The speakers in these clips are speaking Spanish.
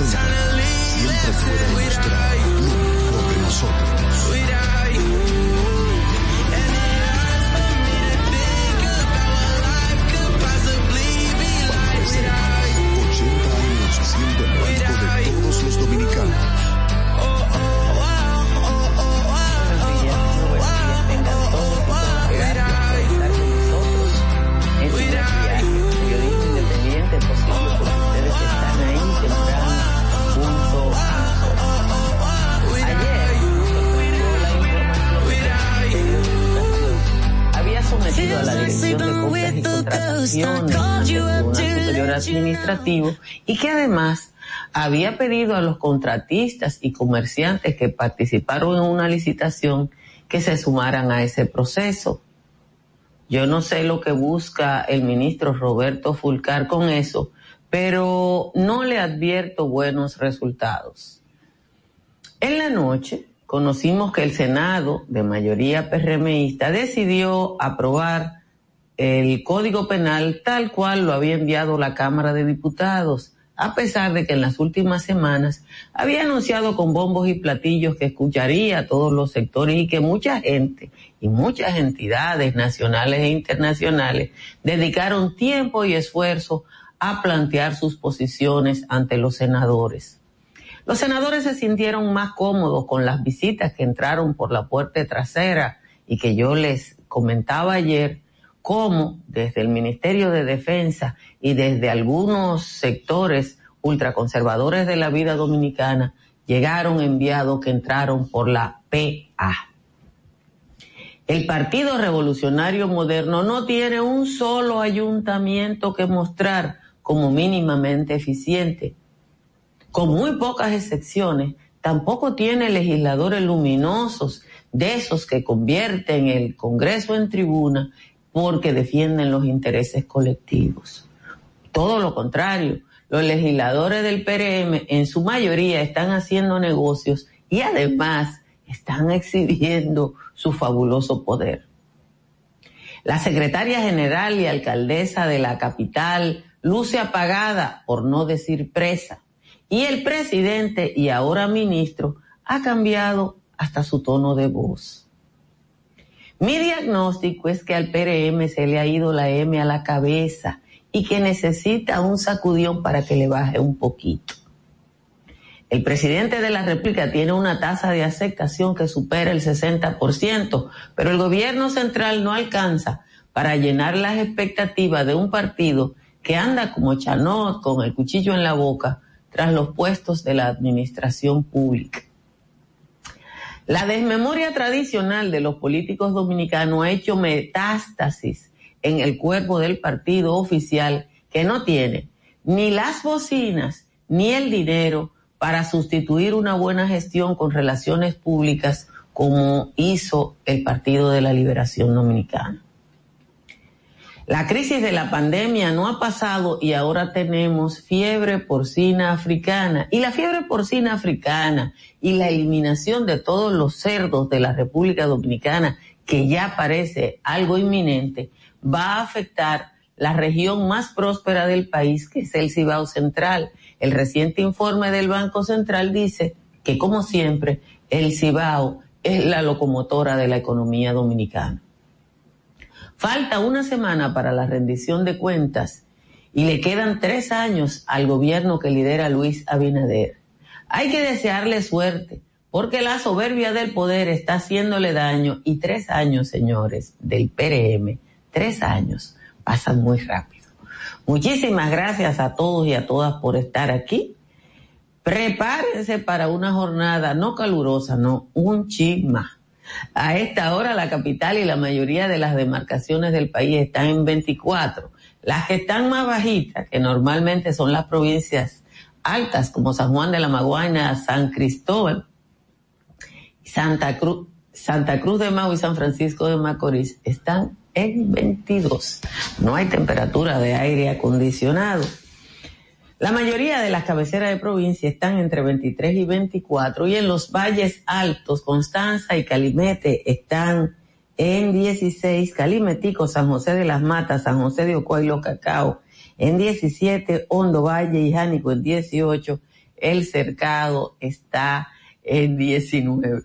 representan siempre puedan mostrar lo Y que además había pedido a los contratistas y comerciantes que participaron en una licitación que se sumaran a ese proceso. Yo no sé lo que busca el ministro Roberto Fulcar con eso, pero no le advierto buenos resultados. En la noche conocimos que el Senado, de mayoría PRMista, decidió aprobar el Código Penal tal cual lo había enviado la Cámara de Diputados, a pesar de que en las últimas semanas había anunciado con bombos y platillos que escucharía a todos los sectores y que mucha gente y muchas entidades nacionales e internacionales dedicaron tiempo y esfuerzo a plantear sus posiciones ante los senadores. Los senadores se sintieron más cómodos con las visitas que entraron por la puerta trasera y que yo les comentaba ayer cómo desde el Ministerio de Defensa y desde algunos sectores ultraconservadores de la vida dominicana llegaron enviados que entraron por la PA. El Partido Revolucionario Moderno no tiene un solo ayuntamiento que mostrar como mínimamente eficiente. Con muy pocas excepciones, tampoco tiene legisladores luminosos de esos que convierten el Congreso en tribuna porque defienden los intereses colectivos. Todo lo contrario, los legisladores del PRM en su mayoría están haciendo negocios y además están exhibiendo su fabuloso poder. La secretaria general y alcaldesa de la capital luce apagada, por no decir presa, y el presidente y ahora ministro ha cambiado hasta su tono de voz. Mi diagnóstico es que al PRM se le ha ido la M a la cabeza y que necesita un sacudión para que le baje un poquito. El presidente de la República tiene una tasa de aceptación que supera el 60%, pero el gobierno central no alcanza para llenar las expectativas de un partido que anda como Chanot con el cuchillo en la boca tras los puestos de la administración pública. La desmemoria tradicional de los políticos dominicanos ha hecho metástasis en el cuerpo del partido oficial que no tiene ni las bocinas ni el dinero para sustituir una buena gestión con relaciones públicas como hizo el Partido de la Liberación Dominicana. La crisis de la pandemia no ha pasado y ahora tenemos fiebre porcina africana. Y la fiebre porcina africana y la eliminación de todos los cerdos de la República Dominicana, que ya parece algo inminente, va a afectar la región más próspera del país, que es el Cibao Central. El reciente informe del Banco Central dice que, como siempre, el Cibao es la locomotora de la economía dominicana. Falta una semana para la rendición de cuentas y le quedan tres años al gobierno que lidera Luis Abinader. Hay que desearle suerte, porque la soberbia del poder está haciéndole daño y tres años, señores, del PRM, tres años, pasan muy rápido. Muchísimas gracias a todos y a todas por estar aquí. Prepárense para una jornada no calurosa, no, un chisma. A esta hora la capital y la mayoría de las demarcaciones del país están en 24. Las que están más bajitas, que normalmente son las provincias altas como San Juan de la Maguana, San Cristóbal, Santa Cruz, Santa Cruz de Mau y San Francisco de Macorís, están en 22. No hay temperatura de aire acondicionado. La mayoría de las cabeceras de provincia están entre 23 y 24 y en los valles altos, Constanza y Calimete están en 16, Calimetico, San José de las Matas, San José de Ocoa y Los Cacao en 17, Hondo Valle y Jánico en 18, El Cercado está en 19.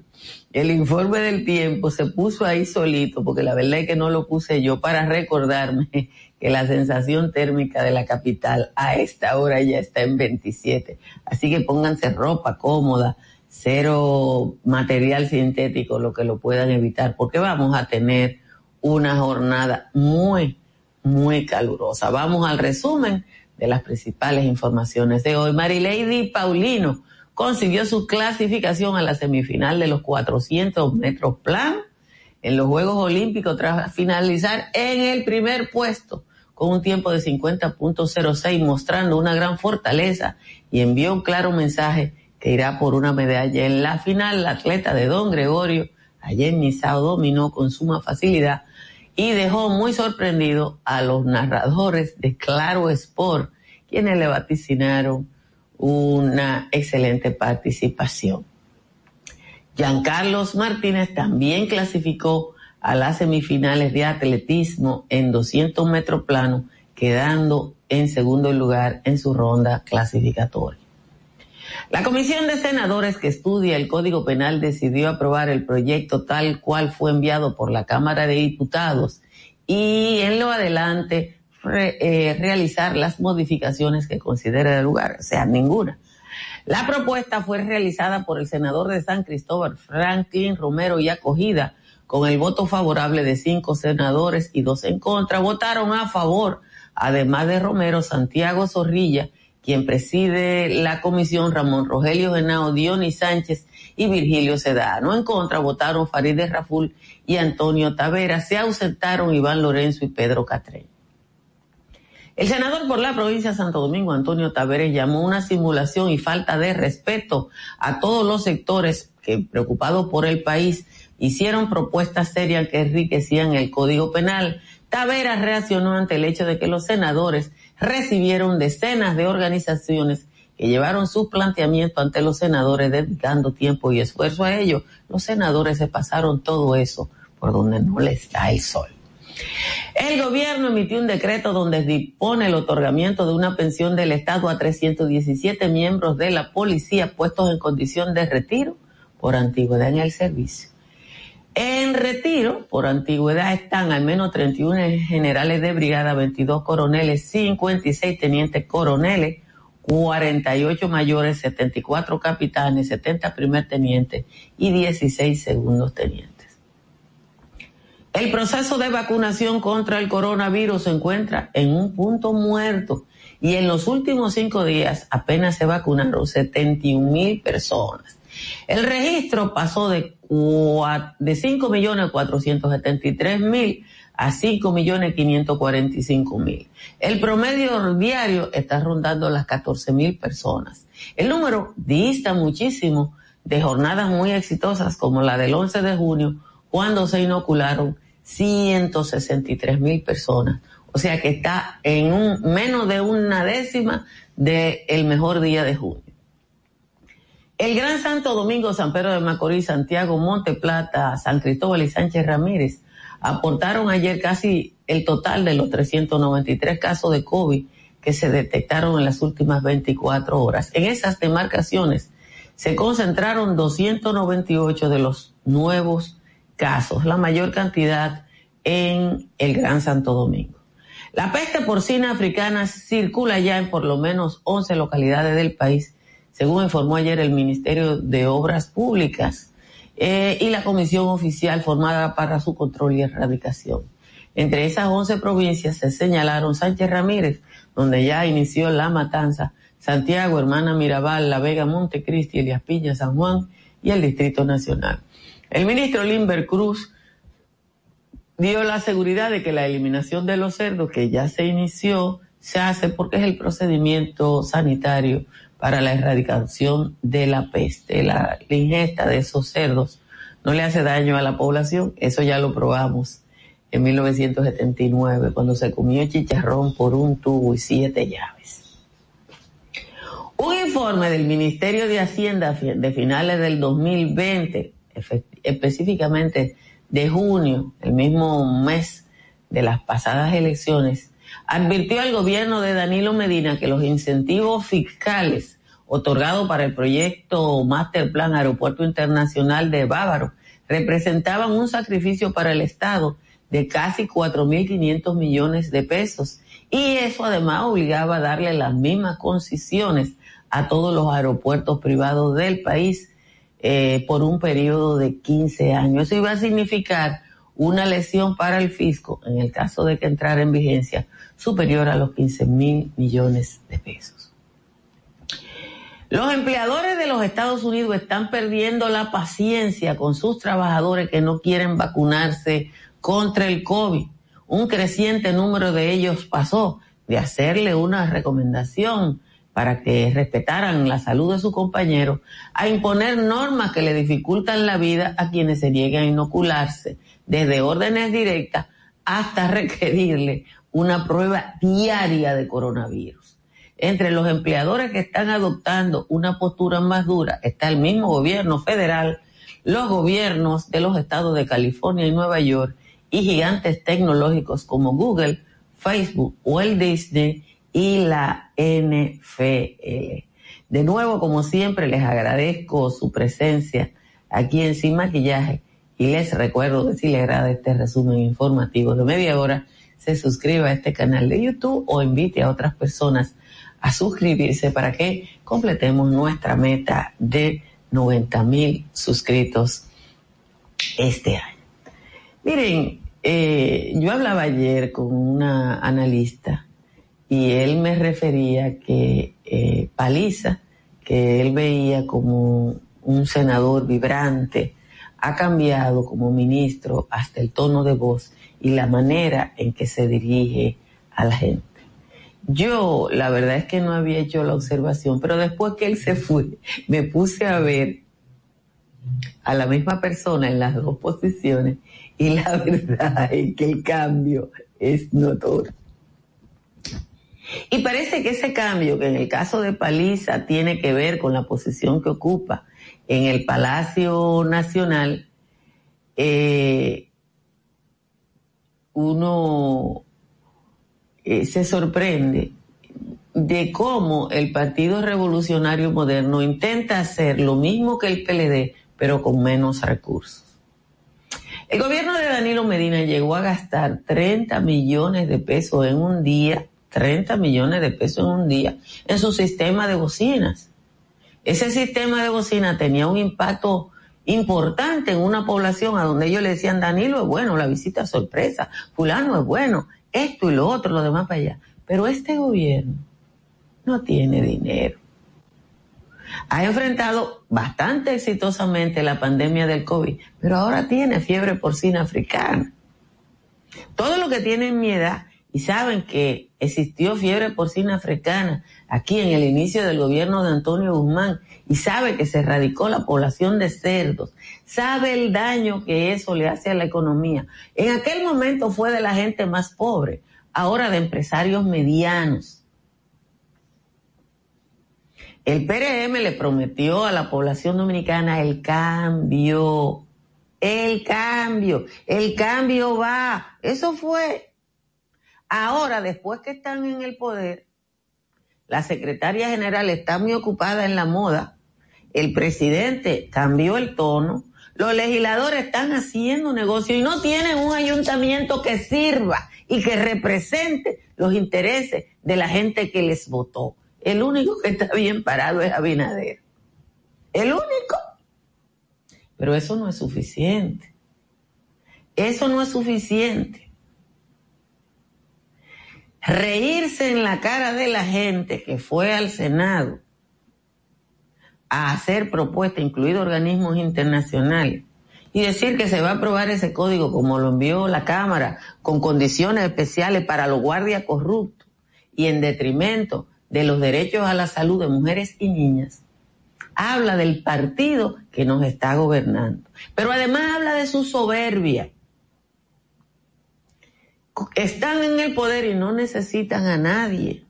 El informe del tiempo se puso ahí solito, porque la verdad es que no lo puse yo para recordarme que la sensación térmica de la capital a esta hora ya está en 27. Así que pónganse ropa cómoda, cero material sintético, lo que lo puedan evitar, porque vamos a tener una jornada muy, muy calurosa. Vamos al resumen de las principales informaciones de hoy. Marilady Paulino consiguió su clasificación a la semifinal de los 400 metros plan en los Juegos Olímpicos tras finalizar en el primer puesto con un tiempo de 50.06 mostrando una gran fortaleza y envió un claro mensaje que irá por una medalla. En la final, la atleta de Don Gregorio, ayer Misao dominó con suma facilidad y dejó muy sorprendido a los narradores de Claro Sport, quienes le vaticinaron una excelente participación. Giancarlos Martínez también clasificó a las semifinales de atletismo en 200 metros plano, quedando en segundo lugar en su ronda clasificatoria. La Comisión de Senadores que estudia el Código Penal decidió aprobar el proyecto tal cual fue enviado por la Cámara de Diputados y en lo adelante eh, realizar las modificaciones que considere de lugar, o sea, ninguna. La propuesta fue realizada por el senador de San Cristóbal, Franklin Romero, y acogida con el voto favorable de cinco senadores y dos en contra. Votaron a favor, además de Romero, Santiago Zorrilla, quien preside la comisión, Ramón Rogelio Genao, Dionis Sánchez y Virgilio Sedano. En contra votaron Farideh Raful y Antonio Tavera. Se ausentaron Iván Lorenzo y Pedro Catrén. El senador por la provincia de Santo Domingo, Antonio Taveres, llamó una simulación y falta de respeto a todos los sectores que, preocupados por el país, hicieron propuestas serias que enriquecían el Código Penal. Taveras reaccionó ante el hecho de que los senadores recibieron decenas de organizaciones que llevaron sus planteamientos ante los senadores dedicando tiempo y esfuerzo a ello. Los senadores se pasaron todo eso por donde no les da el sol. El gobierno emitió un decreto donde dispone el otorgamiento de una pensión del Estado a 317 miembros de la policía puestos en condición de retiro por antigüedad en el servicio. En retiro por antigüedad están al menos 31 generales de brigada, 22 coroneles, 56 tenientes coroneles, 48 mayores, 74 capitanes, 70 primer tenientes y 16 segundos tenientes. El proceso de vacunación contra el coronavirus se encuentra en un punto muerto y en los últimos cinco días apenas se vacunaron 71 mil personas. El registro pasó de, de 5 millones 473 mil a 5 millones 545 mil. El promedio diario está rondando las 14 mil personas. El número dista muchísimo de jornadas muy exitosas como la del 11 de junio, cuando se inocularon 163 mil personas. O sea que está en un, menos de una décima del el mejor día de junio. El Gran Santo Domingo, San Pedro de Macorís, Santiago, Monte Plata, San Cristóbal y Sánchez Ramírez aportaron ayer casi el total de los 393 casos de COVID que se detectaron en las últimas 24 horas. En esas demarcaciones se concentraron 298 de los nuevos casos, la mayor cantidad en el Gran Santo Domingo. La peste porcina africana circula ya en por lo menos 11 localidades del país, según informó ayer el Ministerio de Obras Públicas eh, y la comisión oficial formada para su control y erradicación. Entre esas 11 provincias se señalaron Sánchez Ramírez, donde ya inició la matanza, Santiago, Hermana Mirabal, La Vega, Montecristi, Elias Piña, San Juan y el Distrito Nacional. El ministro Limber Cruz dio la seguridad de que la eliminación de los cerdos, que ya se inició, se hace porque es el procedimiento sanitario para la erradicación de la peste. La, ingesta de esos cerdos no le hace daño a la población, eso ya lo probamos en 1979, cuando se comió chicharrón por un tubo y siete llaves. Un informe del Ministerio de Hacienda de finales del 2020 específicamente de junio, el mismo mes de las pasadas elecciones, advirtió al gobierno de Danilo Medina que los incentivos fiscales otorgados para el proyecto Master Plan Aeropuerto Internacional de Bávaro representaban un sacrificio para el Estado de casi 4.500 millones de pesos y eso además obligaba a darle las mismas concesiones a todos los aeropuertos privados del país eh, por un periodo de 15 años. Eso iba a significar una lesión para el fisco, en el caso de que entrara en vigencia, superior a los 15 mil millones de pesos. Los empleadores de los Estados Unidos están perdiendo la paciencia con sus trabajadores que no quieren vacunarse contra el COVID. Un creciente número de ellos pasó de hacerle una recomendación para que respetaran la salud de su compañero a imponer normas que le dificultan la vida a quienes se nieguen a inocularse desde órdenes directas hasta requerirle una prueba diaria de coronavirus. Entre los empleadores que están adoptando una postura más dura está el mismo gobierno federal, los gobiernos de los estados de California y Nueva York y gigantes tecnológicos como Google, Facebook el Disney y la NFL. De nuevo, como siempre, les agradezco su presencia aquí en Sin Maquillaje y les recuerdo que si les agrada este resumen informativo de media hora, se suscriba a este canal de YouTube o invite a otras personas a suscribirse para que completemos nuestra meta de 90 mil suscritos este año. Miren, eh, yo hablaba ayer con una analista y él me refería que eh, Paliza, que él veía como un senador vibrante, ha cambiado como ministro hasta el tono de voz y la manera en que se dirige a la gente. Yo, la verdad es que no había hecho la observación, pero después que él se fue, me puse a ver a la misma persona en las dos posiciones y la verdad es que el cambio es notorio. Y parece que ese cambio, que en el caso de Paliza tiene que ver con la posición que ocupa en el Palacio Nacional, eh, uno eh, se sorprende de cómo el Partido Revolucionario Moderno intenta hacer lo mismo que el PLD, pero con menos recursos. El gobierno de Danilo Medina llegó a gastar 30 millones de pesos en un día, 30 millones de pesos en un día, en su sistema de bocinas. Ese sistema de bocina tenía un impacto importante en una población a donde ellos le decían, Danilo es bueno, la visita sorpresa, fulano es bueno, esto y lo otro, lo demás para allá. Pero este gobierno no tiene dinero. Ha enfrentado bastante exitosamente la pandemia del COVID, pero ahora tiene fiebre porcina africana. Todo lo que tienen mi edad y saben que existió fiebre porcina africana aquí en el inicio del gobierno de Antonio Guzmán y sabe que se erradicó la población de cerdos, sabe el daño que eso le hace a la economía. En aquel momento fue de la gente más pobre, ahora de empresarios medianos. El PRM le prometió a la población dominicana el cambio, el cambio, el cambio va. Eso fue Ahora, después que están en el poder, la secretaria general está muy ocupada en la moda, el presidente cambió el tono, los legisladores están haciendo negocio y no tienen un ayuntamiento que sirva y que represente los intereses de la gente que les votó. El único que está bien parado es Abinader. El único. Pero eso no es suficiente. Eso no es suficiente reírse en la cara de la gente que fue al Senado a hacer propuestas, incluidos organismos internacionales, y decir que se va a aprobar ese código como lo envió la Cámara, con condiciones especiales para los guardias corruptos y en detrimento de los derechos a la salud de mujeres y niñas, habla del partido que nos está gobernando. Pero además habla de su soberbia están en el poder y no necesitan a nadie.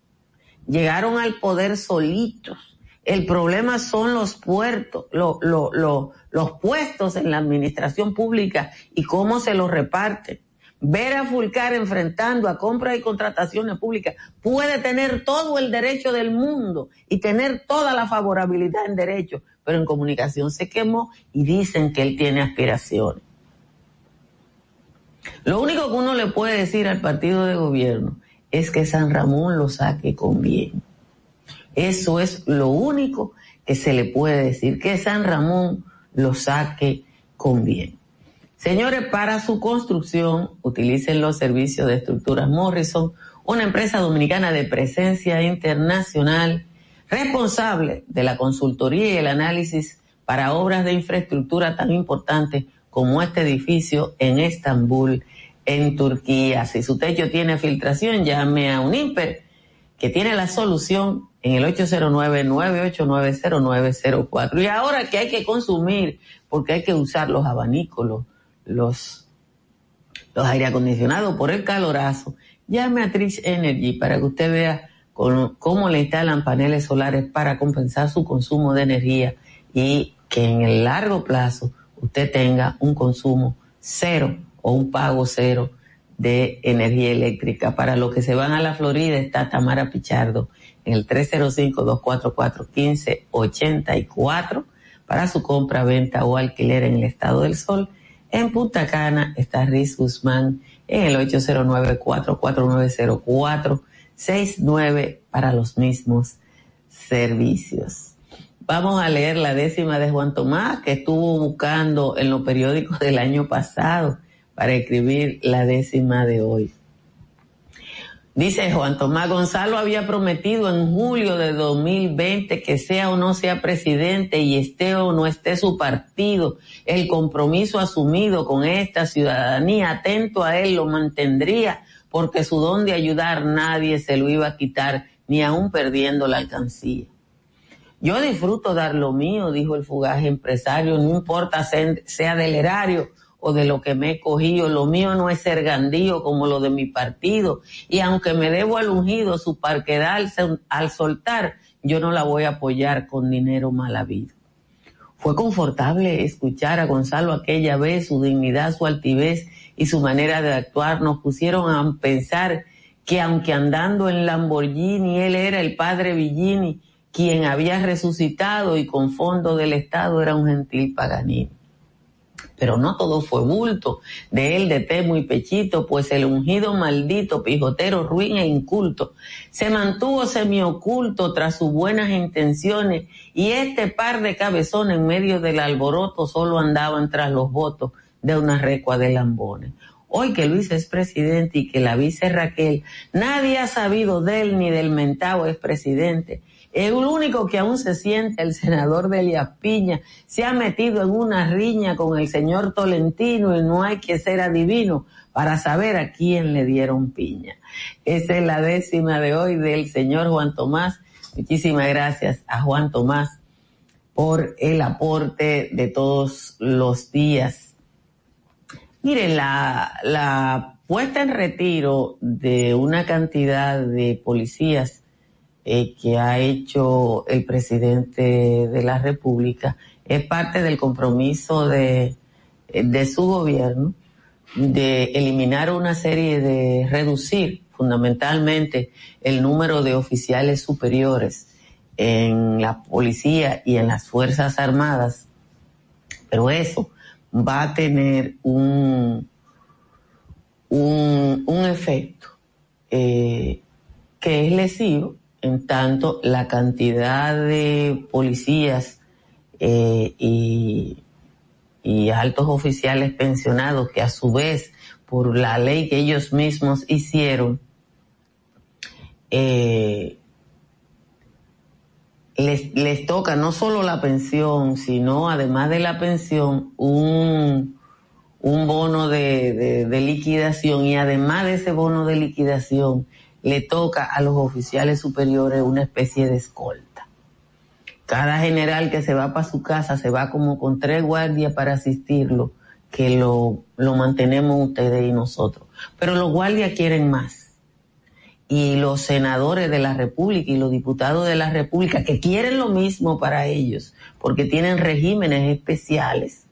Llegaron al poder solitos. El problema son los puertos, los puestos en la administración pública y cómo se los reparten. ver a Fulcar enfrentando a compras y contrataciones públicas, puede tener todo el derecho del mundo y tener toda la favorabilidad en derecho, pero en comunicación se quemó y dicen que él tiene aspiraciones. Lo único que uno le puede decir al partido de gobierno es que San Ramón lo saque con bien. Eso es lo único que se le puede decir, que San Ramón lo saque con bien. Señores, para su construcción utilicen los servicios de estructuras Morrison, una empresa dominicana de presencia internacional responsable de la consultoría y el análisis para obras de infraestructura tan importantes como este edificio en Estambul, en Turquía. Si su techo tiene filtración, llame a un IMPER que tiene la solución en el 809-989-0904. Y ahora que hay que consumir, porque hay que usar los abanicos, los, los aire acondicionados por el calorazo, llame a Trish Energy para que usted vea cómo le instalan paneles solares para compensar su consumo de energía y que en el largo plazo usted tenga un consumo cero o un pago cero de energía eléctrica. Para los que se van a la Florida está Tamara Pichardo en el 305-244-1584 para su compra, venta o alquiler en el estado del sol en Punta Cana está Riz Guzmán en el 809-449-0469 para los mismos servicios. Vamos a leer la décima de Juan Tomás, que estuvo buscando en los periódicos del año pasado para escribir la décima de hoy. Dice Juan Tomás Gonzalo había prometido en julio de 2020 que sea o no sea presidente y esté o no esté su partido, el compromiso asumido con esta ciudadanía, atento a él, lo mantendría porque su don de ayudar nadie se lo iba a quitar, ni aún perdiendo la alcancía. Yo disfruto dar lo mío, dijo el fugaz empresario, no importa sea del erario o de lo que me he cogido. Lo mío no es ser gandío como lo de mi partido. Y aunque me debo al ungido su parquedad al soltar, yo no la voy a apoyar con dinero mal habido. Fue confortable escuchar a Gonzalo aquella vez, su dignidad, su altivez y su manera de actuar nos pusieron a pensar que aunque andando en Lamborghini, él era el padre Villini, quien había resucitado y con fondo del Estado era un gentil paganino pero no todo fue bulto de él de Temo y Pechito, pues el ungido maldito, pijotero, ruin e inculto, se mantuvo semioculto tras sus buenas intenciones y este par de cabezones en medio del alboroto solo andaban tras los votos de una recua de lambones. Hoy que Luis es presidente y que la vice Raquel, nadie ha sabido de él ni del mentado es presidente el único que aún se siente, el senador de Elías Piña, se ha metido en una riña con el señor Tolentino y no hay que ser adivino para saber a quién le dieron piña. Esa es la décima de hoy del señor Juan Tomás. Muchísimas gracias a Juan Tomás por el aporte de todos los días. Miren, la, la puesta en retiro de una cantidad de policías eh, que ha hecho el presidente de la República es parte del compromiso de, de su gobierno de eliminar una serie de reducir fundamentalmente el número de oficiales superiores en la policía y en las Fuerzas Armadas, pero eso va a tener un, un, un efecto eh, que es lesivo en tanto la cantidad de policías eh, y, altos oficiales pensionados que a su vez por la ley que ellos mismos hicieron eh, les, toca no solo la pensión, sino además de la pensión un, un bono de liquidación y además de ese bono de liquidación le toca a los oficiales superiores una especie de escolta. Cada general que se va para su casa se va como con tres guardias para asistirlo, que lo, lo mantenemos ustedes y nosotros. Pero los guardias quieren más. Y los senadores de la República y los diputados de la República, que quieren lo mismo para ellos, porque tienen regímenes especiales,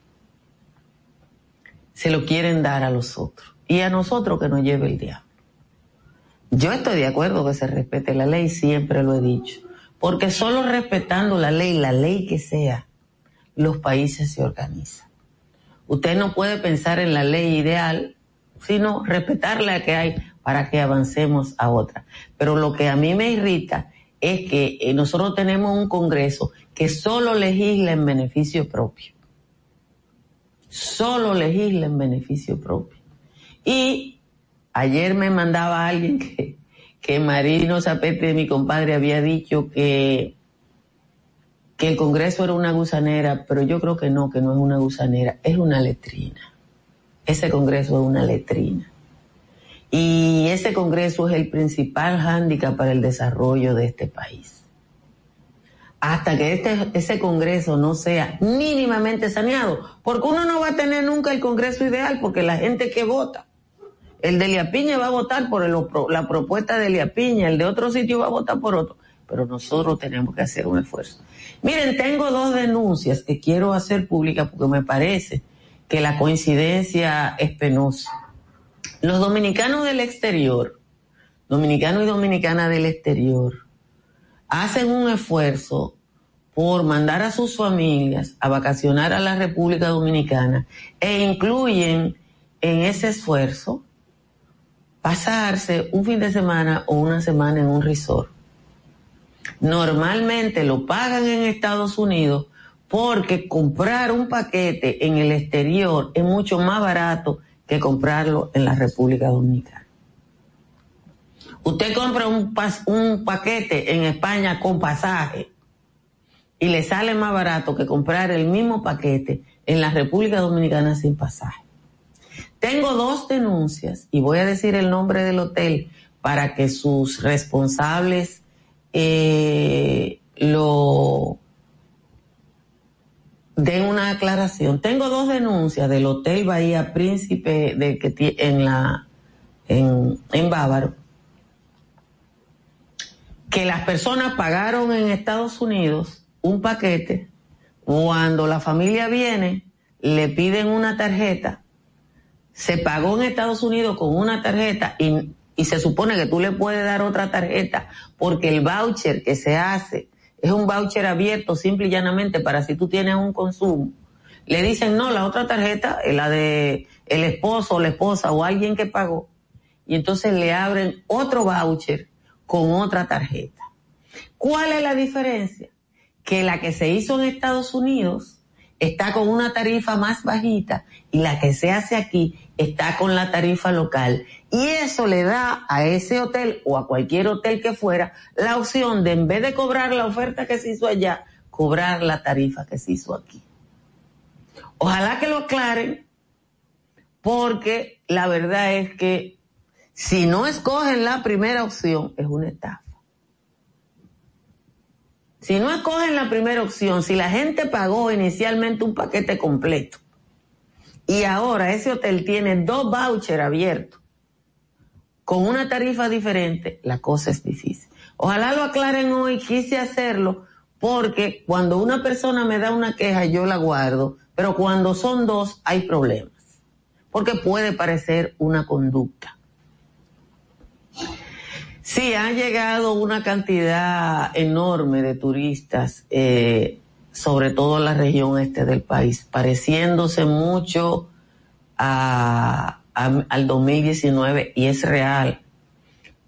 se lo quieren dar a los otros. y a nosotros que nos lleve el diablo. Yo estoy de acuerdo que se respete la ley, siempre lo he dicho, porque solo respetando la ley, la ley que sea, los países se organizan. Usted no puede pensar en la ley ideal, sino respetar la que hay para que avancemos a otra. Pero lo que a mí me irrita es que eh, nosotros tenemos un Congreso que solo legisla en beneficio propio. Solo legisla en beneficio propio. Y ayer me mandaba alguien que, que Marino Zapete, mi compadre, había dicho que, que el Congreso era una gusanera, pero yo creo que no, que no es una gusanera, es una letrina. Ese Congreso es una letrina. Y ese Congreso es el principal hándicap para el desarrollo de este país. Hasta que este, ese Congreso no sea mínimamente saneado, porque uno no va a tener nunca el Congreso ideal, porque la gente que vota, el de Liapiña va a votar por la propuesta de Liapiña, el de otro sitio va a votar por otro, pero nosotros tenemos que hacer un esfuerzo. Miren, tengo dos denuncias que quiero hacer públicas porque me parece que la coincidencia es penosa. Los dominicanos del exterior, dominicanos y dominicanas del exterior, hacen un esfuerzo por mandar a sus familias a vacacionar a la República Dominicana e incluyen en ese esfuerzo pasarse un fin de semana o una semana en un resort. Normalmente lo pagan en Estados Unidos porque comprar un paquete en el exterior es mucho más barato que comprarlo en la República Dominicana. Usted compra un, paquete en España con pasaje y le sale más barato que comprar el mismo paquete en la República Dominicana sin pasaje. Tengo dos denuncias y voy a decir el nombre del hotel para que sus responsables eh, lo den una aclaración. Tengo dos denuncias del Hotel Bahía Príncipe de que en la en, en Bávaro que las personas pagaron en Estados Unidos un paquete cuando la familia viene le piden una tarjeta se pagó en Estados Unidos con una tarjeta y, y se supone que tú le puedes dar otra tarjeta porque el voucher que se hace es un voucher abierto simple y llanamente para si tú tienes un consumo. Le dicen, no, la otra tarjeta es la de el esposo o la esposa o alguien que pagó. Y entonces le abren otro voucher con otra tarjeta. ¿Cuál es la diferencia? Que la que se hizo en Estados Unidos está con una tarifa más bajita y la que se hace aquí está con la tarifa local. Y eso le da a ese hotel o a cualquier hotel que fuera la opción de en vez de cobrar la oferta que se hizo allá, cobrar la tarifa que se hizo aquí. Ojalá que lo aclaren, porque la verdad es que si no escogen la primera opción, es una estafa. Si no escogen la primera opción, si la gente pagó inicialmente un paquete completo y ahora ese hotel tiene dos vouchers abiertos con una tarifa diferente, la cosa es difícil. Ojalá lo aclaren hoy, quise hacerlo porque cuando una persona me da una queja yo la guardo, pero cuando son dos hay problemas, porque puede parecer una conducta. Sí, ha llegado una cantidad enorme de turistas eh, sobre todo la región este del país, pareciéndose mucho a, al 2019 y es real.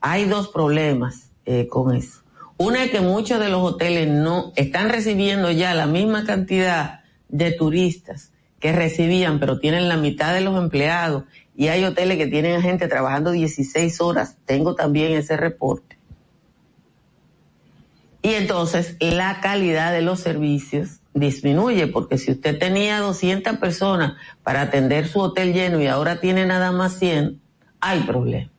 Hay dos problemas eh, con eso. Una es que muchos de los hoteles no están recibiendo ya la misma cantidad de turistas que recibían, pero tienen la mitad de los empleados y hay hoteles que tienen gente trabajando 16 horas. Tengo también ese reporte. Y entonces la calidad de los servicios disminuye, porque si usted tenía 200 personas para atender su hotel lleno y ahora tiene nada más 100, hay problema.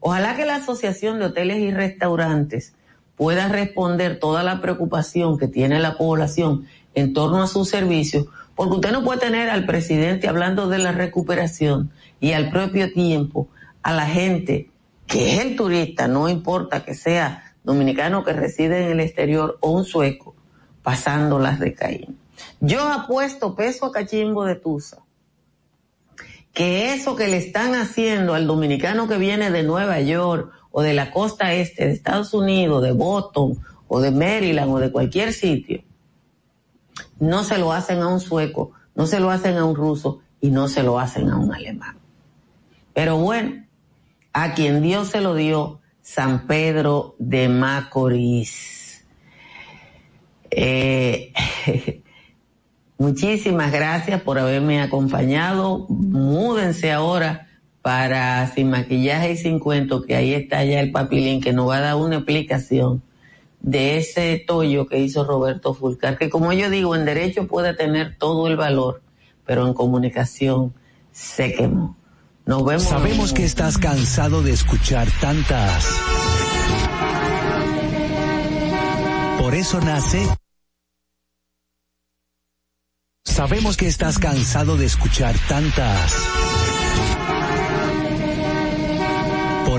Ojalá que la Asociación de Hoteles y Restaurantes pueda responder toda la preocupación que tiene la población en torno a sus servicios, porque usted no puede tener al presidente hablando de la recuperación y al propio tiempo a la gente que es el turista, no importa que sea dominicano que reside en el exterior o un sueco pasando las de Caín. Yo apuesto peso a cachimbo de Tusa que eso que le están haciendo al dominicano que viene de Nueva York o de la costa este de Estados Unidos, de Boston o de Maryland o de cualquier sitio, no se lo hacen a un sueco, no se lo hacen a un ruso y no se lo hacen a un alemán. Pero bueno, a quien Dios se lo dio, San Pedro de Macorís. Eh, muchísimas gracias por haberme acompañado. Múdense ahora para Sin Maquillaje y Sin Cuento, que ahí está ya el papilín que nos va a dar una explicación de ese tollo que hizo Roberto Fulcar, que como yo digo, en derecho puede tener todo el valor, pero en comunicación se quemó. Nos vemos. Sabemos que estás cansado de escuchar tantas. Por eso nace. Sabemos que estás cansado de escuchar tantas.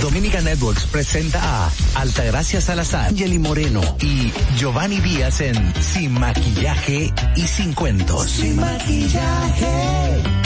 Dominica Networks presenta a Altagracia Salazar, Angeli Moreno y Giovanni Díaz en Sin Maquillaje y Sin Cuentos. Sin Maquillaje.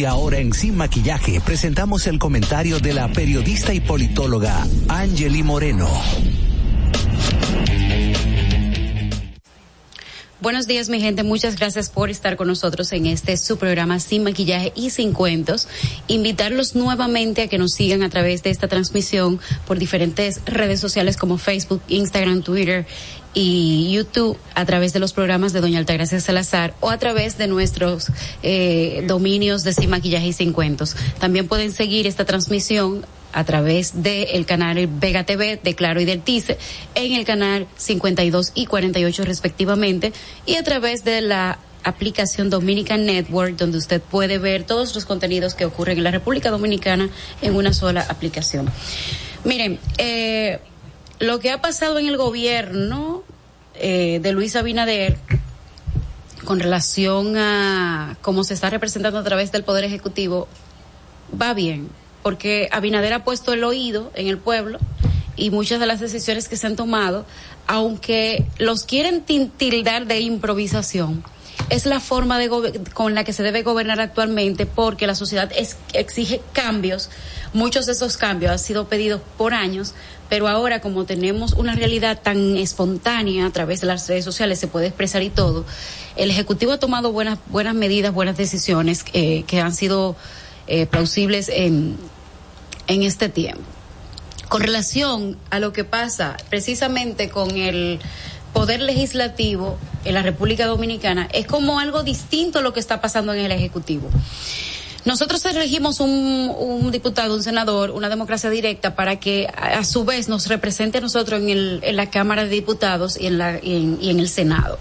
Y ahora en Sin Maquillaje presentamos el comentario de la periodista y politóloga Angeli Moreno. Buenos días, mi gente. Muchas gracias por estar con nosotros en este su programa Sin Maquillaje y Sin Cuentos. Invitarlos nuevamente a que nos sigan a través de esta transmisión por diferentes redes sociales como Facebook, Instagram, Twitter y YouTube a través de los programas de Doña Altagracia Salazar o a través de nuestros eh, dominios de Sin y Sin Cuentos. También pueden seguir esta transmisión a través del canal Vega TV de Claro y del TICE en el canal 52 y 48 respectivamente y a través de la aplicación Dominican Network donde usted puede ver todos los contenidos que ocurren en la República Dominicana en una sola aplicación. Miren, eh, lo que ha pasado en el gobierno eh, de Luis Abinader con relación a cómo se está representando a través del Poder Ejecutivo va bien porque Abinader ha puesto el oído en el pueblo y muchas de las decisiones que se han tomado, aunque los quieren tildar de improvisación, es la forma de con la que se debe gobernar actualmente porque la sociedad exige cambios. Muchos de esos cambios han sido pedidos por años, pero ahora como tenemos una realidad tan espontánea a través de las redes sociales, se puede expresar y todo, el Ejecutivo ha tomado buenas, buenas medidas, buenas decisiones eh, que han sido eh, plausibles en, en este tiempo. Con relación a lo que pasa precisamente con el poder legislativo en la República Dominicana, es como algo distinto a lo que está pasando en el Ejecutivo. Nosotros elegimos un, diputado, un senador, una democracia directa para que a, su vez nos represente a nosotros en, el, en la Cámara de Diputados y en, el Senado.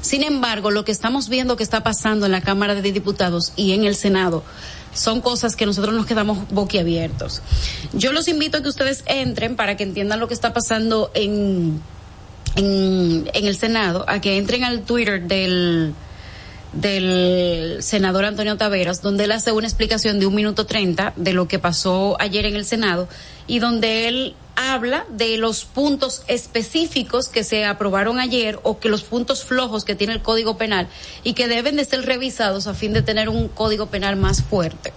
Sin embargo, lo que estamos viendo que está pasando en la Cámara de Diputados y en el Senado son cosas que nosotros nos quedamos boquiabiertos. Yo los invito a que ustedes entren para que entiendan lo que está pasando en, en el Senado, a que entren al Twitter del del senador Antonio Taveras, donde él hace una explicación de un minuto treinta de lo que pasó ayer en el Senado y donde él habla de los puntos específicos que se aprobaron ayer o que los puntos flojos que tiene el Código Penal y que deben de ser revisados a fin de tener un Código Penal más fuerte.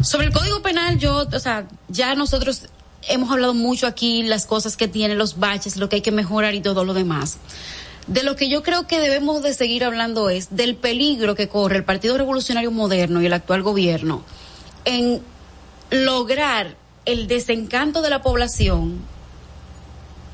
Sobre el Código Penal, yo, o sea, ya nosotros hemos hablado mucho aquí las cosas que tiene, los baches, lo que hay que mejorar y todo lo demás. De lo que yo creo que debemos de seguir hablando es del peligro que corre el Partido Revolucionario Moderno y el actual gobierno en lograr el desencanto de la población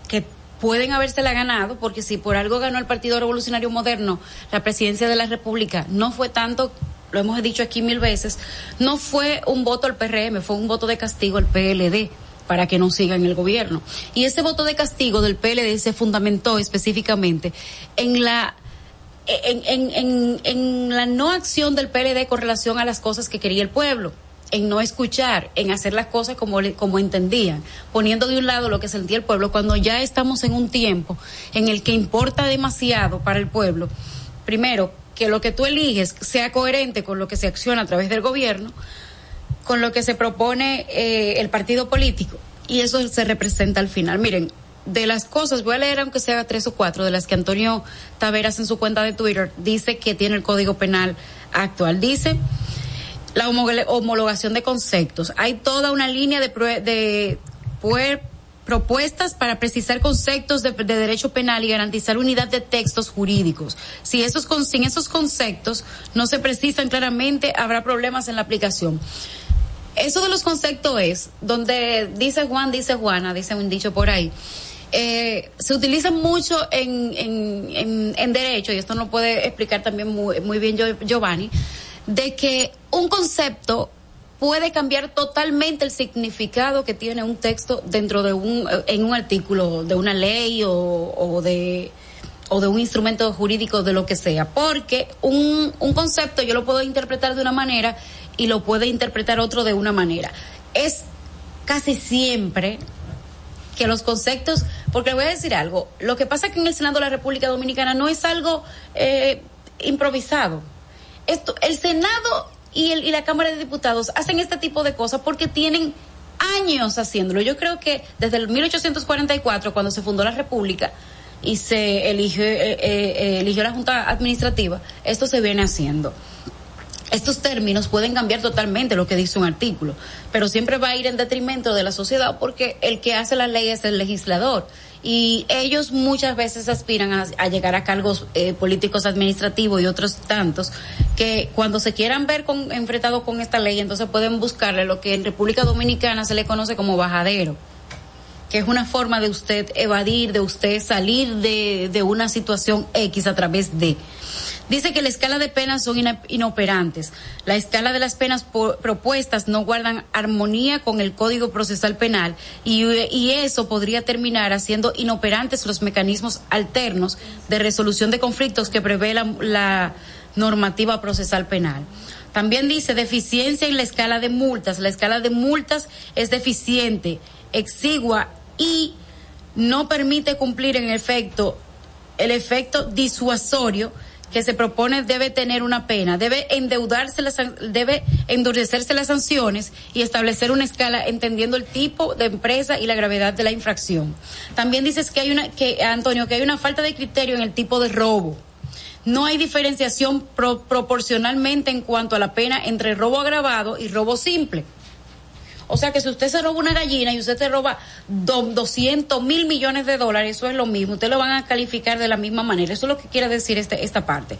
que pueden habérsela ganado, porque si por algo ganó el Partido Revolucionario Moderno la presidencia de la República, no fue tanto lo hemos dicho aquí mil veces, no fue un voto al PRM, fue un voto de castigo al PLD para que no siga en el gobierno. Y ese voto de castigo del PLD se fundamentó específicamente en la en, en, en, en la no acción del PLD con relación a las cosas que quería el pueblo en no escuchar, en hacer las cosas como, como entendían, poniendo de un lado lo que sentía el pueblo, cuando ya estamos en un tiempo en el que importa demasiado para el pueblo, primero, que lo que tú eliges sea coherente con lo que se acciona a través del gobierno, con lo que se propone eh, el partido político, y eso se representa al final. Miren, de las cosas, voy a leer aunque sea tres o cuatro, de las que Antonio Taveras en su cuenta de Twitter dice que tiene el Código Penal actual. Dice la homologación de conceptos. Hay toda una línea de, de propuestas para precisar conceptos de, derecho penal y garantizar unidad de textos jurídicos. Si esos, sin esos conceptos no se precisan claramente, habrá problemas en la aplicación. Eso de los conceptos es donde dice Juan, dice Juana, dice un dicho por ahí. Eh, se utiliza mucho en, en, en, derecho, y esto no puede explicar también muy, muy bien Giovanni, de que un concepto puede cambiar totalmente el significado que tiene un texto dentro de un en un artículo de una ley o, o de o de un instrumento jurídico de lo que sea, porque un, un concepto yo lo puedo interpretar de una manera y lo puede interpretar otro de una manera. Es casi siempre que los conceptos, porque le voy a decir algo, lo que pasa que en el Senado de la República Dominicana no es algo eh, improvisado esto, el Senado y, el, y la Cámara de Diputados hacen este tipo de cosas porque tienen años haciéndolo. Yo creo que desde el 1844, cuando se fundó la República y se eligió, eh, eh, eh, eligió la Junta Administrativa, esto se viene haciendo. Estos términos pueden cambiar totalmente lo que dice un artículo, pero siempre va a ir en detrimento de la sociedad porque el que hace la ley es el legislador. Y ellos muchas veces aspiran a, llegar a cargos eh, políticos administrativos y otros tantos que cuando se quieran ver con, enfrentados con esta ley entonces pueden buscarle lo que en República Dominicana se le conoce como bajadero que es una forma de usted evadir, de usted salir de, de una situación X a través de. Dice que la escala de penas son inoperantes. La escala de las penas propuestas no guardan armonía con el Código Procesal Penal y, y eso podría terminar haciendo inoperantes los mecanismos alternos de resolución de conflictos que prevé la, la normativa procesal penal. También dice deficiencia en la escala de multas. La escala de multas es deficiente, exigua y no permite cumplir en efecto el efecto disuasorio que se propone debe tener una pena, debe endeudarse, las, debe endurecerse las sanciones y establecer una escala entendiendo el tipo de empresa y la gravedad de la infracción. También dices que hay una, que Antonio, que hay una falta de criterio en el tipo de robo. No hay diferenciación proporcionalmente en cuanto a la pena entre robo agravado y robo simple. O sea que si usted se roba una gallina y usted se roba 200 mil millones de dólares, eso es lo mismo. Usted lo van a calificar de la misma manera. Eso es lo que quiere decir este, esta parte.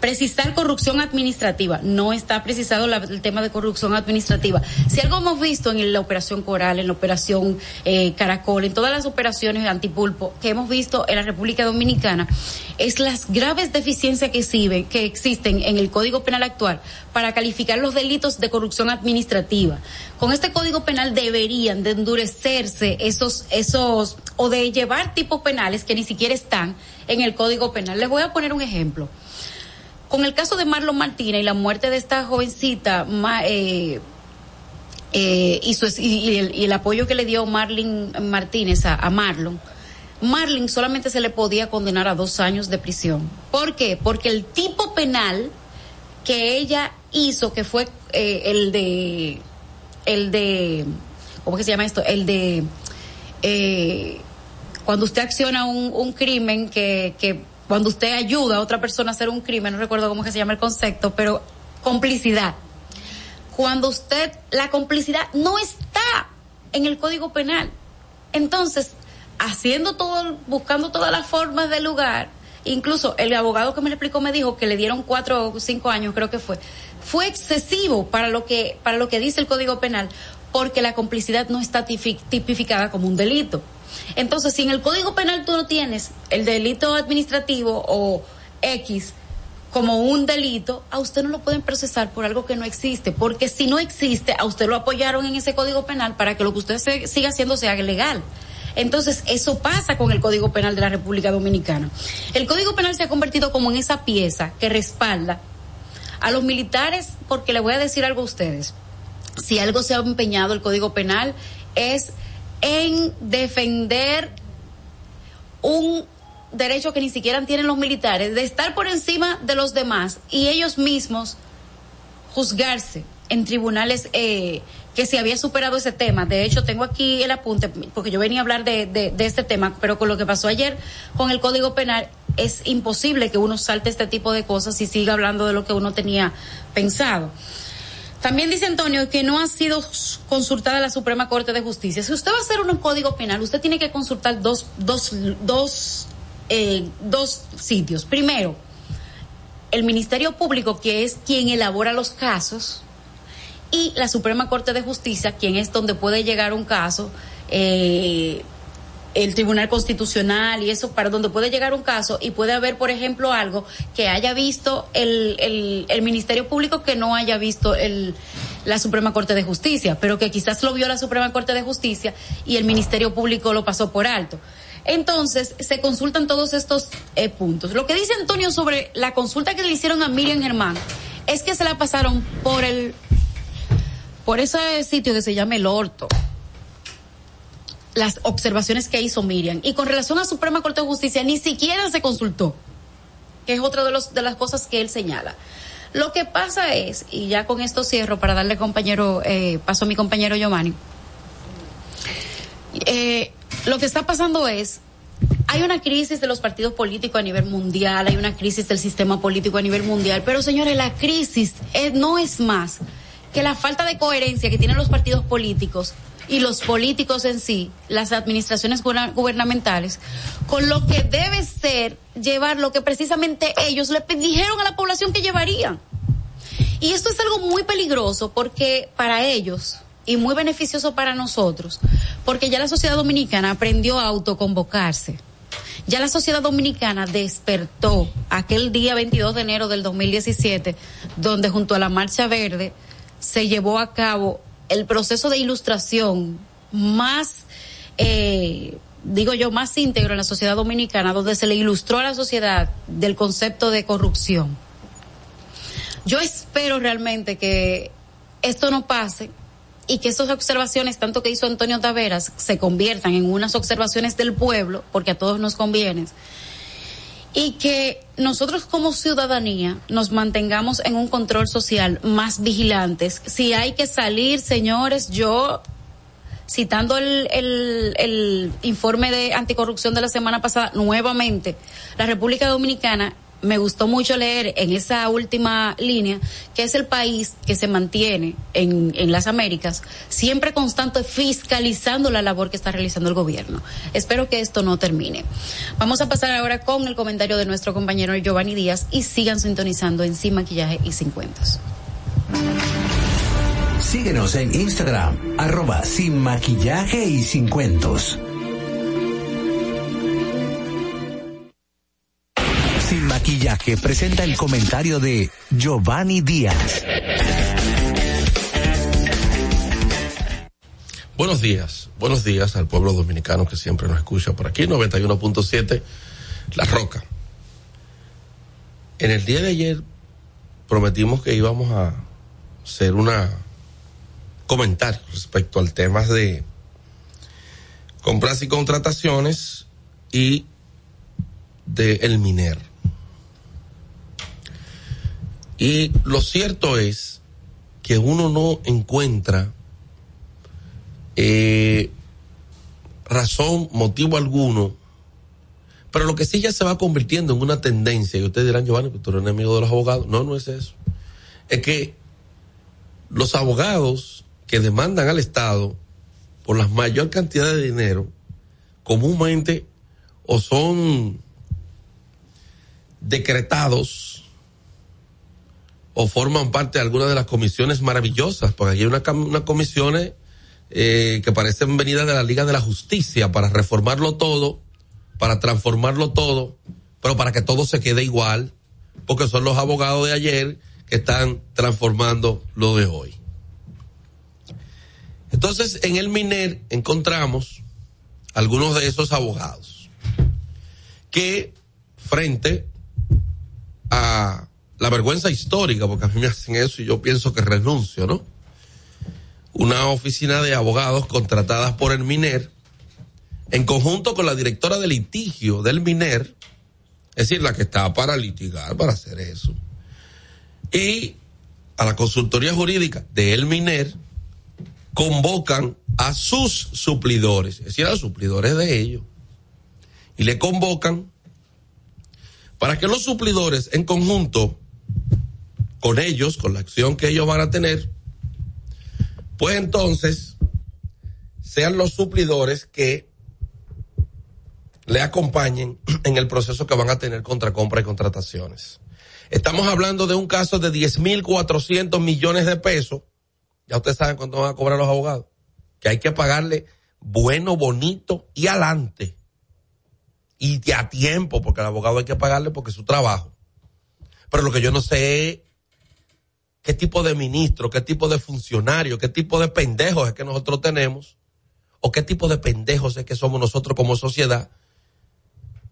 Precisar corrupción administrativa. No está precisado el tema de corrupción administrativa. Si algo hemos visto en la operación Coral, en la operación eh, Caracol, en todas las operaciones antipulpo que hemos visto en la República Dominicana, es las graves deficiencias que, que existen en el Código Penal actual para calificar los delitos de corrupción administrativa. Con este Código Penal deberían de endurecerse esos, esos, o de llevar tipos penales que ni siquiera están en el Código Penal. Les voy a poner un ejemplo. Con el caso de Marlon Martínez y la muerte de esta jovencita, eh, eh, y, el, apoyo que le dio Marlon Martínez a, a Marlon, Marlin solamente se le podía condenar a dos años de prisión. ¿Por qué? Porque el tipo penal que ella hizo, que fue eh, el de, el de, ¿cómo que se llama esto? El de, eh, cuando usted acciona un, crimen que, que cuando usted ayuda a otra persona a hacer un crimen, no recuerdo cómo que se llama el concepto, pero complicidad. Cuando usted, la complicidad no está en el Código Penal. Entonces, haciendo todo, buscando todas las formas del lugar, incluso el abogado que me lo explicó me dijo que le dieron cuatro o cinco años, creo que fue, fue excesivo para lo que, para lo que dice el Código Penal, porque la complicidad no está tipificada como un delito. Entonces, si en el Código Penal tú no tienes el delito administrativo o X como un delito, a usted no lo pueden procesar por algo que no existe, porque si no existe, a usted lo apoyaron en ese código penal para que lo que usted siga haciendo sea legal. Entonces, eso pasa con el Código Penal de la República Dominicana. El Código Penal se ha convertido como en esa pieza que respalda a los militares, porque le voy a decir algo a ustedes. Si algo se ha empeñado el Código Penal es en defender un derecho que ni siquiera tienen los militares, de estar por encima de los demás y ellos mismos juzgarse en tribunales eh, que se había superado ese tema. De hecho, tengo aquí el apunte, porque yo venía a hablar de, de, este tema, pero con lo que pasó ayer con el Código Penal, es imposible que uno salte este tipo de cosas y siga hablando de lo que uno tenía pensado. También dice Antonio que no ha sido consultada la Suprema Corte de Justicia. Si usted va a hacer un código penal, usted tiene que consultar dos, dos, dos, eh, dos sitios. Primero, el Ministerio Público, que es quien elabora los casos, y la Suprema Corte de Justicia, quien es donde puede llegar un caso, eh, el Tribunal Constitucional y eso, para donde puede llegar un caso y puede haber, por ejemplo, algo que haya visto el, el, Ministerio Público que no haya visto el, la Suprema Corte de Justicia, pero que quizás lo vio la Suprema Corte de Justicia y el Ministerio Público lo pasó por alto. Entonces, se consultan todos estos eh, puntos. Lo que dice Antonio sobre la consulta que le hicieron a Miriam Germán es que se la pasaron por el por ese sitio que se llama el Horto, las observaciones que hizo Miriam. Y con relación a Suprema Corte de Justicia, ni siquiera se consultó, que es otra de, las cosas que él señala. Lo que pasa es, y ya con esto cierro para darle compañero, eh, paso a mi compañero Giovanni, eh, lo que está pasando es, hay una crisis de los partidos políticos a nivel mundial, hay una crisis del sistema político a nivel mundial, pero señores, la crisis eh, no es más que la falta de coherencia que tienen los partidos políticos y los políticos en sí, las administraciones gubernamentales, con lo que debe ser llevar lo que precisamente ellos le dijeron a la población que llevarían. Y esto es algo muy peligroso porque para ellos y muy beneficioso para nosotros, porque ya la sociedad dominicana aprendió a autoconvocarse. Ya la sociedad dominicana despertó aquel día 22 de enero del 2017, donde junto a la Marcha Verde se llevó a cabo el proceso de ilustración más, eh, digo yo, más íntegro en la sociedad dominicana, donde se le ilustró a la sociedad del concepto de corrupción. Yo espero realmente que esto no pase y que esas observaciones, tanto que hizo Antonio Taveras, se conviertan en unas observaciones del pueblo, porque a todos nos conviene, y que nosotros como ciudadanía nos mantengamos en un control social más vigilantes. Si hay que salir, señores, yo citando el, el, el informe de anticorrupción de la semana pasada, nuevamente, la República Dominicana me gustó mucho leer en esa última línea que es el país que se mantiene en, en las Américas siempre constante fiscalizando la labor que está realizando el gobierno. Espero que esto no termine. Vamos a pasar ahora con el comentario de nuestro compañero Giovanni Díaz y sigan sintonizando en Sin Maquillaje y Sin Cuentos. Síguenos en Instagram, arroba Sin Maquillaje y Sin Cuentos. Maquillaje presenta el comentario de Giovanni Díaz. Buenos días, buenos días al pueblo dominicano que siempre nos escucha por aquí, 91.7, La Roca. En el día de ayer prometimos que íbamos a hacer una comentario respecto al tema de compras y contrataciones y de el MINER. Y lo cierto es que uno no encuentra eh, razón, motivo alguno, pero lo que sí ya se va convirtiendo en una tendencia, y ustedes dirán, Giovanni, que tú eres enemigo de los abogados. No, no es eso. Es que los abogados que demandan al Estado por la mayor cantidad de dinero, comúnmente o son decretados o forman parte de alguna de las comisiones maravillosas, porque aquí hay unas una comisiones eh, que parecen venidas de la Liga de la Justicia para reformarlo todo, para transformarlo todo, pero para que todo se quede igual, porque son los abogados de ayer que están transformando lo de hoy. Entonces, en el MINER encontramos algunos de esos abogados que frente a la vergüenza histórica, porque a mí me hacen eso y yo pienso que renuncio, ¿no? Una oficina de abogados contratadas por el MINER, en conjunto con la directora de litigio del MINER, es decir, la que está para litigar, para hacer eso, y a la consultoría jurídica de El Miner, convocan a sus suplidores, es decir, a los suplidores de ellos, y le convocan para que los suplidores en conjunto con ellos, con la acción que ellos van a tener, pues entonces sean los suplidores que le acompañen en el proceso que van a tener contra compra y contrataciones. Estamos hablando de un caso de 10.400 millones de pesos. Ya ustedes saben cuánto van a cobrar los abogados. Que hay que pagarle bueno, bonito y adelante. Y a tiempo, porque al abogado hay que pagarle porque es su trabajo. Pero lo que yo no sé qué tipo de ministro, qué tipo de funcionario, qué tipo de pendejos es que nosotros tenemos, o qué tipo de pendejos es que somos nosotros como sociedad,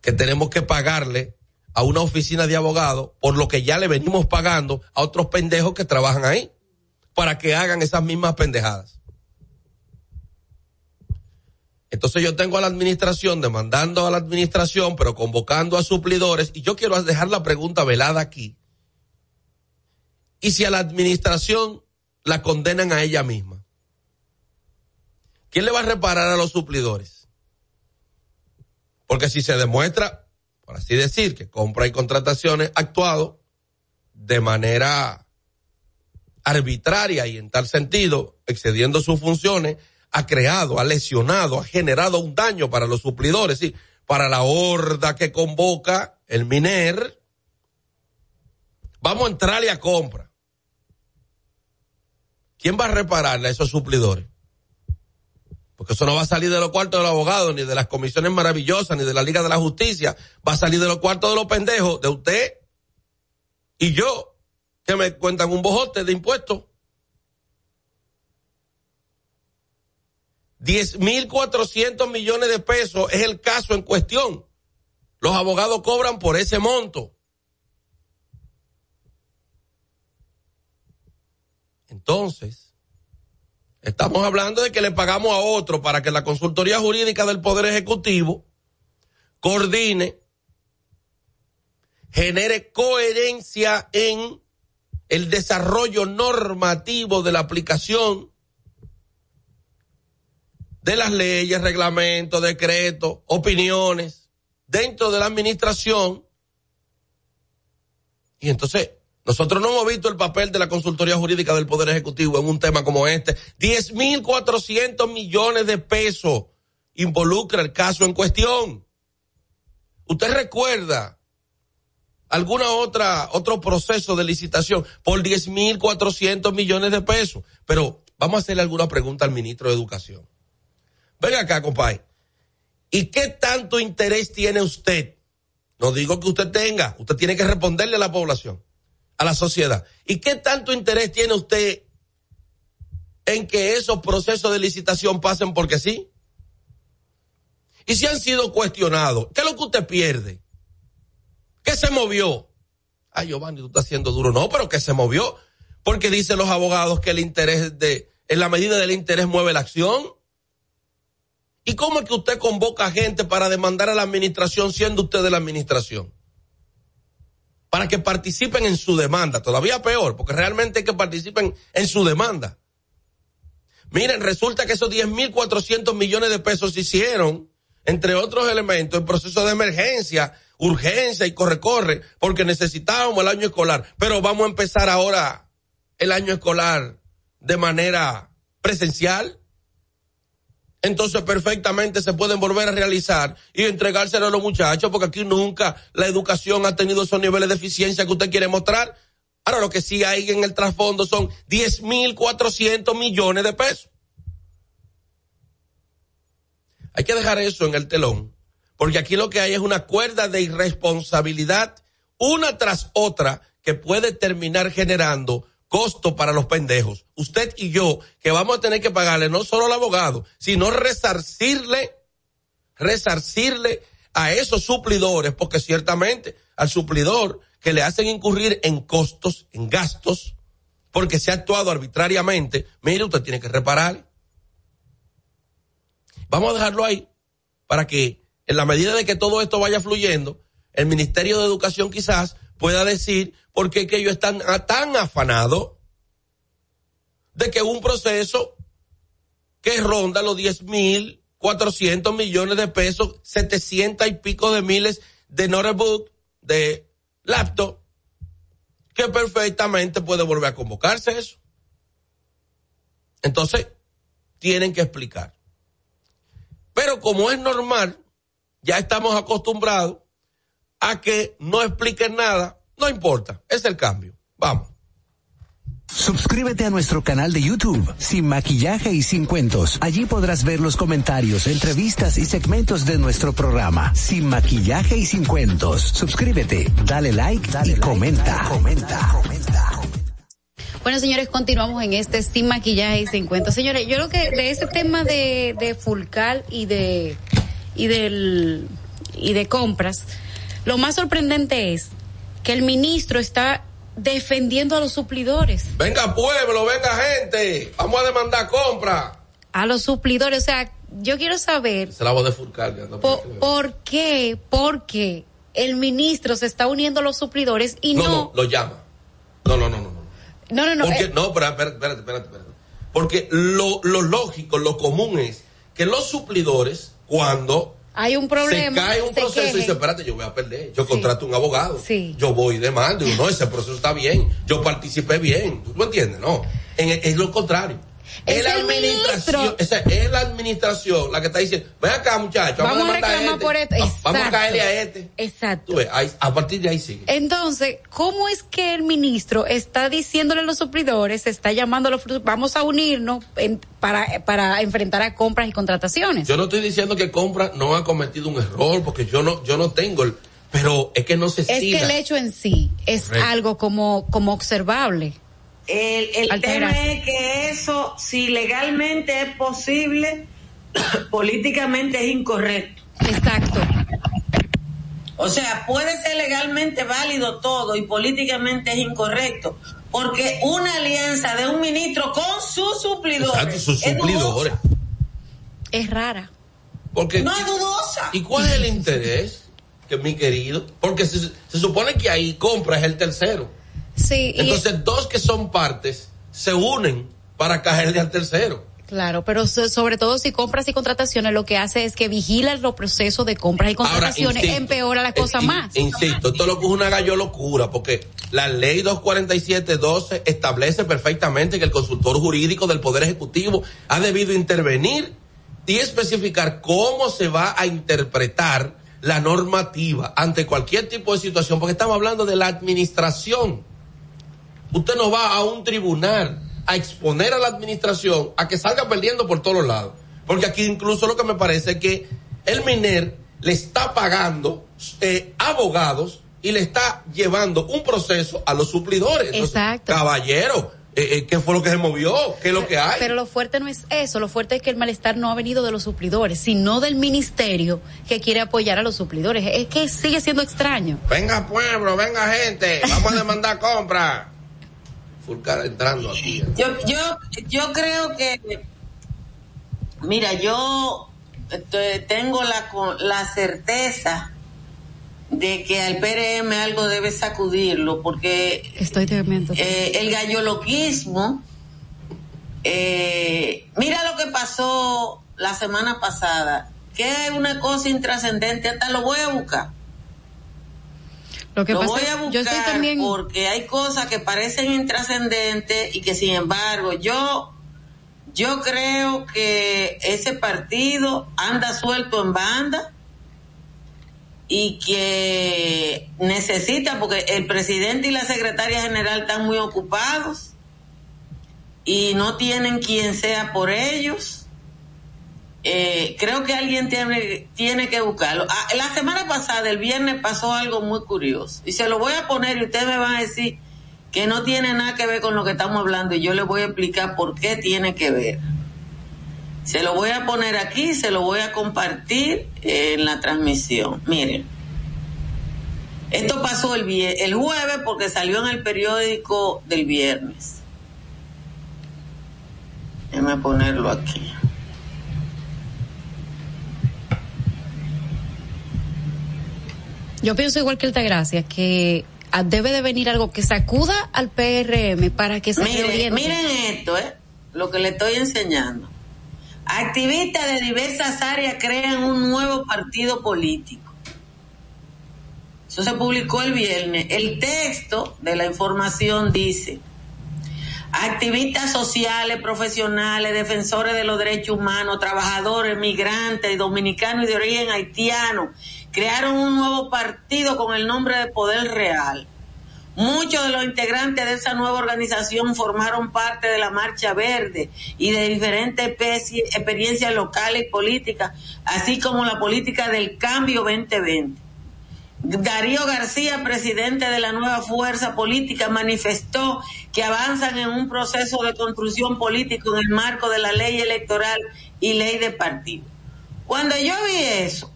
que tenemos que pagarle a una oficina de abogados por lo que ya le venimos pagando a otros pendejos que trabajan ahí para que hagan esas mismas pendejadas. Entonces yo tengo a la administración demandando a la administración, pero convocando a suplidores, y yo quiero dejar la pregunta velada aquí. ¿Y si a la administración la condenan a ella misma? ¿Quién le va a reparar a los suplidores? Porque si se demuestra, por así decir, que compra y contrataciones actuado de manera arbitraria y en tal sentido, excediendo sus funciones, ha creado, ha lesionado, ha generado un daño para los suplidores, sí, para la horda que convoca el MINER. Vamos a entrarle a compra. ¿Quién va a repararle a esos suplidores? Porque eso no va a salir de los cuartos de los abogados, ni de las comisiones maravillosas, ni de la Liga de la Justicia. Va a salir de los cuartos de los pendejos, de usted y yo, que me cuentan un bojote de impuestos. Diez mil cuatrocientos millones de pesos es el caso en cuestión. Los abogados cobran por ese monto. Entonces, estamos hablando de que le pagamos a otro para que la consultoría jurídica del Poder Ejecutivo coordine, genere coherencia en el desarrollo normativo de la aplicación de las leyes, reglamentos, decretos, opiniones dentro de la administración. Y entonces, nosotros no hemos visto el papel de la consultoría jurídica del Poder Ejecutivo en un tema como este. Diez mil cuatrocientos millones de pesos involucra el caso en cuestión. ¿Usted recuerda alguna otra, otro proceso de licitación por diez mil cuatrocientos millones de pesos? Pero vamos a hacerle alguna pregunta al ministro de Educación. Venga acá, compadre. ¿Y qué tanto interés tiene usted? No digo que usted tenga, usted tiene que responderle a la población a la sociedad. ¿Y qué tanto interés tiene usted en que esos procesos de licitación pasen porque sí? Y si han sido cuestionados, ¿qué es lo que usted pierde? ¿Qué se movió? Ay, Giovanni, tú estás haciendo duro. No, pero ¿qué se movió? Porque dicen los abogados que el interés de, en la medida del interés mueve la acción. ¿Y cómo es que usted convoca gente para demandar a la administración siendo usted de la administración? Para que participen en su demanda. Todavía peor, porque realmente hay que participen en su demanda. Miren, resulta que esos 10.400 millones de pesos se hicieron, entre otros elementos, en proceso de emergencia, urgencia y corre-corre, porque necesitábamos el año escolar. Pero vamos a empezar ahora el año escolar de manera presencial entonces perfectamente se pueden volver a realizar y entregárselo a los muchachos, porque aquí nunca la educación ha tenido esos niveles de eficiencia que usted quiere mostrar. Ahora lo que sí hay en el trasfondo son 10.400 millones de pesos. Hay que dejar eso en el telón, porque aquí lo que hay es una cuerda de irresponsabilidad una tras otra que puede terminar generando costo para los pendejos. Usted y yo, que vamos a tener que pagarle no solo al abogado, sino resarcirle, resarcirle a esos suplidores, porque ciertamente al suplidor que le hacen incurrir en costos, en gastos, porque se ha actuado arbitrariamente, mire, usted tiene que reparar. Vamos a dejarlo ahí para que en la medida de que todo esto vaya fluyendo, el Ministerio de Educación quizás pueda decir por qué que ellos están tan afanados de que un proceso que ronda los 10 mil 400 millones de pesos, 700 y pico de miles de notebook, de laptop, que perfectamente puede volver a convocarse eso. Entonces, tienen que explicar. Pero como es normal, ya estamos acostumbrados a que no expliquen nada, no importa, es el cambio. Vamos. Suscríbete a nuestro canal de YouTube, Sin Maquillaje y Sin Cuentos. Allí podrás ver los comentarios, entrevistas y segmentos de nuestro programa, Sin Maquillaje y Sin Cuentos. Suscríbete, dale like, dale y comenta, comenta, comenta. Bueno, señores, continuamos en este Sin Maquillaje y Sin Cuentos. Señores, yo creo que de ese tema de, de Fulcal y de, y del, y de compras, lo más sorprendente es que el ministro está defendiendo a los suplidores. Venga pueblo, venga gente, vamos a demandar compra. A los suplidores, o sea, yo quiero saber. Se la voy a defurcar. Por, ¿Por qué? ¿Por qué el ministro se está uniendo a los suplidores y no? No, no, lo llama. No, no, no, no. No, no, no. Porque, eh, no, pero espérate, espérate, espérate, espérate. Porque lo, lo lógico, lo común es que los suplidores, cuando hay un problema. Se cae un se proceso y dice, espérate, yo voy a perder. Yo Sí. contrato un abogado. Sí. Yo voy y demando. Y no, ese proceso está bien. Yo participé bien. ¿Tú me entiendes? No. En, es lo contrario. Es la el administración, es la administración la que está diciendo, ven acá muchachos, vamos, Vamos a reclamar este. por esto. Va- Vamos a caerle a este. Exacto. Tú ves, ahí- a partir de ahí sigue. Entonces, ¿cómo es que el ministro está diciéndole a los suplidores, está llamando a los vamos a unirnos en- para, para enfrentar a compras y contrataciones? Yo no estoy diciendo que compra no ha cometido un error, porque yo no, yo no tengo el, pero es que no se es que el hecho en sí es Correcto. algo como, como observable. El, tema es que eso, si legalmente es posible, políticamente es incorrecto. Exacto. O sea, puede ser legalmente válido todo y políticamente es incorrecto. Porque una alianza de un ministro con sus suplidores. Exacto, sus es suplidores. dudosa. Es rara. Porque, No es dudosa. ¿Y cuál es el interés? Que mi querido, porque se, se supone que ahí compra es el tercero. Sí, y- Entonces, dos que son partes se unen para caerle al tercero. claro, pero so- sobre todo si compras y contrataciones lo que hace es que vigila los procesos de compras y contrataciones, insisto, empeora la cosa eh, in- más. Insisto, esto es lo que es una gallo locura, porque la ley 247.12 establece perfectamente que el consultor jurídico del Poder Ejecutivo ha debido intervenir y especificar cómo se va a interpretar la normativa ante cualquier tipo de situación, porque estamos hablando de la administración. Usted no va a un tribunal a exponer a la administración a que salga perdiendo por todos lados. Porque aquí incluso lo que me parece es que el MINER le está pagando eh, abogados y le está llevando un proceso a los suplidores. Entonces, Exacto. Caballero, eh, eh, ¿qué fue lo que se movió? ¿Qué es lo que hay? Pero lo fuerte no es eso, lo fuerte es que el malestar no ha venido de los suplidores, sino del ministerio que quiere apoyar a los suplidores. Es que sigue siendo extraño. Venga pueblo, venga gente, vamos a demandar compra. Fulcar entrando aquí. Yo, yo, yo creo que, mira, yo este, tengo la, la certeza de que al PRM algo debe sacudirlo, porque Estoy eh, el galloloquismo, eh, mira lo que pasó la semana pasada, que es una cosa intrascendente, hasta lo voy a buscar. Lo que Lo pasa voy a yo estoy buscar también porque hay cosas que parecen intrascendentes y que sin embargo yo yo creo que ese partido anda suelto en banda y que necesita porque el presidente y la secretaria general están muy ocupados y no tienen quien sea por ellos Eh, creo que alguien tiene, tiene que buscarlo. Ah, la semana pasada, el viernes, pasó algo muy curioso. Y se lo voy a poner y ustedes me van a decir que no tiene nada que ver con lo que estamos hablando y yo les voy a explicar por qué tiene que ver. Se lo voy a poner aquí, se lo voy a compartir en la transmisión. Miren, esto pasó el, el jueves porque salió en el periódico del viernes. Déjame ponerlo aquí. Yo pienso igual que el Gracia, que debe de venir algo que sacuda al PRM para que se miren, miren esto, ¿eh? lo que le estoy enseñando. Activistas de diversas áreas crean un nuevo partido político. Eso se publicó el viernes. El texto de la información dice, activistas sociales, profesionales, defensores de los derechos humanos, trabajadores, migrantes, dominicanos y de origen haitiano, crearon un nuevo partido con el nombre de Poder Real. Muchos de los integrantes de esa nueva organización formaron parte de la Marcha Verde y de diferentes experiencias locales y políticas, así como la política del cambio 2020. Darío García, presidente de la nueva fuerza política, manifestó que avanzan en un proceso de construcción político en el marco de la ley electoral y ley de partido. Cuando yo vi eso,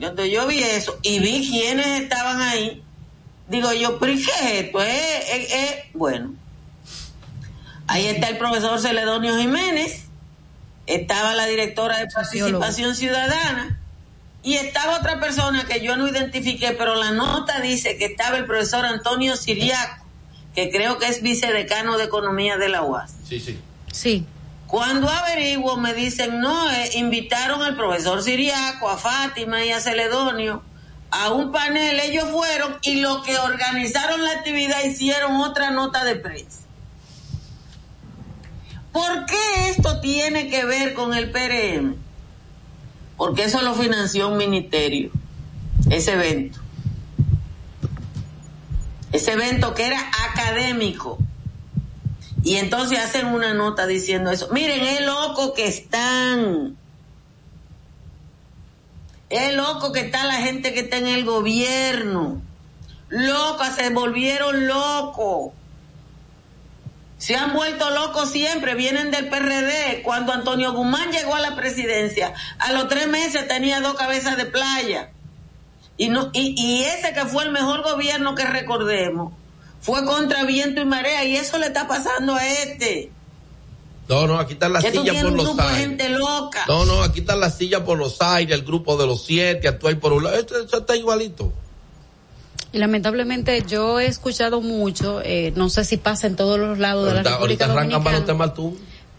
cuando yo vi eso y vi quiénes estaban ahí, digo yo, pero ¿qué es esto? bueno, ahí está el profesor Celedonio Jiménez, estaba la directora de participación ciudadana y estaba otra persona que yo no identifiqué, pero la nota dice que estaba el profesor Antonio Siriaco, que creo que es vicedecano de Economía de la UAS. Sí, sí. Sí. Cuando averiguo me dicen, no, eh, invitaron al profesor Siriaco, a Fátima y a Celedonio a un panel, ellos fueron y los que organizaron la actividad hicieron otra nota de prensa. ¿Por qué esto tiene que ver con el PRM? Porque eso lo financió un ministerio, ese evento. Ese evento que era académico y entonces hacen una nota diciendo eso. Miren, es loco que están. Es loco que está la gente que está en el gobierno. Locas, se volvieron locos. Se han vuelto locos siempre, vienen del PRD. Cuando Antonio Guzmán llegó a la presidencia, a los tres meses tenía dos cabezas de playa. Y, no, y, y ese que fue el mejor gobierno que recordemos, fue contra viento y marea y eso le está pasando a este. No, no, aquí están las sillas por los aires. gente loca. No, no, aquí están las sillas por los aires, el grupo de los siete, actúa por un lado. Esto, está igualito. Y lamentablemente yo he escuchado mucho, eh, no sé si pasa en todos los lados de la República Dominicana.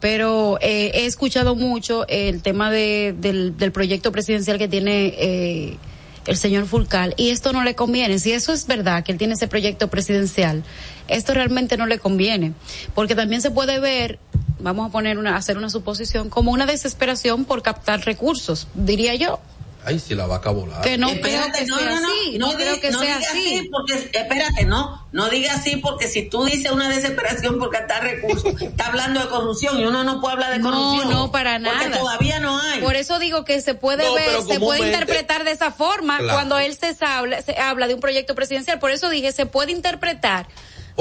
Pero eh, he escuchado mucho el tema de, del, del proyecto presidencial que tiene eh, el señor Fulcal, y esto no le conviene. Si eso es verdad, que él tiene ese proyecto presidencial, esto realmente no le conviene, porque también se puede ver, vamos a poner una, hacer una suposición, como una desesperación por captar recursos, diría yo. Ay, si la vaca volar. Que no creo que sea así. No, creo que sea así. Porque, espérate, no. No diga así porque si tú dices una desesperación porque está recursos, está hablando de corrupción y uno no puede hablar de corrupción. No, no, para nada. Porque todavía no hay. Por eso digo que se puede ver, se puede interpretar de esa forma cuando él se habla, se habla de un proyecto presidencial. Por eso dije, se puede interpretar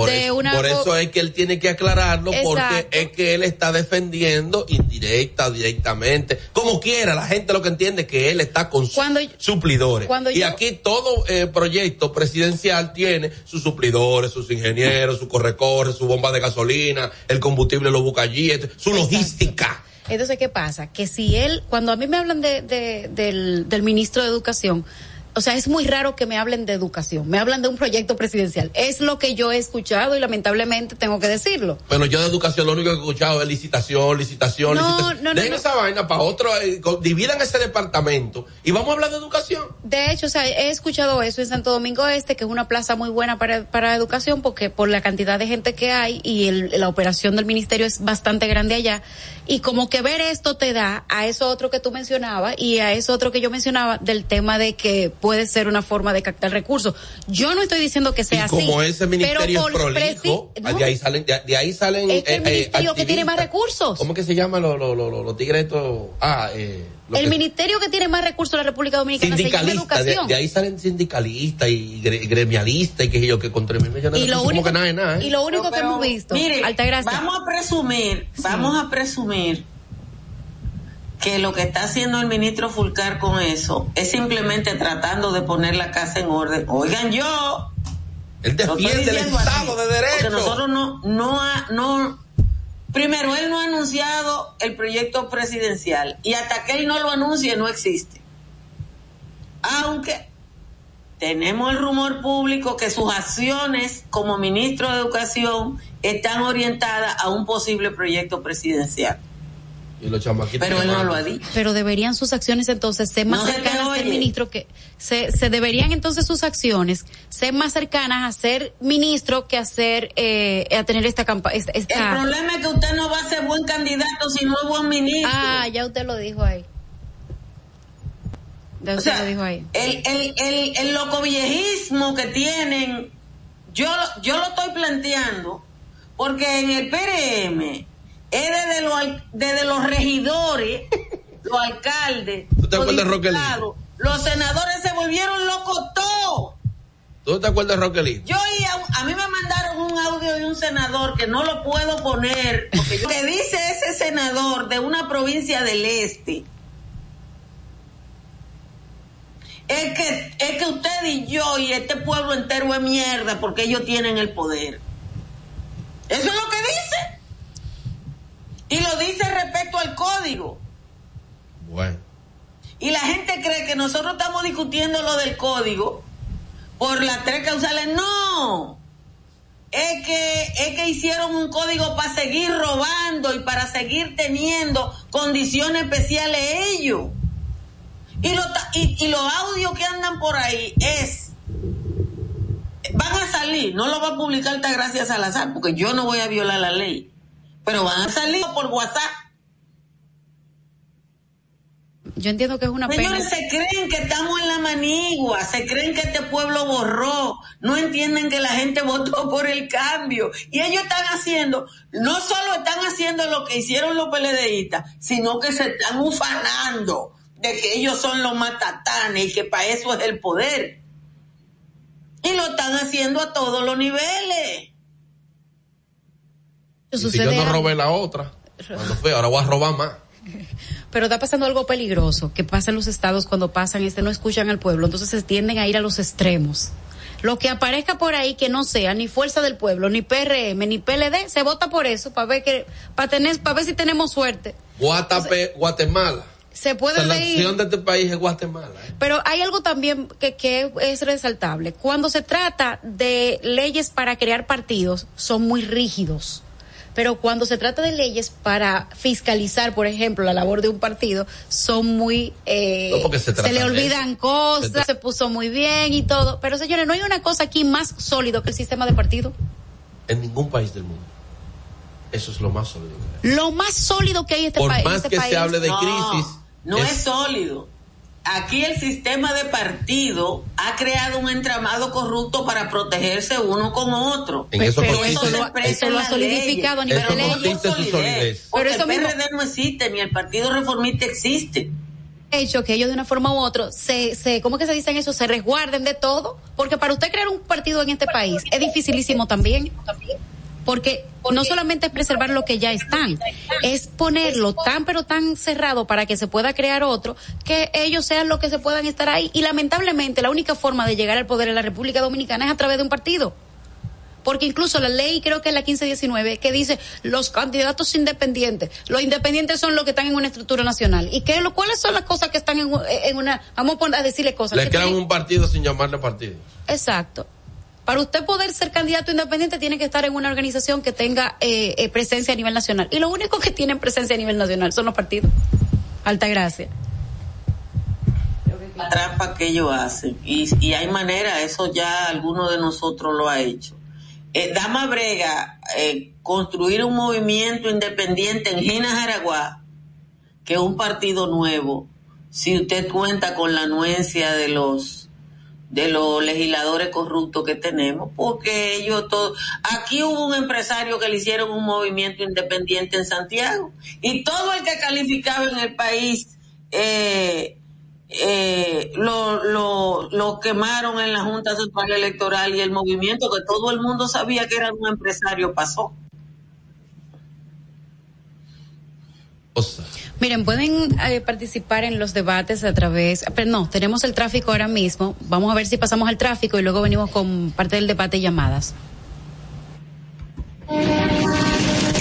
por, eso, es que él tiene que aclararlo porque es que él está defendiendo indirecta, directamente, como quiera, la gente lo que entiende es que él está con sus suplidores. y aquí todo eh, proyecto presidencial tiene sus suplidores, sus ingenieros, su correcorre, su bomba de gasolina, el combustible lo busca allí, su logística. Entonces, ¿qué pasa? Que si él, cuando a mí me hablan de, del, del ministro de Educación, o sea, es muy raro que me hablen de educación, me hablan de un proyecto presidencial. Es lo que yo he escuchado y lamentablemente tengo que decirlo. Bueno, yo de educación lo único que he escuchado es licitación, licitación, no, licitación. No, Dejen esa vaina para otro, eh, dividan ese departamento y vamos a hablar de educación. De hecho, o sea, he escuchado eso en Santo Domingo Este, que es una plaza muy buena para, para educación porque por la cantidad de gente que hay y el, la operación del ministerio es bastante grande allá. Y como que ver esto te da a eso otro que tú mencionabas y a eso otro que yo mencionaba del tema de que puede ser una forma de captar recursos. Yo no estoy diciendo que sea y como así. ese ministerio es prolijo, no, de ahí salen, de, de ahí salen. Es que el eh, eh, ministerio que tiene más recursos. ¿Cómo que se llaman los los, los tigres estos? Ah, eh, lo el que- ministerio que tiene más recursos de la República Dominicana se llama sindicalistas, de, ahí salen sindicalistas y gre- gremialistas y que sé yo que con tres mil millones y de lo único, que nada nada, ¿eh? y lo único Pero- que hemos pero, visto, mire, Altagracia, Vamos a presumir, vamos a presumir que lo que está haciendo el ministro Fulcar con eso es simplemente tratando de poner la casa en orden. Oigan, yo Él defiende el Estado así, de Derecho. Porque nosotros no, no, ha- no, primero él no ha anunciado el proyecto presidencial y hasta que él no lo anuncie no existe. Aunque tenemos el rumor público que sus acciones como ministro de Educación están orientadas a un posible proyecto presidencial. Y los chamaquitos Pero él no lo ha dicho. pero deberían sus acciones entonces ser más No cercanas al ministro que se, se deberían entonces sus acciones ser más cercanas a ser ministro que a ser eh, a tener esta campaña esta, El problema es que usted no va a ser buen candidato si no es buen ministro. ah ya usted lo dijo ahí ya O usted sea, lo dijo ahí el, el, el, el loco viejismo que tienen, yo, yo lo estoy planteando porque en el PRM es desde, los desde los regidores, los alcaldes, ¿Tú te los diputados, senadores se volvieron locos todos. ¿Tú te acuerdas de Roquelito? Yo a, a mí me mandaron un audio de un senador que no lo puedo poner, porque yo- que dice ese senador de una provincia del este. Es que, es que usted y yo y este pueblo entero es mierda porque ellos tienen el poder. Eso es lo que dice. Y lo dice respecto al código. Bueno. Y la gente cree que nosotros estamos discutiendo lo del código por las tres causales. No. Es que, es que hicieron un código para seguir robando y para seguir teniendo condiciones especiales ellos. Y, lo, y, y los audios que andan por ahí es, van a salir, no lo va a publicar Altagracia Salazar, porque yo no voy a violar la ley, pero van a salir por WhatsApp. yo entiendo que es una pena Señores, se creen que estamos en la manigua, se creen que este pueblo borró, no entienden que la gente votó por el cambio. Y ellos están haciendo, no solo están haciendo lo que hicieron los PLDistas, sino que se están ufanando de que ellos son los matatanes y que para eso es el poder. Y lo están haciendo a todos los niveles. Si yo no algo. robé la otra, cuando fue, ahora voy a robar más. Pero está pasando algo peligroso que pasa en los estados cuando pasan este no escuchan al pueblo, entonces se tienden a ir a los extremos. Lo que aparezca por ahí que no sea ni Fuerza del Pueblo, ni PRM, ni PLD, se vota por eso para ver que para tener para ver si tenemos suerte. Guatape, Guatemala. Se O puede sea, la acción de este país es Guatemala. ¿eh? Pero hay algo también que, que es resaltable. Cuando se trata de leyes para crear partidos, son muy rígidos. Pero cuando se trata de leyes para fiscalizar, por ejemplo, la labor de un partido, son muy... Eh, No, porque se trata le olvidan eso. cosas, Se se, puso muy bien y todo. Pero señores, no hay una cosa aquí más sólido que el sistema de partido. En ningún país del mundo. Eso es lo más sólido. que hay. Lo más sólido que hay en este, Por pa- en más este que país. se hable de no, crisis. No es, sólido. Aquí el sistema de partido ha creado un entramado corrupto para protegerse uno con otro. En eso Pero eso lo ha- eso lo ha solidificado a nivel Eso de solidez. Porque Pero eso el mismo- PRD no existe, ni el Partido Reformista existe. hecho que ellos de una forma u otra se, se ¿cómo que se dicen eso? Se resguarden de todo, porque para usted crear un partido en este país es dificilísimo también. Porque no solamente es preservar lo que ya están, es ponerlo tan pero tan cerrado para que se pueda crear otro, que ellos sean los que se puedan estar ahí. Y lamentablemente la única forma de llegar al poder en la República Dominicana es a través de un partido. Porque incluso la ley, creo que es la 1519, que dice los candidatos independientes. Los independientes son los que están en una estructura nacional. ¿Y qué, lo, cuáles son las cosas que están en, en una... Vamos a, decirle cosas. Le crean tienen- un partido sin llamarle partido. Exacto. Para usted poder ser candidato independiente tiene que estar en una organización que tenga eh, eh, presencia a nivel nacional. Y lo único que tienen presencia a nivel nacional son los partidos. Alta gracia. La trampa que ellos hacen. Y, y hay manera, eso ya alguno de nosotros lo ha hecho. Eh, Dama Brega, eh, construir un movimiento independiente en Gina Jaraguá, que es un partido nuevo, si usted cuenta con la anuencia de los de los legisladores corruptos que tenemos, porque ellos todos, aquí hubo un empresario que le hicieron un movimiento independiente en Santiago y todo el que calificaba en el país eh, eh, lo, lo, lo quemaron en la Junta Central Electoral y el movimiento que todo el mundo sabía que era un empresario pasó. Miren, pueden eh, participar en los debates a través, pero no, tenemos el tráfico ahora mismo. Vamos a ver si pasamos al tráfico y luego venimos con parte del debate y llamadas.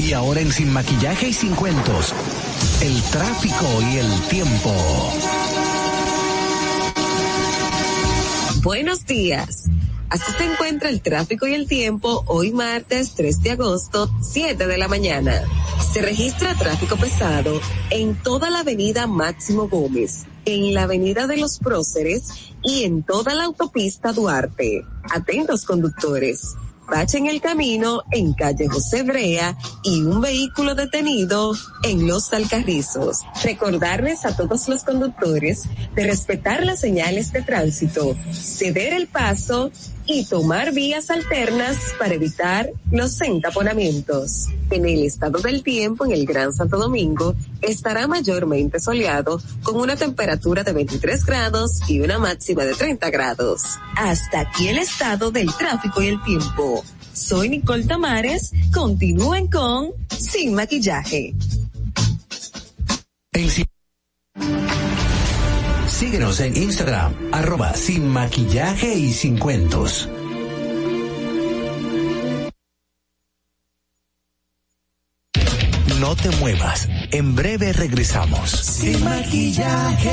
Y ahora en Sin Maquillaje y Sin Cuentos, el tráfico y el tiempo. Buenos días. Así se encuentra el tráfico y el tiempo hoy martes 3 de agosto, 7 de la mañana. Se registra tráfico pesado en toda la avenida Máximo Gómez, en la avenida de los Próceres y en toda la autopista Duarte. Atentos conductores en el camino en calle José Brea y un vehículo detenido en Los Alcarrizos. Recordarles a todos los conductores de respetar las señales de tránsito, ceder el paso y tomar vías alternas para evitar los entaponamientos. En el estado del tiempo en el Gran Santo Domingo estará mayormente soleado con una temperatura de 23 grados y una máxima de 30 grados. Hasta aquí el estado del tráfico y el tiempo. Soy Nicole Tamares. Continúen con Sin Maquillaje. Síguenos en Instagram, arroba sin maquillaje y sin cuentos. No te muevas, en breve regresamos. Sin maquillaje.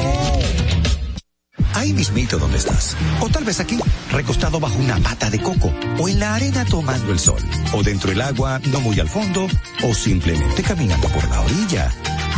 Ahí mismito donde estás. O tal vez aquí, recostado bajo una mata de coco. O en la arena tomando el sol. O dentro del agua, no muy al fondo. O simplemente caminando por la orilla.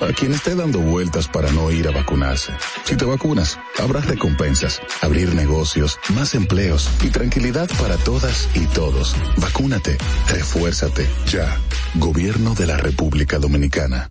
a quien esté dando vueltas para no ir a vacunarse. Si te vacunas, habrá recompensas, abrir negocios, más empleos y tranquilidad para todas y todos. Vacúnate, refuérzate, ya. Gobierno de la República Dominicana.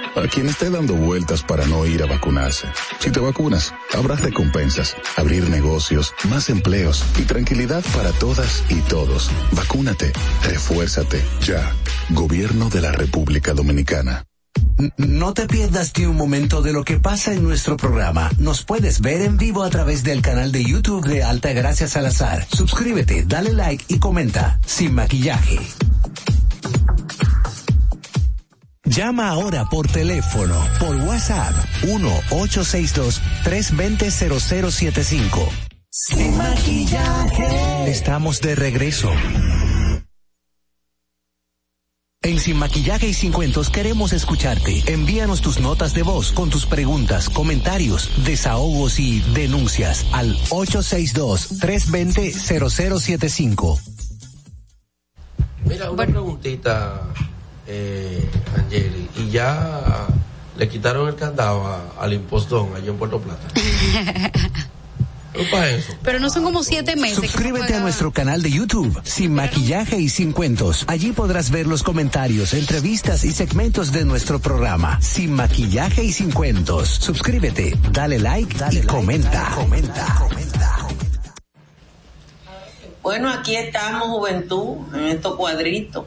a quien esté dando vueltas para no ir a vacunarse. Si te vacunas, habrá recompensas, abrir negocios, más empleos y tranquilidad para todas y todos. Vacúnate, refuérzate, ya. Gobierno de la República Dominicana. No te pierdas ni un momento de lo que pasa en nuestro programa. Nos puedes ver en vivo a través del canal de YouTube de Alta Gracia Salazar. Suscríbete, dale like y comenta. Sin maquillaje. Llama ahora por teléfono, por WhatsApp, 1-862-320-0075. Sin maquillaje. Estamos de regreso. En Sin Maquillaje y Sin Cuentos queremos escucharte. Envíanos tus notas de voz con tus preguntas, comentarios, desahogos y denuncias al 862-320-0075. Mira, una preguntita, eh, Angeli, y ya le quitaron el candado a- al impostón allá en Puerto Plata. ¿No para eso? Pero no son como siete meses. Suscríbete a nuestro canal de YouTube, Sin Maquillaje y Sin Cuentos. Allí podrás ver los comentarios, entrevistas y segmentos de nuestro programa, Sin Maquillaje y Sin Cuentos. Suscríbete, dale like y comenta. comenta. comenta. Bueno, aquí estamos, juventud, en estos cuadritos.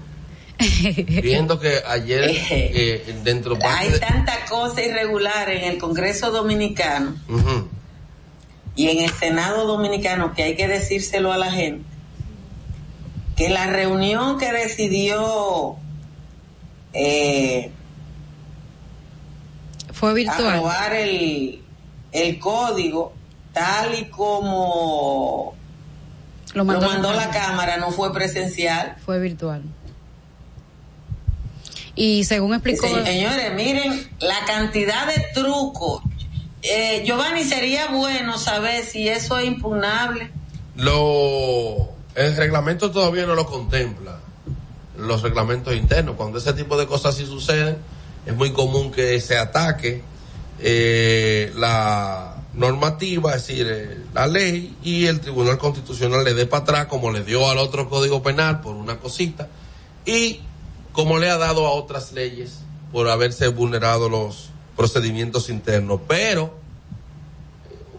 Viendo que ayer eh, dentro Hay de- tanta cosa irregular en el Congreso Dominicano y en el Senado Dominicano que hay que decírselo a la gente. Que la reunión que decidió eh, Fue virtual. aprobar el, el código tal y como Lo mandó, lo mandó la Cámara no fue presencial. Fue virtual. Y según explicó. Sí, señores, miren la cantidad de trucos. Eh, Giovanni, sería bueno saber si eso es impugnable. Lo, el reglamento todavía no lo contempla. Los reglamentos internos. Cuando ese tipo de cosas sí suceden, es muy común que se ataque eh, la normativa, es decir, eh, la ley, y el Tribunal Constitucional le dé para atrás, como le dio al otro Código Penal por una cosita, y como le ha dado a otras leyes por haberse vulnerado los procedimientos internos. Pero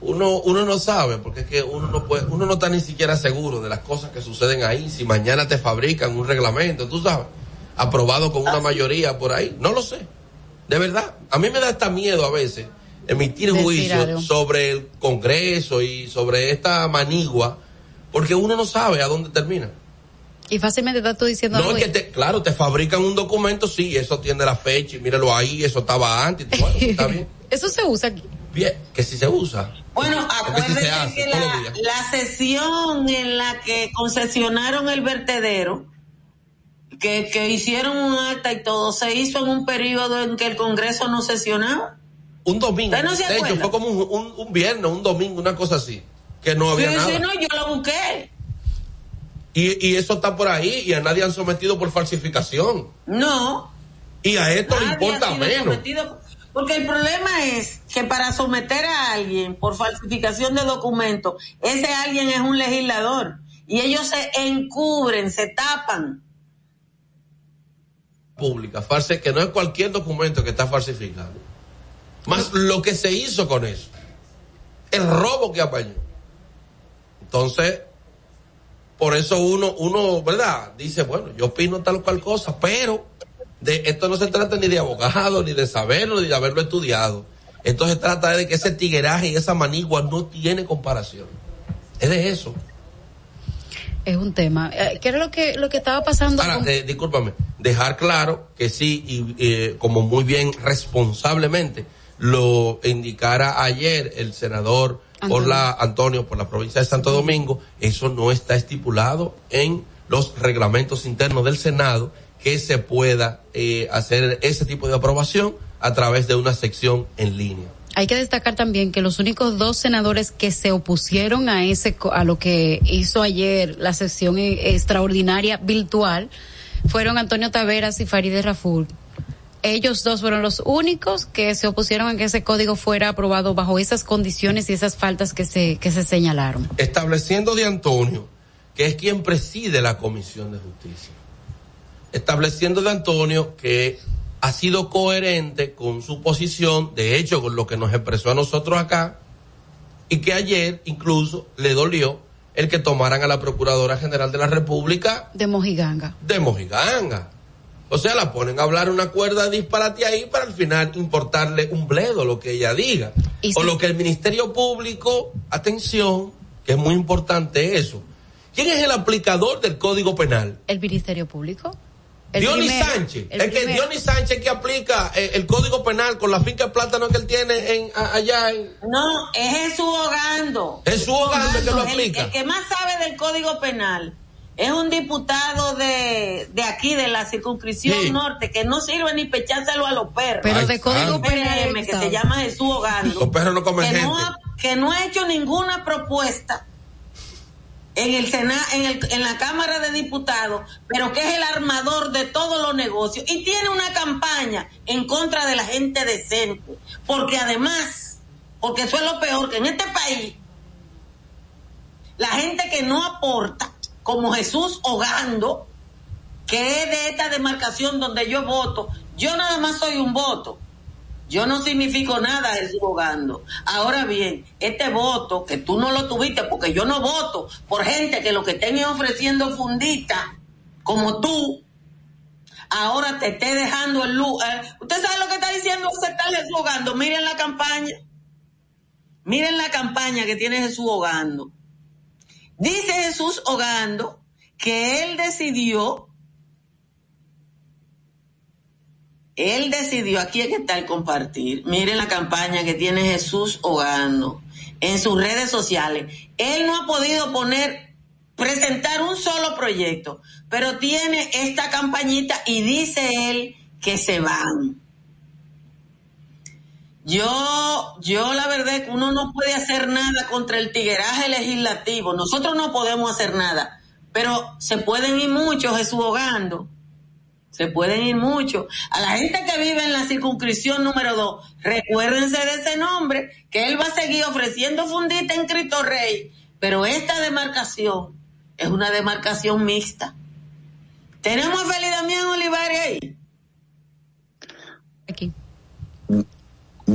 uno, uno no sabe, porque es que uno no puede, uno no está ni siquiera seguro de las cosas que suceden ahí. Si mañana te fabrican un reglamento, tú sabes, aprobado con una mayoría por ahí, no lo sé. De verdad, a mí me da hasta miedo a veces emitir juicios sobre el Congreso y sobre esta manigua, porque uno no sabe a dónde termina. Y fácilmente estás tú diciendo No algo es que te, claro, te fabrican un documento, sí, eso tiene la fecha y míralo ahí, eso estaba antes, y tú, bueno, está bien. Eso se usa aquí. Bien, que si se usa. Bueno, que sí acuérdense hace que la, la sesión en la que concesionaron el vertedero, que, que hicieron un acta y todo, se hizo en un periodo en que el Congreso no sesionaba. Un domingo. ¿Usted no se de hecho, acuerda? fue como un, un, un viernes, un domingo, una cosa así. Que no había Sí, nada. sí, no, yo lo busqué. Y, y eso está por ahí y a nadie han sometido por falsificación. No. Y a esto le importa menos. sometido- porque el problema es que para someter a alguien por falsificación de documentos, ese alguien es un legislador. Y ellos se encubren, se tapan. Pública, false, que no es cualquier documento que está falsificado. Más lo que se hizo con eso. El robo que apañó. Entonces, por eso uno, uno, ¿verdad? Dice, bueno, yo opino tal o cual cosa, pero de esto no se trata ni de abogado, ni de saberlo, ni de haberlo estudiado. Esto se trata de que ese tigueraje y esa manigua no tiene comparación. Es de eso. Es un tema. Eh, ¿Qué era lo que, lo que estaba pasando? Ahora, con- eh, discúlpame, dejar claro que sí, y eh, como muy bien responsablemente lo indicara ayer el senador por la Antonio por la provincia de Santo Domingo, eso no está estipulado en los reglamentos internos del Senado que se pueda eh, hacer ese tipo de aprobación a través de una sección en línea. Hay que destacar también que los únicos dos senadores que se opusieron a ese a lo que hizo ayer la sesión eh, extraordinaria virtual fueron Antonio Taveras y Farideh Raful. Ellos dos fueron los únicos que se opusieron a que ese código fuera aprobado bajo esas condiciones y esas faltas que se que se señalaron. estableciendo de Antonio, que es quien preside la Comisión de Justicia, estableciendo de Antonio que ha sido coherente con su posición, de hecho con lo que nos expresó a nosotros acá, y que ayer incluso le dolió el que tomaran a la Procuradora General de la República De Mojiganga. de Mojiganga. O sea, la ponen a hablar una cuerda de disparate ahí para al final importarle un bledo lo que ella diga. Y o si- lo que el Ministerio Público, atención, que es muy importante eso. ¿Quién es el aplicador del Código Penal? El Ministerio Público. El Dionis primero, Sánchez. el es que primero. Dionis Sánchez que aplica eh, el Código Penal con la finca de plátano que él tiene en, a- allá en... No, es Jesús Hogando. Jesús Hogando que lo El- aplica. El, que más sabe del Código Penal es un diputado de, de aquí, de la circunscripción Sí. norte, que no sirve ni pechárselo a los perros. Pero Ay, de código. PRM, que se llama Jesús Hogando. Los perros no comen que gente. no ha, que no ha hecho ninguna propuesta en el Sena, en, el, en la Cámara de Diputados, pero que es el armador de todos los negocios y tiene una campaña en contra de la gente decente, porque además, porque eso es lo peor, que en este país la gente que no aporta, como Jesús Hogando, que es de esta demarcación donde yo voto, yo nada más soy un voto. Yo no significo nada Jesús Hogando. Ahora bien, este voto que tú no lo tuviste porque yo no voto por gente que lo que estén es ofreciendo fundita como tú, ahora te esté dejando el luz. eh, ¿Usted sabe lo que está diciendo ese tal Jesús Hogando? Miren la campaña. Miren la campaña que tiene Jesús Hogando. Dice Jesús Hogando que él decidió Él decidió, aquí es que está el compartir. Miren la campaña que tiene Jesús Hogando en sus redes sociales. Él no ha podido poner, presentar un solo proyecto, pero tiene esta campañita y dice él que se van. Yo, yo la verdad es que uno no puede hacer nada contra el tigueraje legislativo. Nosotros no podemos hacer nada, pero se pueden ir muchos Jesús Hogando. Se pueden ir muchos. A la gente que vive en la circunscripción número 2, recuérdense de ese nombre, que él va a seguir ofreciendo fundita en Cristo Rey. Pero esta demarcación es una demarcación mixta. Tenemos a Feliz Damián Olivares ahí. Aquí.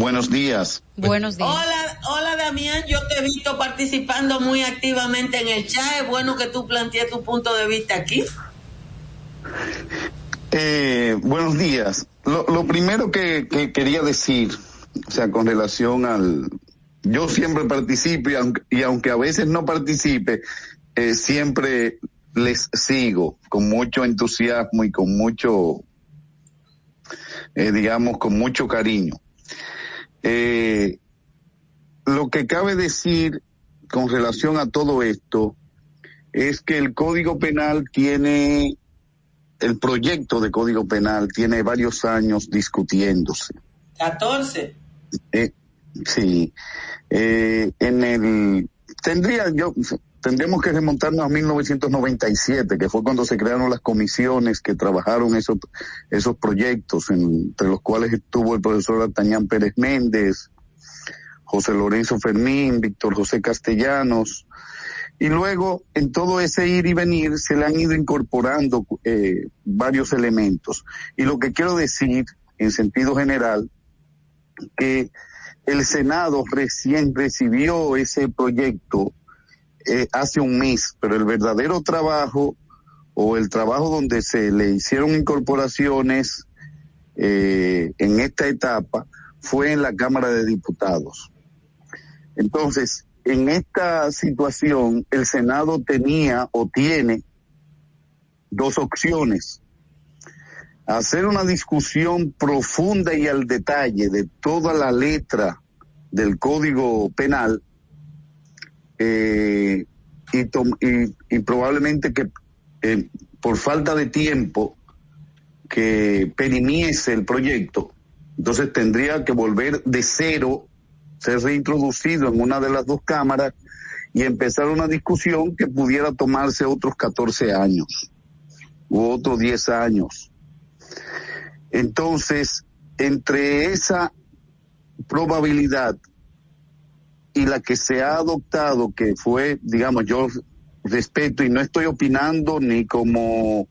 Buenos días. Buenos días. Hola, hola Damián, yo te he visto participando muy activamente en el chat. Es bueno que tú plantees tu punto de vista aquí. Eh, buenos días. Lo, lo primero que, que quería decir, o sea, con relación al... Yo siempre participo y aunque, y aunque a veces no participe, eh, siempre les sigo con mucho entusiasmo y con mucho, eh, digamos, con mucho cariño. Eh, lo que cabe decir con relación a todo esto es que el Código Penal tiene el proyecto de Código Penal tiene varios años discutiéndose. 14. Eh, sí. Eh, en el tendría yo tendríamos que remontarnos a 1997, que fue cuando se crearon las comisiones que trabajaron esos esos proyectos, entre los cuales estuvo el profesor Artañán Pérez Méndez, José Lorenzo Fermín, Víctor José Castellanos, y luego, en todo ese ir y venir, se le han ido incorporando eh, varios elementos. Y lo que quiero decir, en sentido general, que el Senado recién recibió ese proyecto eh, hace un mes, pero el verdadero trabajo o el trabajo donde se le hicieron incorporaciones eh, en esta etapa fue en la Cámara de Diputados. Entonces, en esta situación el Senado tenía o tiene dos opciones. Hacer una discusión profunda y al detalle de toda la letra del Código Penal eh, y, y, y, probablemente que eh, por falta de tiempo que perimiese el proyecto, entonces tendría que volver de cero ser reintroducido en una de las dos cámaras y empezar una discusión que pudiera tomarse otros 14 años u otros 10 años. Entonces, entre esa probabilidad y la que se ha adoptado, que fue, digamos, yo respeto y no estoy opinando ni como,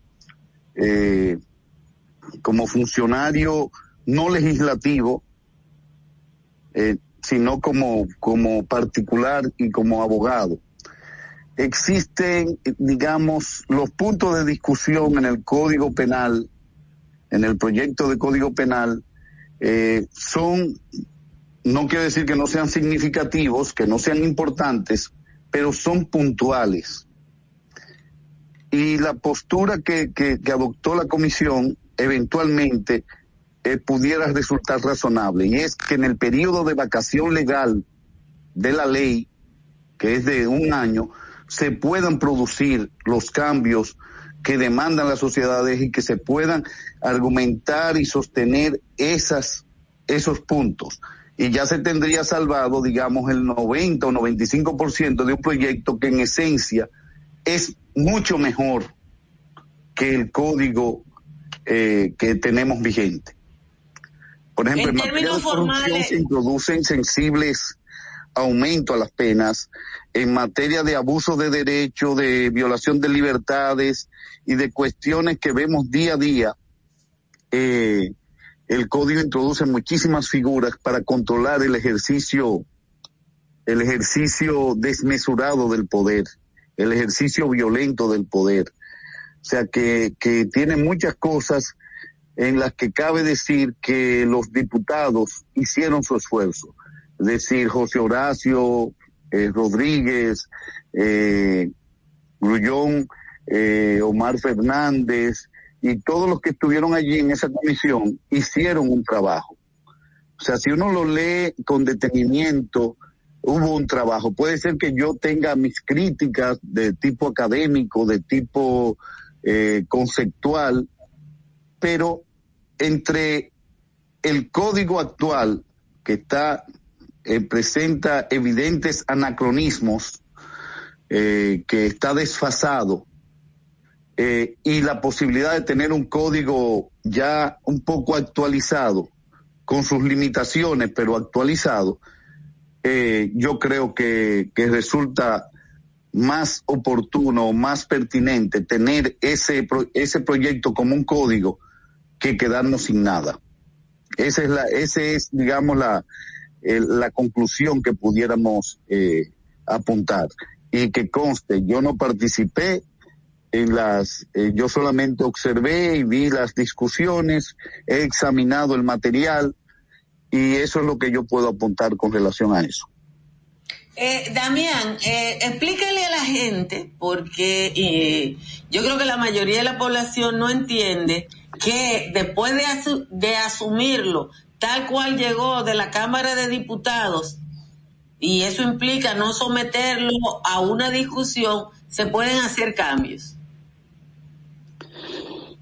eh, como funcionario no legislativo, eh, sino como, como particular y como abogado. Existen, digamos, los puntos de discusión en el Código Penal, en el proyecto de Código Penal, eh, son, no quiero decir que no sean significativos, que no sean importantes, pero son puntuales. Y la postura que, adoptó la comisión eventualmente eh, pudiera resultar razonable y es que en el periodo de vacación legal de la ley, que es de un año, se puedan producir los cambios que demandan las sociedades y que se puedan argumentar y sostener esos puntos. Y ya se tendría salvado, digamos, el 90 o 95% de un proyecto que en esencia es mucho mejor que el código eh, que tenemos vigente. Por ejemplo, en, materia de corrupción se introducen sensibles aumentos a las penas en materia de abuso de derecho, de violación de libertades y de cuestiones que vemos día a día. Eh, el código introduce muchísimas figuras para controlar el ejercicio, el ejercicio desmesurado del poder, el ejercicio violento del poder. O sea que, que tiene muchas cosas en las que cabe decir que los diputados hicieron su esfuerzo. Es decir, José Horacio eh, Rodríguez, eh, Grullón, eh, Omar Fernández y todos los que estuvieron allí en esa comisión hicieron un trabajo. O sea, si uno lo lee con detenimiento, hubo un trabajo. Puede ser que yo tenga mis críticas de tipo académico, de tipo eh, conceptual, pero entre el código actual que está eh, presenta evidentes anacronismos, eh, que está desfasado, eh, y la posibilidad de tener un código ya un poco actualizado, con sus limitaciones, pero actualizado, yo creo que, que resulta más oportuno, más pertinente tener ese, ese proyecto como un código que quedarnos sin nada. Esa es la, ese es, digamos, la, la conclusión que pudiéramos eh, apuntar. Y que conste, yo no participé en las, eh, yo solamente observé y vi las discusiones, he examinado el material y eso es lo que yo puedo apuntar con relación a eso. Eh, Damián, eh, explícale a la gente, porque eh, yo creo que la mayoría de la población no entiende que después de, de asumirlo, tal cual llegó de la Cámara de Diputados, y eso implica no someterlo a una discusión, se pueden hacer cambios.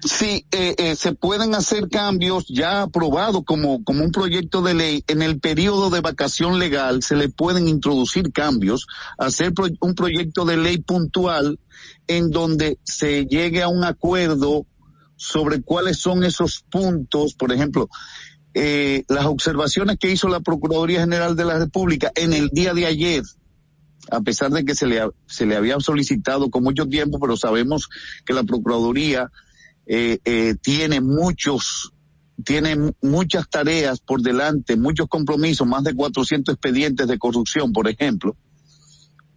Sí, eh, eh, se pueden hacer cambios ya aprobados como, como un proyecto de ley. En el periodo de vacación legal se le pueden introducir cambios, hacer un proyecto de ley puntual en donde se llegue a un acuerdo sobre cuáles son esos puntos, por ejemplo, eh, las observaciones que hizo la Procuraduría General de la República en el día de ayer, a pesar de que se le, se le había solicitado con mucho tiempo, pero sabemos que la Procuraduría eh, eh, tiene muchos, tiene muchas tareas por delante, muchos compromisos, más de 400 expedientes de corrupción, por ejemplo,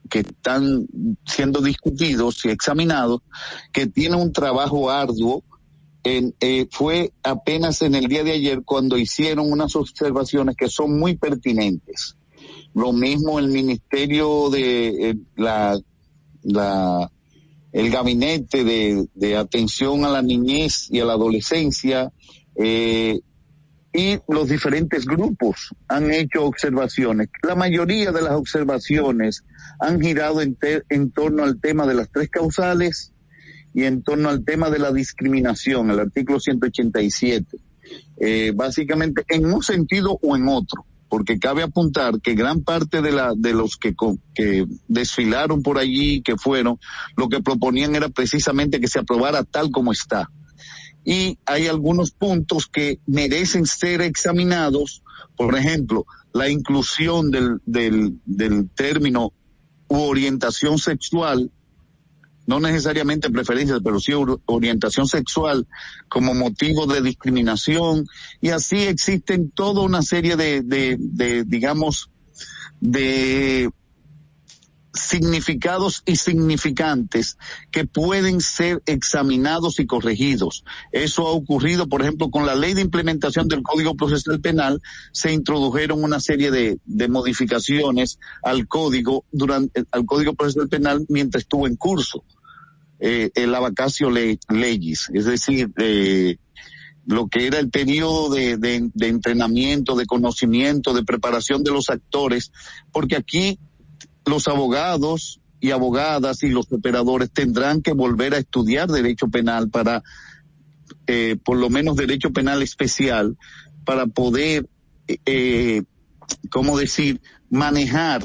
que están siendo discutidos y examinados, que tiene un trabajo arduo. En, eh, fue apenas en el día de ayer cuando hicieron unas observaciones que son muy pertinentes. Lo mismo el Ministerio de la, la el gabinete de, atención a la niñez y a la adolescencia eh, y los diferentes grupos han hecho observaciones. La mayoría de las observaciones han girado en, en torno al tema de las tres causales y en torno al tema de la discriminación, el artículo 187. Eh, básicamente en un sentido o en otro porque cabe apuntar que gran parte de la de los que que desfilaron por allí que fueron lo que proponían era precisamente que se aprobara tal como está. Y hay algunos puntos que merecen ser examinados por ejemplo la inclusión del del del término u orientación sexual no necesariamente preferencias, pero sí orientación sexual como motivo de discriminación. Y así existen toda una serie de, de, de digamos, de significados y significantes que pueden ser examinados y corregidos. Eso ha ocurrido, por ejemplo, con la ley de implementación del Código Procesal Penal, se introdujeron una serie de, modificaciones al código durante, al Código Procesal Penal mientras estuvo en curso eh, el abacacio leyes, es decir, eh, lo que era el periodo de, entrenamiento, de conocimiento, de preparación de los actores, porque aquí los abogados y abogadas y los operadores tendrán que volver a estudiar derecho penal para, eh, por lo menos derecho penal especial, para poder, eh, ¿cómo decir?, manejar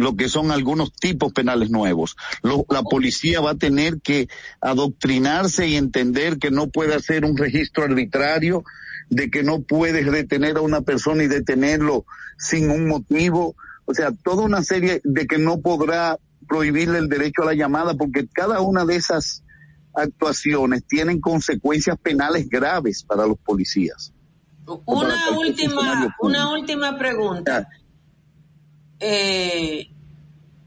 lo que son algunos tipos penales nuevos. la policía va a tener que adoctrinarse y entender que no puede hacer un registro arbitrario, de que no puedes detener a una persona y detenerlo sin un motivo. O sea, toda una serie de que no podrá prohibirle el derecho a la llamada porque cada una de esas actuaciones tienen consecuencias penales graves para los policías. Una última, una última pregunta eh,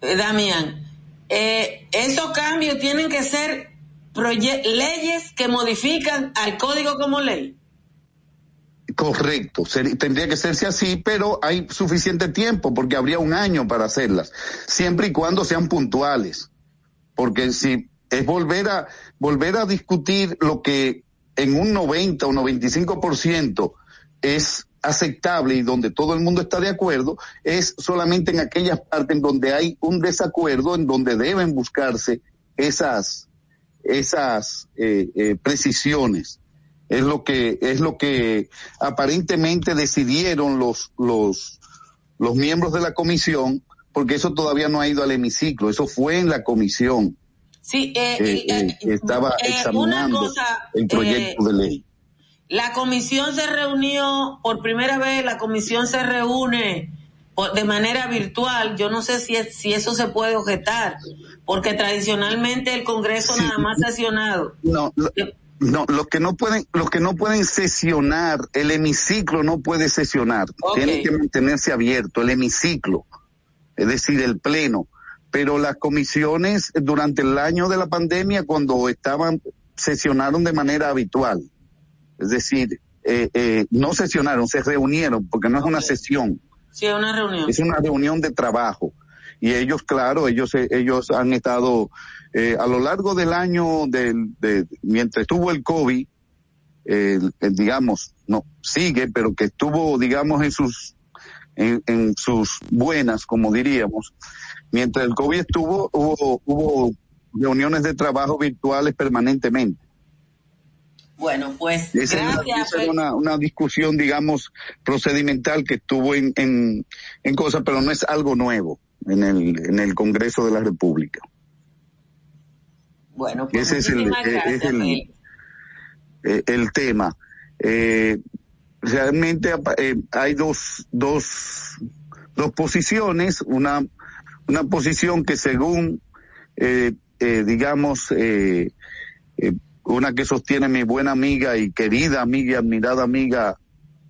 eh, Damián, eh, esos cambios tienen que ser leyes que modifican al código como ley. Correcto, tendría que serse así, pero hay suficiente tiempo porque habría un año para hacerlas, siempre y cuando sean puntuales, porque si es volver a volver a discutir lo que en un 90 o 95% es aceptable y donde todo el mundo está de acuerdo es solamente en aquellas partes en donde hay un desacuerdo, en donde deben buscarse esas esas eh, eh, precisiones. Es lo que es lo que aparentemente decidieron los los los miembros de la comisión, porque eso todavía no ha ido al hemiciclo, eso fue en la comisión. Sí, eh, eh estaba examinando el proyecto de ley. La comisión se reunió por primera vez, la comisión se reúne de manera virtual. Yo no sé si, si eso se puede objetar, porque tradicionalmente el Congreso nada más ha sesionado. No, no, los que no pueden, los que no pueden sesionar, el hemiciclo no puede sesionar. Tiene que mantenerse abierto, el hemiciclo, es decir, el pleno. Pero las comisiones durante el año de la pandemia, cuando estaban, sesionaron de manera habitual. Es decir, eh, eh, no sesionaron, se reunieron, porque no es una sesión. Sí, es una reunión. Es una reunión de trabajo. Y ellos, claro, ellos, eh, ellos han estado eh, a lo largo del año, de, mientras estuvo el COVID, digamos, no, sigue, pero que estuvo, digamos, en sus, en, en, sus buenas, como diríamos. Mientras el COVID estuvo, hubo, hubo reuniones de trabajo virtuales permanentemente. Bueno, pues gracias. Esa una, una, discusión, digamos, procedimental que estuvo en, en, en cosas, pero no es algo nuevo en el, en el Congreso de la República. Bueno, pues ese es el, es el, eh, el, tema. Eh, realmente eh, hay dos, dos, dos posiciones, una, una posición que según, eh, eh, digamos, eh, eh, una que sostiene mi buena amiga y querida amiga y admirada amiga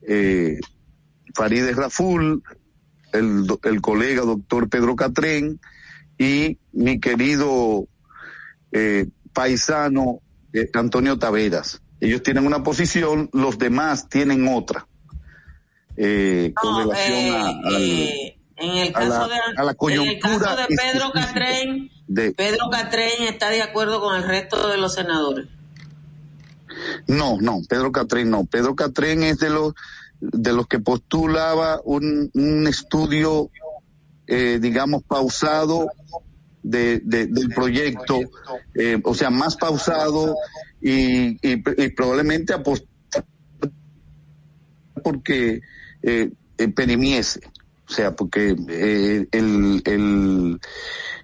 eh, Farideh Raful, el, el colega doctor Pedro Catrén y mi querido eh, paisano eh, Antonio Taveras. Ellos tienen una posición, los demás tienen otra. Eh, con relación eh, a, al, eh, en el caso a la, de, a la coyuntura en el caso de Pedro Catrén, de- Pedro Catrén está de acuerdo con el resto de los senadores. No, no, Pedro Catrén no. Pedro Catrén es de los de los que postulaba un, un estudio, eh, digamos, pausado de, de- del proyecto, eh, o sea, más pausado y, y, y probablemente apostar porque eh, eh, perimiese, o sea, porque eh, el, el,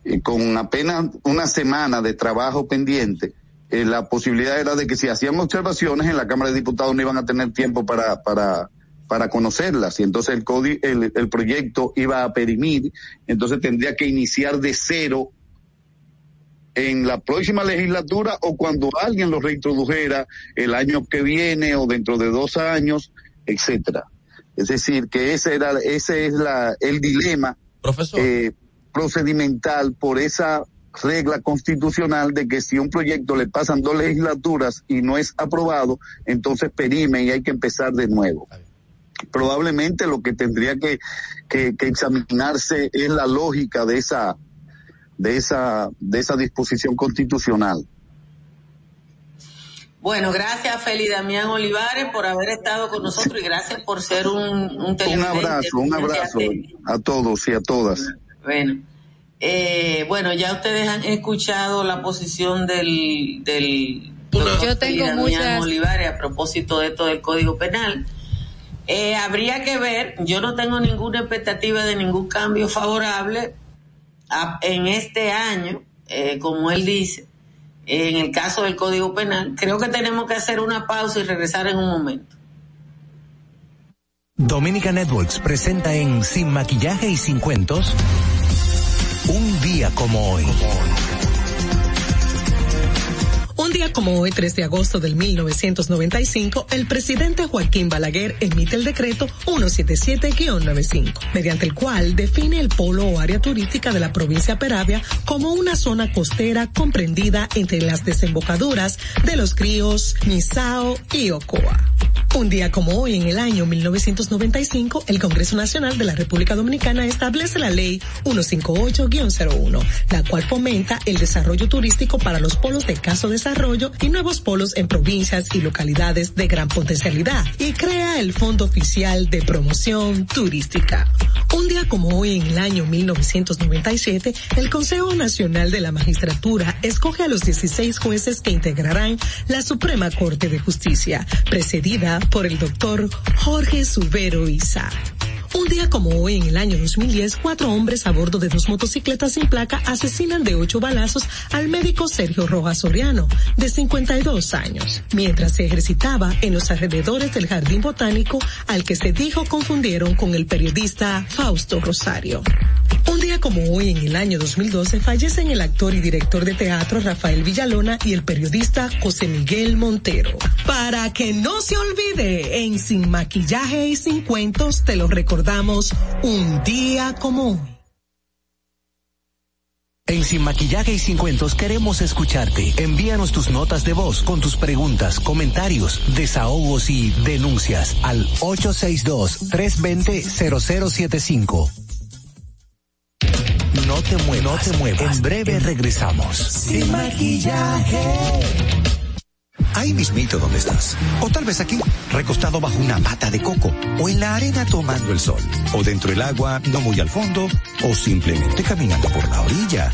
eh, con apenas una semana de trabajo pendiente, eh, la posibilidad era de que si hacían observaciones en la Cámara de Diputados no iban a tener tiempo para, para, para conocerlas y entonces el, codi- el, el proyecto iba a perimir, entonces tendría que iniciar de cero en la próxima legislatura o cuando alguien lo reintrodujera el año que viene o dentro de dos años, etcétera. Es decir, que ese era, ese es la, el dilema Profesor. eh, procedimental por esa regla constitucional de que si un proyecto le pasan dos legislaturas y no es aprobado, entonces perime y hay que empezar de nuevo. Probablemente lo que tendría que, que, que examinarse es la lógica de esa, de esa, de esa disposición constitucional. Bueno, gracias Feli Damián Olivares por haber estado con nosotros y gracias por ser un, un Un abrazo, un abrazo a todos y a todas. Bueno, Eh, bueno, ya ustedes han escuchado la posición del, del Yo tengo Damián muchas- Olivares a propósito de esto del Código Penal. Eh, habría que ver, yo no tengo ninguna expectativa de ningún cambio favorable en este año, eh, como él dice, en el caso del Código Penal. Creo que tenemos que hacer una pausa y regresar en un momento. Dominica Networks presenta en Sin Maquillaje y Sin Cuentos un día como hoy. Un día como hoy, 3 de agosto del 1995, el presidente Joaquín Balaguer emite el decreto 177-95, mediante el cual define el polo o área turística de la provincia Peravia como una zona costera comprendida entre las desembocaduras de los ríos Misao y Ocoa. Un día como hoy, en el año 1995, el Congreso Nacional de la República Dominicana establece la ley 158-01, la cual fomenta el desarrollo turístico para los polos de caso desarrollo y nuevos polos en provincias y localidades de gran potencialidad y crea el Fondo Oficial de Promoción Turística. Un día como hoy, en el año 1997, el Consejo Nacional de la Magistratura escoge a los 16 jueces que integrarán la Suprema Corte de Justicia, precedida por el doctor Jorge Subero Isa. Un día como hoy, en el año 2010, cuatro hombres a bordo de dos motocicletas sin placa asesinan de ocho balazos al médico Sergio Rojas Soriano, de 52 años, mientras se ejercitaba en los alrededores del Jardín Botánico al que se dijo confundieron con el periodista Fausto Rosario. Como hoy, en el año 2012, fallecen el actor y director de teatro Rafael Villalona y el periodista José Miguel Montero. Para que no se olvide, en Sin Maquillaje y Sin Cuentos te lo recordamos un día como hoy. En Sin Maquillaje y Sin Cuentos queremos escucharte. Envíanos tus notas de voz con tus preguntas, comentarios, desahogos y denuncias al 862-320-0075. No te muevas, no te muevas. En breve regresamos. Sin Maquillaje. Ahí mismito donde estás. O tal vez aquí, recostado bajo una mata de coco. O en la arena tomando el sol. O dentro del agua, no muy al fondo. O simplemente caminando por la orilla.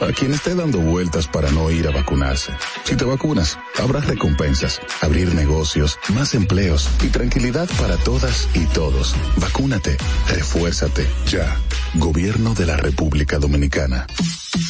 a quien esté dando vueltas para no ir a vacunarse. Si te vacunas, habrá recompensas, abrir negocios, más empleos y tranquilidad para todas y todos. Vacúnate, refuérzate, ya. Gobierno de la República Dominicana.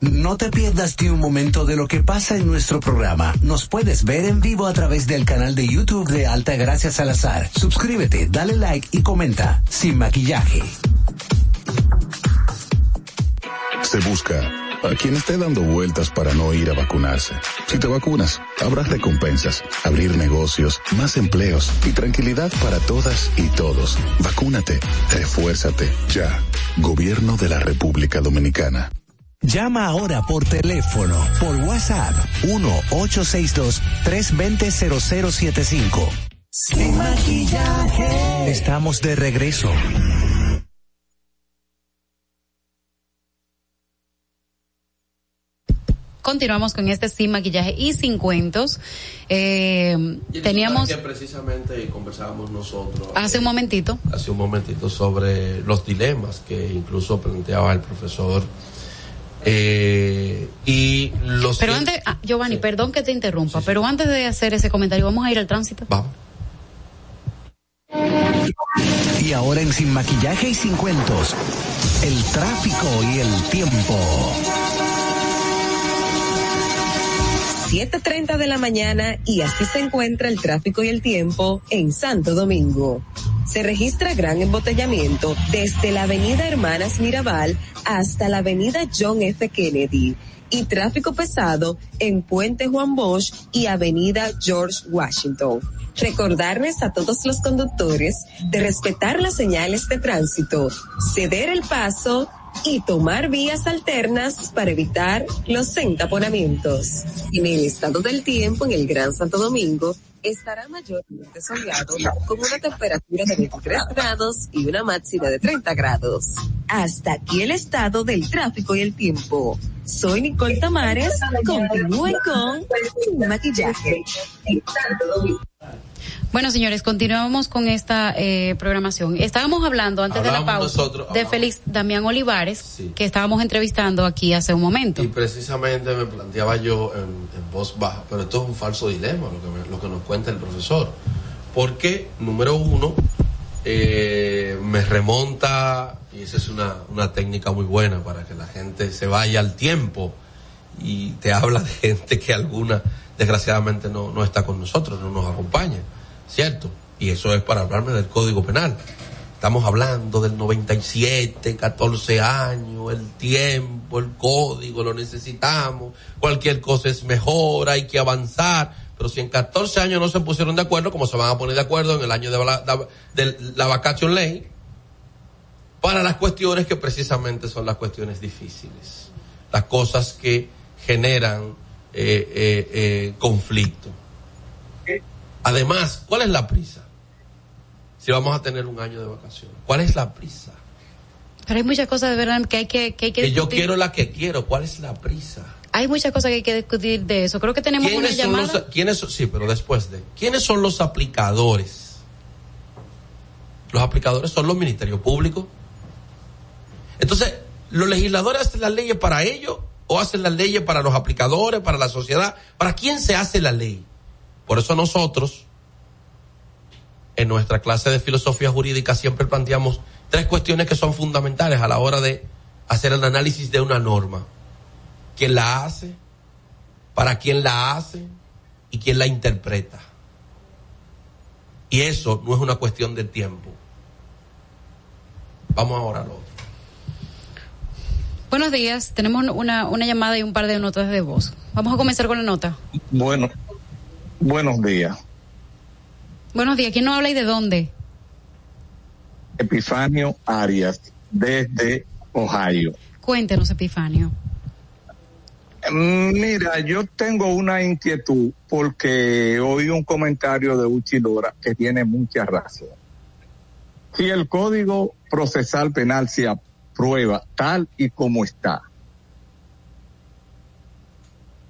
No te pierdas ni un momento de lo que pasa en nuestro programa. Nos puedes ver en vivo a través del canal de YouTube de Alta Gracia Salazar. Suscríbete, dale like y comenta. Sin maquillaje. Se busca a quien esté dando vueltas para no ir a vacunarse. Si te vacunas, habrá recompensas, abrir negocios, más empleos y tranquilidad para todas y todos. Vacúnate, refuérzate, ya. Gobierno de la República Dominicana. Llama ahora por teléfono, por WhatsApp 1-862-320-0075. Sin maquillaje. Estamos de regreso. Continuamos con este sin maquillaje y sin cuentos. Eh, teníamos Que precisamente conversábamos nosotros. hace un momentito. hace un momentito sobre los dilemas que incluso planteaba el profesor. Eh, y los Pero antes, ah, Giovanni, perdón que te interrumpa, pero antes de hacer ese comentario, vamos a ir al tránsito. Vamos. Y ahora en Sin Maquillaje y Sin Cuentos, el tráfico y el tiempo. 7.30 de la mañana y así se encuentra el tráfico y el tiempo en Santo Domingo. Se registra gran embotellamiento desde la avenida Hermanas Mirabal hasta la avenida John F. Kennedy y tráfico pesado en Puente Juan Bosch y avenida George Washington. Recordarles a todos los conductores de respetar las señales de tránsito, ceder el paso y tomar vías alternas para evitar los entaponamientos. En el estado del tiempo en el Gran Santo Domingo estará mayormente soleado con una temperatura de 23 grados y una máxima de 30 grados. Hasta aquí el estado del tráfico y el tiempo. Soy Nicole Tamares. Continúen con Maquillaje. Bueno, señores, continuamos con esta eh, programación. Estábamos hablando antes de la pausa nosotros, de. Félix Damián Olivares, que estábamos entrevistando aquí hace un momento. Y precisamente me planteaba yo en, en voz baja, pero esto es un falso dilema lo que, me- lo que nos cuenta el profesor. Porque, número uno, eh, me remonta, y esa es una, una técnica muy buena para que la gente se vaya al tiempo y te habla de gente que alguna desgraciadamente no, no está con nosotros, no nos acompaña, ¿cierto? Y eso es para hablarme del Código Penal. Estamos hablando del 97, 14 años, el tiempo, el código, lo necesitamos, cualquier cosa es mejor, hay que avanzar. Pero si en 14 años no se pusieron de acuerdo, como se van a poner de acuerdo en el año de la, de vacation ley, para las cuestiones que precisamente son las cuestiones difíciles, las cosas que generan eh, eh, eh, conflicto. Además, ¿cuál es la prisa? Si vamos a tener un año de vacaciones, ¿cuál es la prisa? Pero hay muchas cosas de verdad que hay que, que, hay que Que yo quiero la que quiero, ¿cuál es la prisa? Hay muchas cosas que hay que discutir de eso. Creo que tenemos una ¿Quiénes son llamada. los, quiénes son- sí, pero después de, ¿quiénes son los aplicadores? Los aplicadores son los ministerios públicos. Entonces, ¿los legisladores hacen las leyes para ellos o hacen las leyes para los aplicadores, para la sociedad? ¿Para quién se hace la ley? Por eso nosotros, en nuestra clase de filosofía jurídica, siempre planteamos tres cuestiones que son fundamentales a la hora de hacer el análisis de una norma. ¿Quién la hace? ¿Para quién la hace? ¿Y quién la interpreta? Y eso no es una cuestión de tiempo. Vamos ahora a lo otro. Buenos días. Tenemos una, una llamada y un par de notas de voz. Vamos a comenzar con la nota. Bueno, buenos días. Buenos días. ¿Quién nos habla y de dónde? Epifanio Arias, desde Ohio. Cuéntenos, Epifanio. Mm, Mira, yo tengo una inquietud porque oí un comentario de Uchilora que tiene mucha razón. Si el Código Procesal Penal se aprueba tal y como está,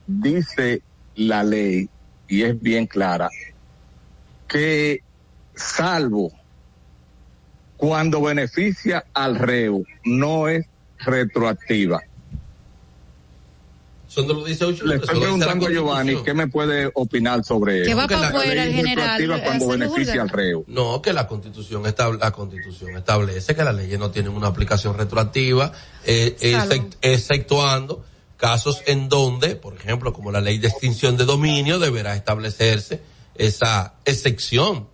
dice la ley, y es bien clara, que salvo cuando beneficia al reo, no es retroactiva. Le eso estoy preguntando a Giovanni qué me puede opinar sobre Que eso. va Que para la afuera ley el es general. retroactiva cuando beneficia al reo. No, que la constitución, estab- la constitución establece que las leyes no tienen una aplicación retroactiva, eh, exceptuando casos en donde, por ejemplo, como la ley de extinción de dominio, deberá establecerse esa excepción,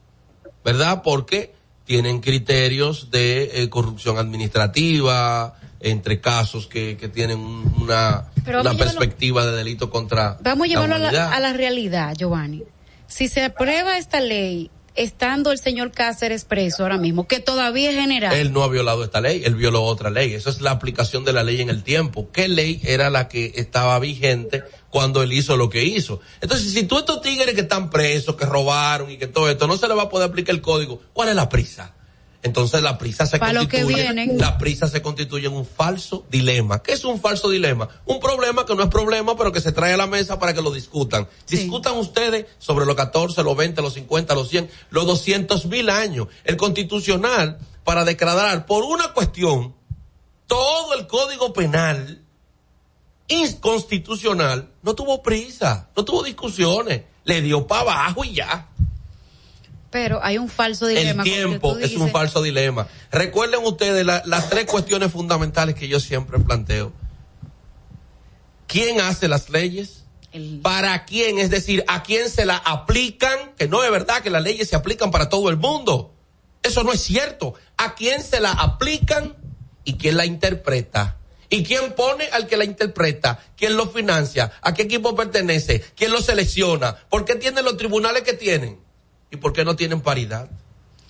¿verdad? Porque tienen criterios de eh, corrupción administrativa, entre casos que, que tienen un- una, una llevarlo- perspectiva de delito contra Vamos a llevarlo a la, a la realidad, Giovanni. Si se aprueba esta ley estando el señor Cáceres preso ahora mismo, que todavía es general. Él no ha violado esta ley, él violó otra ley. Eso es la aplicación de la ley en el tiempo. ¿Qué ley era la que estaba vigente cuando él hizo lo que hizo? Entonces, si tú estos tigres que están presos, que robaron y que todo esto, no se le va a poder aplicar el código, ¿cuál es la prisa? Entonces la prisa se Para constituye, la prisa se constituye en un falso dilema. ¿Qué es un falso dilema? Un problema que no es problema, pero que se trae a la mesa para que lo discutan. Discutan ustedes sobre los 14, los 20, los 50, los 100, los 200 mil años. El constitucional, para declarar por una cuestión todo el código penal inconstitucional, no tuvo prisa, no tuvo discusiones, le dio para abajo y ya. Pero hay un falso El dilema. que tiempo es un falso dilema. Recuerden ustedes la- las tres cuestiones fundamentales que yo siempre planteo. ¿Quién hace las leyes? ¿Para quién? Es decir, ¿a quién se la aplican? Que no es verdad que las leyes se aplican para todo el mundo. Eso no es cierto. ¿A quién se la aplican y quién la interpreta? ¿Y quién pone al que la interpreta? ¿Quién lo financia? ¿A qué equipo pertenece? ¿Quién lo selecciona? ¿Por qué tienen los tribunales que tienen? ¿Y por qué no tienen paridad?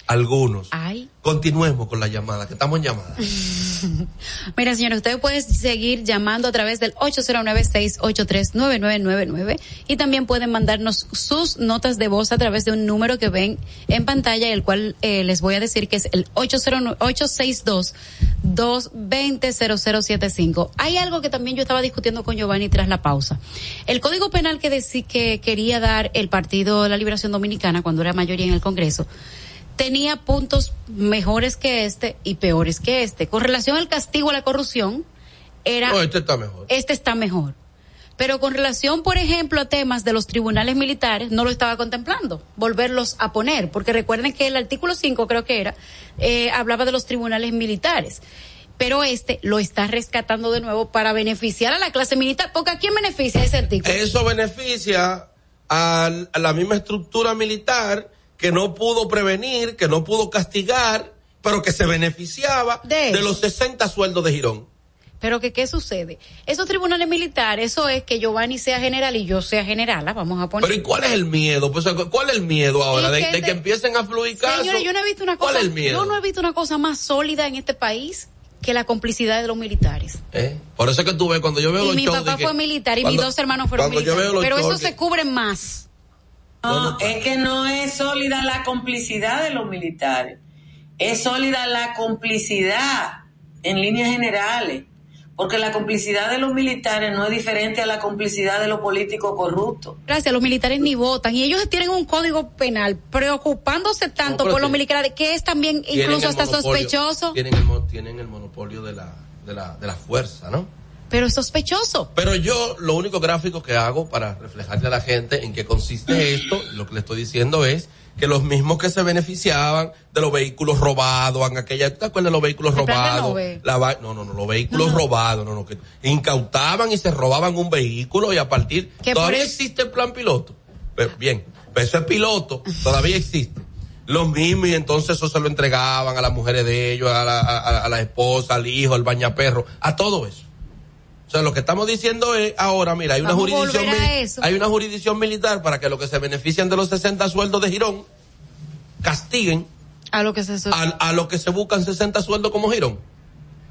Algunos. Ay. Continuemos con la llamada, que estamos en llamada. Mira, señores, ustedes pueden seguir llamando a través del 809-683-9999 y también pueden mandarnos sus notas de voz a través de un número que ven en pantalla, el cual eh, les voy a decir que es el 809 862-220-0075. Hay algo que también yo estaba discutiendo con Giovanni tras la pausa. El código penal que, deci- que quería dar el Partido de la Liberación Dominicana cuando era mayoría en el Congreso tenía puntos mejores que este y peores que este. Con relación al castigo a la corrupción, era No, este está mejor. este está mejor. Pero con relación, por ejemplo, a temas de los tribunales militares, no lo estaba contemplando, volverlos a poner, porque recuerden que el artículo 5 creo que era, eh, hablaba de los tribunales militares. Pero este lo está rescatando de nuevo para beneficiar a la clase militar, porque ¿a quién beneficia ese artículo? Eso beneficia a, la misma estructura militar que no pudo prevenir, que no pudo castigar, pero que se beneficiaba De los 60 sueldos de Girón. Pero que qué sucede? Esos tribunales militares, eso es que Giovanni sea general y yo sea general, vamos a poner. Pero ¿y cuál es el miedo? Pues, ¿Cuál es el miedo ahora? De, que de te- que empiecen a fluir casos. Señores, yo no he visto una ¿Cuál cosa, es el miedo? yo no he visto una cosa más sólida en este país que la complicidad de los militares. ¿Eh? Por eso es que tú ves cuando yo veo Y los mi shows papá fue militar y cuando- mis dos hermanos fueron militares. Pero eso que- se cubre más. No, es que no es sólida la complicidad de los militares. Es sólida la complicidad en líneas generales. Porque la complicidad de los militares no es diferente a la complicidad de los políticos corruptos. Gracias, los militares ni votan y ellos tienen un código penal preocupándose tanto por los militares que es también incluso hasta sospechoso, Tienen el, mo- tienen el monopolio de la, de, la, de la fuerza, ¿no? Pero es sospechoso. Pero yo lo único gráfico que hago para reflejarle a la gente en qué consiste esto, lo que le estoy diciendo es que los mismos que se beneficiaban de los vehículos robados en aquella, ¿tú te acuerdas de los vehículos robados? La va- no, no, no, los vehículos robados, no, no, que incautaban y se robaban un vehículo y a partir, todavía por existe el plan piloto. Pero, bien, pero eso es piloto, todavía existe. Los mismos y entonces eso se lo entregaban a las mujeres de ellos, a la, a- a la esposa, al hijo, al bañaperro, a todo eso. Sea, lo que estamos diciendo es ahora, mira, hay una Vamos jurisdicción hay una militar para que los que se benefician de los 60 sueldos de Girón castiguen A lo que se a, a los que se buscan 60 sueldos como Girón.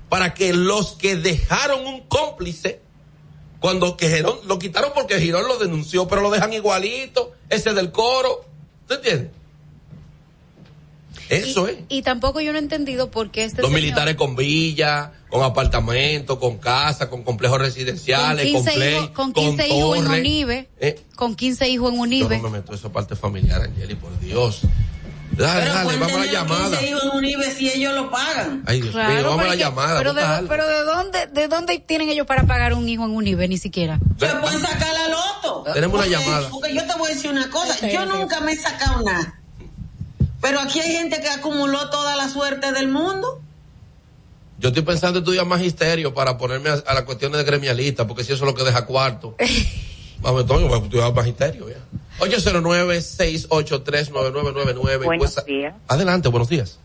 Para que los que dejaron un cómplice cuando que Girón lo quitaron porque Girón lo denunció, pero lo dejan igualito, ese del coro. ¿Tú entiendes? Eso es. Y tampoco yo no he entendido por qué este Los señor- militares con villa, con apartamentos, con casa, con complejos con residenciales, con, 15 play, hijos, con 15 hijos en. Unive, Eh, con 15 hijos en yo Unive. no me meto esa parte familiar, Angeli, por Dios. Dale, Pero dale, vamos a la llamada. 15 hijos en Unive si ellos lo pagan. Ay, Dios Claro, mío, vamos a pero la llamada. Pero de, pero de dónde, de dónde tienen ellos para pagar un hijo en Unive ni siquiera. Se pueden sacar la loto. Tenemos una Porque- llamada. Porque yo te voy a decir una cosa. Yo nunca me he sacado nada. Pero aquí hay gente que acumuló toda la suerte del mundo. Yo estoy pensando en estudiar magisterio para ponerme a, a las cuestiones de gremialista, porque si eso es lo que deja cuarto. Vamos, entonces voy a estudiar magisterio ya. 809-683-9999. Buenos Pues, días. Adelante, buenos días.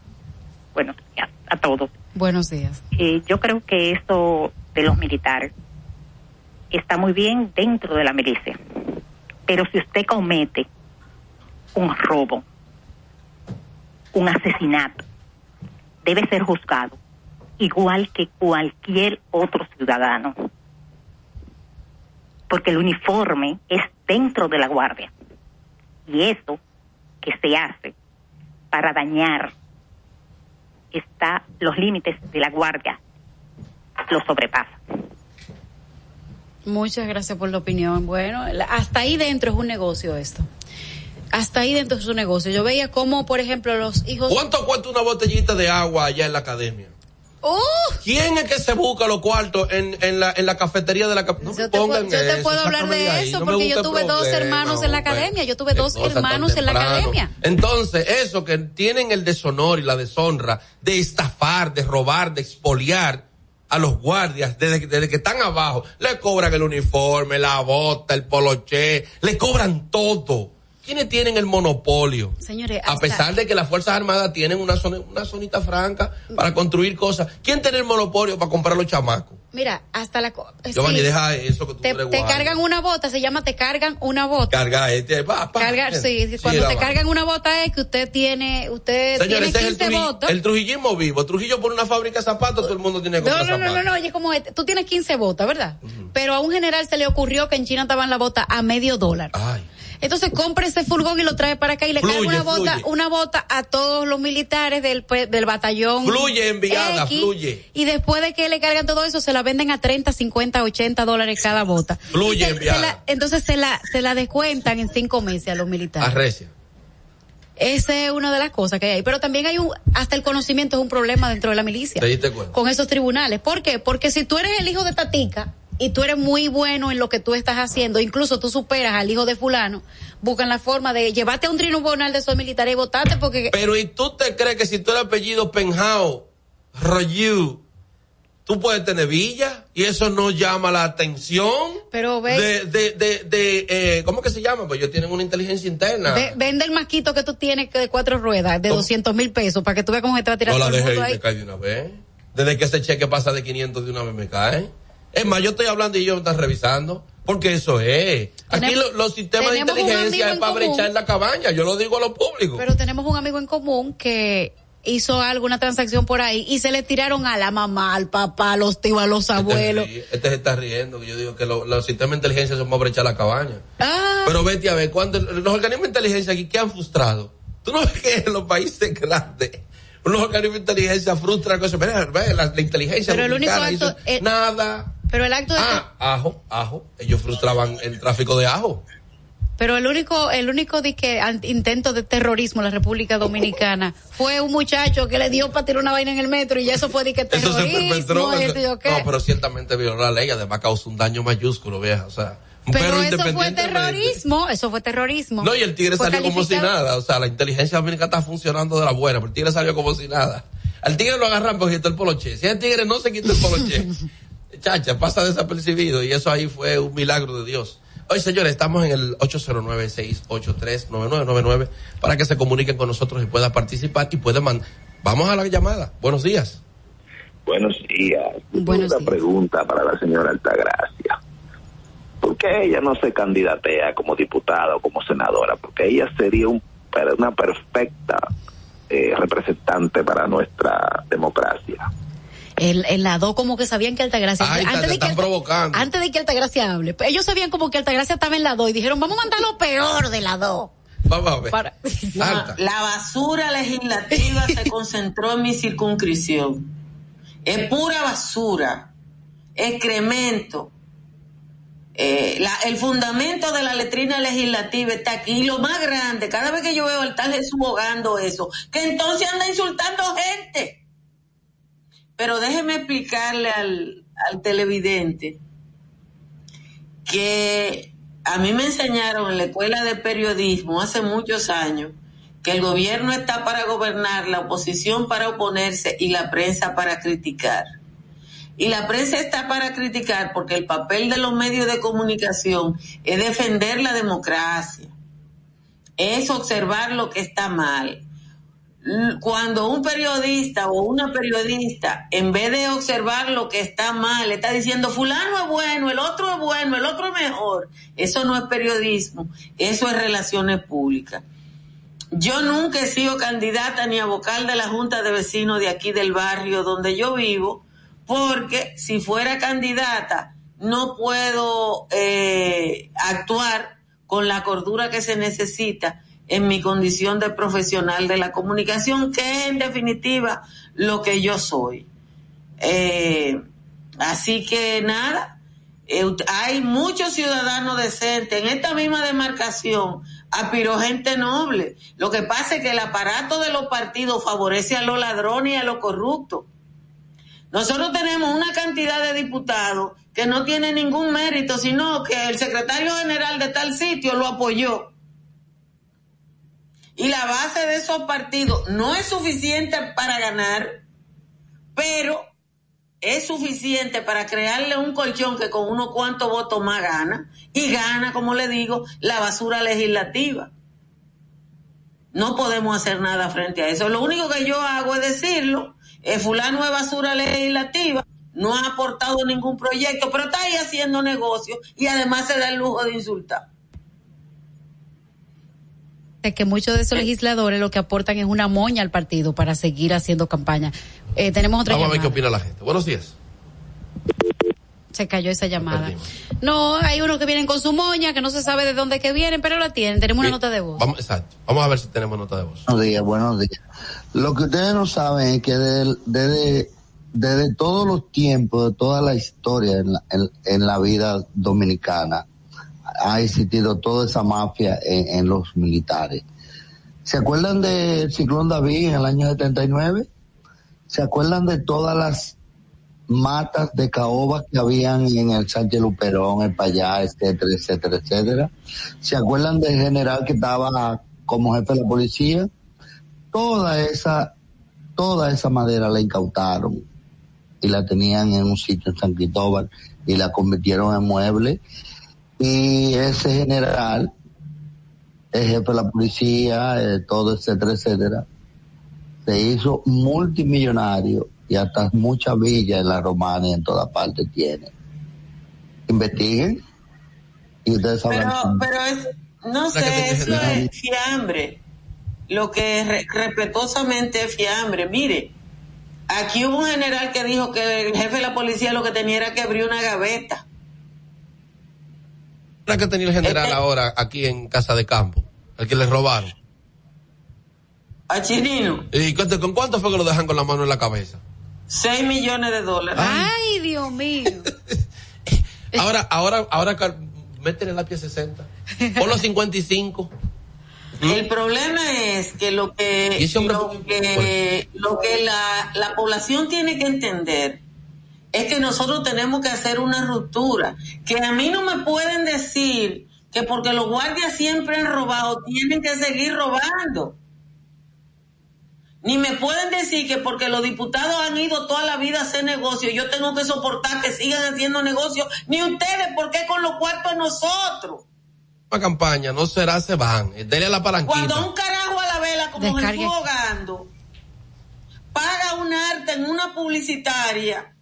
Buenos días a todos. Buenos días. Eh, yo creo que esto de los militares está muy bien dentro de la milicia. Pero si usted comete un robo un asesinato, debe ser juzgado igual que cualquier otro ciudadano. Porque el uniforme es dentro de la guardia. Y eso que se hace para dañar está los límites de la guardia lo sobrepasa. Muchas gracias por la opinión. Bueno, hasta ahí dentro es un negocio esto. Hasta ahí dentro es un negocio. Yo veía cómo, por ejemplo, los hijos... ¿Cuánto cuesta una botellita de agua allá en la academia? ¡Uh! ¿Quién es que se busca los cuartos en, en, la, en la cafetería de la No Yo te, puedo, yo te eso, puedo hablar de ahí, eso no porque yo tuve dos hermanos en la academia. Yo tuve dos hermanos en la academia. Entonces, eso que tienen el deshonor y la deshonra de estafar, de robar, de expoliar a los guardias desde, desde que están abajo, le cobran el uniforme, la bota, el poloché, le cobran todo. ¿Quiénes tienen el monopolio? Señores, A pesar de que las Fuerzas Armadas tienen una, zona, una zonita franca para construir cosas, ¿quién tiene el monopolio para comprar los chamacos? Mira, hasta la... eh, Giovanni, sí. deja eso que tú te, te cargan una bota, se llama te cargan una bota. Carga este, pa, pa. Cargar, sí, Sí, cuando te va. cargan una bota es que usted tiene, usted Señores, tiene es el, 15 votos. el trujillismo vivo. Trujillo por una fábrica de zapatos, todo el mundo tiene que No, comprar no, no, zapatos. no, no, oye, como este, tú tienes 15 botas, ¿verdad? Pero a un general se le ocurrió que en China estaban la bota a medio dólar. Ay. Entonces compra ese furgón y lo trae para acá y le Fluye, carga una bota, fluye. una bota a todos los militares del, pues, del batallón. Fluye, enviada, X, fluye. Y después de que le cargan todo eso, se la venden a 30, 50, 80 dólares cada bota. Fluye, se- enviada. se la- entonces se la, se la descuentan en cinco meses a los militares. Arrecia. Esa es una de las cosas que hay. Pero también hay un, hasta el conocimiento es un problema dentro de la milicia. ¿Te diste cuenta? Con esos tribunales. ¿Por qué? Porque si tú eres el hijo de Tatica y tú eres muy bueno en lo que tú estás haciendo, incluso tú superas al hijo de fulano, buscan la forma de llevarte a un tribunal de esos militares y votarte porque... Pero ¿y tú te crees que si tú eres apellido Penjao, Royu, tú puedes tener villa y eso no llama la atención? Pero ve, De, de, de, de eh, ¿cómo que se llama? Pues ellos tienen una inteligencia interna. ve- vende el masquito que tú tienes de cuatro ruedas de 200 mil pesos para que tú veas cómo se a tirar No la dejé y ahí. me cae de una vez. Desde que ese cheque pasa de 500 de una vez me cae. Es más, yo estoy hablando y ellos me están revisando. Porque eso es. Aquí Tenemos- los sistemas de inteligencia es para común. brechar la cabaña. Yo lo digo a lo público. Pero tenemos un amigo en común que hizo alguna transacción por ahí y se le tiraron a la mamá, al papá, a los tíos, a los abuelos. Este, ríe, este se está riendo. Yo digo que lo- los sistemas de inteligencia son para brechar la cabaña. Ah, Pero vete a ver, cuando los organismos de inteligencia aquí, ¿qué han frustrado? ¿Tú no ves que en los países grandes los organismos de inteligencia frustran cosas? Mira, la, la inteligencia Pero el único hizo acto- el- nada. Pero el acto de Ah, ajo, ajo. Ellos frustraban el tráfico de ajo. Pero el único, el único que intento de terrorismo en la República Dominicana fue un muchacho que le dio para tirar una vaina en el metro y ya eso fue de que Eso se terrorismo perpetró. y eso-. No, pero ciertamente violó la ley, además causó un daño mayúsculo, vieja. O sea, Pero pero eso fue terrorismo, eso fue terrorismo. No, y el tigre salió como si nada. O sea, la inteligencia dominicana está funcionando de la buena, pero el tigre salió como si nada. Al tigre lo agarran porque quitó el poloche. Si el tigre no se quita el poloche, chacha, pasa desapercibido y eso ahí fue un milagro de Dios. Hoy, señores, estamos en el 809-683-9999 para que se comuniquen con nosotros y puedan participar y puedan mandar. Vamos a la llamada. Buenos días. Buenos días. Buenos tengo una pregunta para la señora Altagracia. ¿Por qué ella no se candidatea como diputada o como senadora? Porque ella sería un, una perfecta eh, representante para nuestra democracia. El, el lado como que sabían que Altagracia. Ay, te- te de están que, provocando. antes de que Altagracia hable, pues, ellos sabían como que Altagracia estaba en la 2 y dijeron, vamos a mandar lo peor de la 2. Vamos a ver. Para... Alta. La basura legislativa se concentró en mi circunscripción. Es pura basura, excremento. Eh, la- el fundamento de la letrina legislativa está aquí. Y lo más grande, cada vez que yo veo al tal Jesús bogando eso, que entonces anda insultando gente. Pero déjeme explicarle al, al televidente que a mí me enseñaron en la escuela de periodismo hace muchos años que el gobierno está para gobernar, la oposición para oponerse y la prensa para criticar. Y la prensa está para criticar porque el papel de los medios de comunicación es defender la democracia, es observar lo que está mal. Cuando un periodista o una periodista, en vez de observar lo que está mal, está diciendo fulano es bueno, el otro es bueno, el otro es mejor, eso no es periodismo, eso es relaciones públicas. Yo nunca he sido candidata ni a vocal de la Junta de Vecinos de aquí del barrio donde yo vivo, porque si fuera candidata no puedo eh, actuar con la cordura que se necesita en mi condición de profesional de la comunicación, que es en definitiva lo que yo soy. Eh, así que nada, eh, hay muchos ciudadanos decentes en esta misma demarcación aspiró gente noble. Lo que pasa es que el aparato de los partidos favorece a los ladrones y a los corruptos. Nosotros tenemos una cantidad de diputados que no tiene ningún mérito, sino que el secretario general de tal sitio lo apoyó. Y la base de esos partidos no es suficiente para ganar, pero es suficiente para crearle un colchón que con unos cuantos votos más gana y gana, como le digo, la basura legislativa. No podemos hacer nada frente a eso. Lo único que yo hago es decirlo, el fulano de basura legislativa, no ha aportado ningún proyecto, pero está ahí haciendo negocio y además se da el lujo de insultar. Que muchos de esos legisladores lo que aportan es una moña al partido para seguir haciendo campaña. Eh, tenemos otra Vamos a ver qué opina la gente. Buenos días. Se cayó esa llamada. No, hay unos que vienen con su moña, que no se sabe de dónde que vienen, pero la tienen. Tenemos una nota de voz. Vamos, exacto. Vamos a ver si tenemos nota de voz. Buenos días, buenos días. Lo que ustedes no saben es que desde, desde, todos los tiempos, de toda la historia en la, en, la vida dominicana, ha existido toda esa mafia en, los militares. ¿Se acuerdan del ciclón David en el año 79? ¿Se acuerdan de todas las matas de caoba que habían en el Sánchez Luperón, el Payá, etcétera, etcétera, etcétera? ¿Se acuerdan del general que estaba como jefe de la policía? Toda esa, toda esa madera la incautaron y la tenían en un sitio en San Cristóbal y la convirtieron en mueble. Y ese general, el jefe de la policía, eh, todo, etcétera, etcétera, se hizo multimillonario y hasta mucha villa en la romana y en toda parte tiene. Investiguen y ustedes saben. Pero, pero es, no sé, eso es fiambre. Lo que re, respetuosamente es fiambre. Mire, aquí hubo un general que dijo que el jefe de la policía lo que tenía era que abrir una gaveta. ¿La que tenía el general este, ahora aquí en Casa de Campo? El que le robaron. A Chirino. ¿Y con cuánto fue que lo dejan con la mano en la cabeza? 6 millones de dólares. Ay, Dios mío. ahora, ahora, ahora, métele la pie 60. Por los 55. El problema es que lo que, lo que, lo que la, la población tiene que entender es que nosotros tenemos que hacer una ruptura. Que a mí no me pueden decir que porque los guardias siempre han robado, tienen que seguir robando. Ni me pueden decir que porque los diputados han ido toda la vida a hacer negocio, yo tengo que soportar que sigan haciendo negocio, ni ustedes, porque con los cuartos nosotros. La campaña no será se van, denle a la palanquita. Cuando un carajo a la vela como Descargue. Jesús Hogando paga un arte en una publicitaria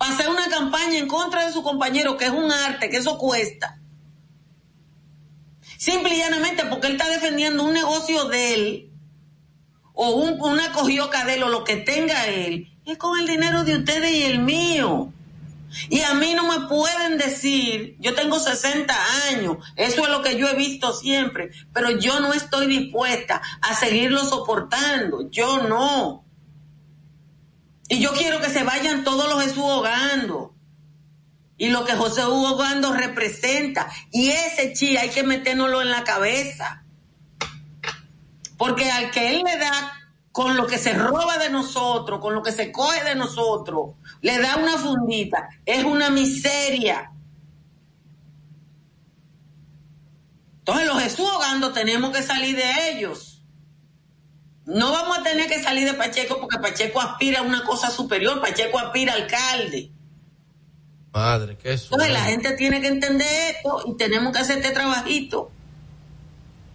para hacer una campaña en contra de su compañero, que es un arte, que eso cuesta. Simple y llanamente porque él está defendiendo un negocio de él o un, una cogió cadelo, lo que tenga él, es con el dinero de ustedes y el mío. Y a mí no me pueden decir, yo tengo 60 años, eso es lo que yo he visto siempre, pero yo no estoy dispuesta a seguirlo soportando, yo no. Y yo quiero que se vayan todos los Jesús Hogando. Y lo que José Hugo Gando representa. Y ese chi hay que metérnoslo en la cabeza. Porque al que él le da con lo que se roba de nosotros, con lo que se coge de nosotros, le da una fundita, es una miseria. Entonces los Jesús ahogando tenemos que salir de ellos. No vamos a tener que salir de Pacheco porque Pacheco aspira a una cosa superior, Pacheco aspira a alcalde. Madre, qué eso. Entonces la gente tiene que entender esto y tenemos que hacer este trabajito.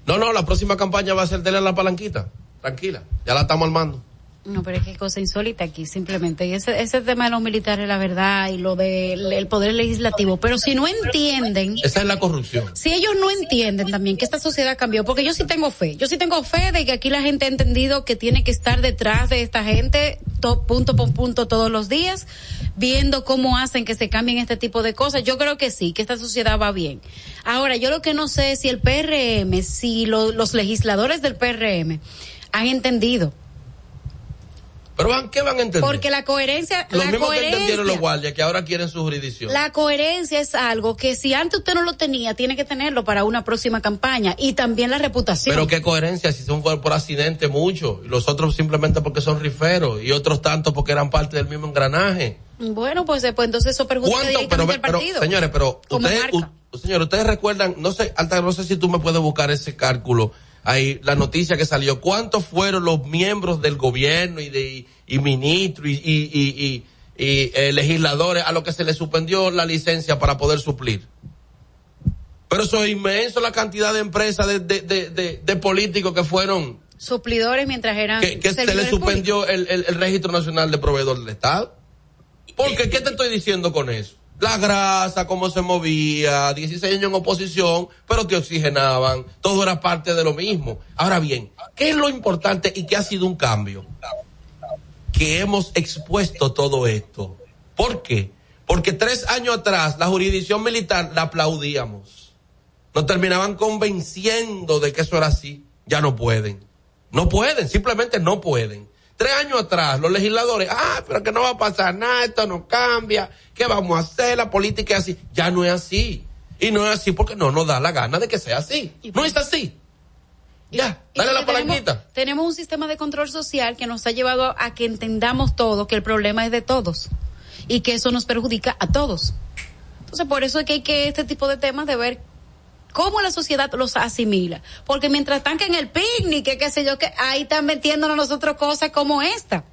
No, no, la próxima campaña va a ser de la palanquita. Tranquila, ya la estamos armando. No, pero es que cosa insólita aquí, simplemente. Y ese, ese tema de los militares, la verdad, y lo del el poder legislativo. Pero si no entienden. Esa es la corrupción. Si ellos no entienden también que esta sociedad cambió, porque yo sí tengo fe. Yo sí tengo fe de que aquí la gente ha entendido que tiene que estar detrás de esta gente, to- punto por punto todos los días, viendo cómo hacen que se cambien este tipo de cosas. Yo creo que sí, que esta sociedad va bien. Ahora, yo lo que no sé es si el PRM, si lo- los legisladores del PRM han entendido. Pero van, ¿qué van a entender? Porque la coherencia, Los la mismos que entendieron los guardias que ahora quieren su jurisdicción. la coherencia es algo que si antes usted no lo tenía, tiene que tenerlo para una próxima campaña y también la reputación. Pero qué coherencia si son por, por accidente mucho y los otros simplemente porque son riferos y otros tanto porque eran parte del mismo engranaje. Bueno, pues, eh, pues entonces eso perjudica ¿Cuánto? Pero, directamente al pero, partido. señores, pero ustedes, u- señores, ustedes recuerdan, no sé, Alta, no sé si tú me puedes buscar ese cálculo. Ahí, la noticia que salió, ¿cuántos fueron los miembros del gobierno y de, y, ministros y, y, y, y- y, eh, legisladores a los que se les suspendió la licencia para poder suplir? Pero eso es inmenso la cantidad de empresas de, de, de, de- de políticos que fueron, Suplidores mientras eran que, que se les suspendió el, el, el registro nacional de proveedor del Estado. Porque, ¿qué te estoy diciendo con eso? La grasa, cómo se movía, 16 años en oposición, pero te oxigenaban, todo era parte de lo mismo. Ahora bien, ¿qué es lo importante y qué ha sido un cambio? Que hemos expuesto todo esto. ¿Por qué? Porque tres años atrás la jurisdicción militar la aplaudíamos. Nos terminaban convenciendo de que eso era así. Ya no pueden. No pueden, simplemente no pueden. Tres años atrás, los legisladores, ah, pero que no va a pasar nada, esto no cambia, ¿qué vamos a hacer? La política es así. Ya no es así. Y no es así porque no nos da la gana de que sea así. No es así. Ya, dale la porque tenemos- palanquita. Tenemos un sistema de control social que nos ha llevado a que entendamos todo, que el problema es de todos y que eso nos perjudica a todos. Entonces, por eso es que hay que este tipo de temas de ver cómo la sociedad los asimila. Porque mientras están que en el picnic, qué sé yo, que ahí están metiéndonos nosotros cosas como esta.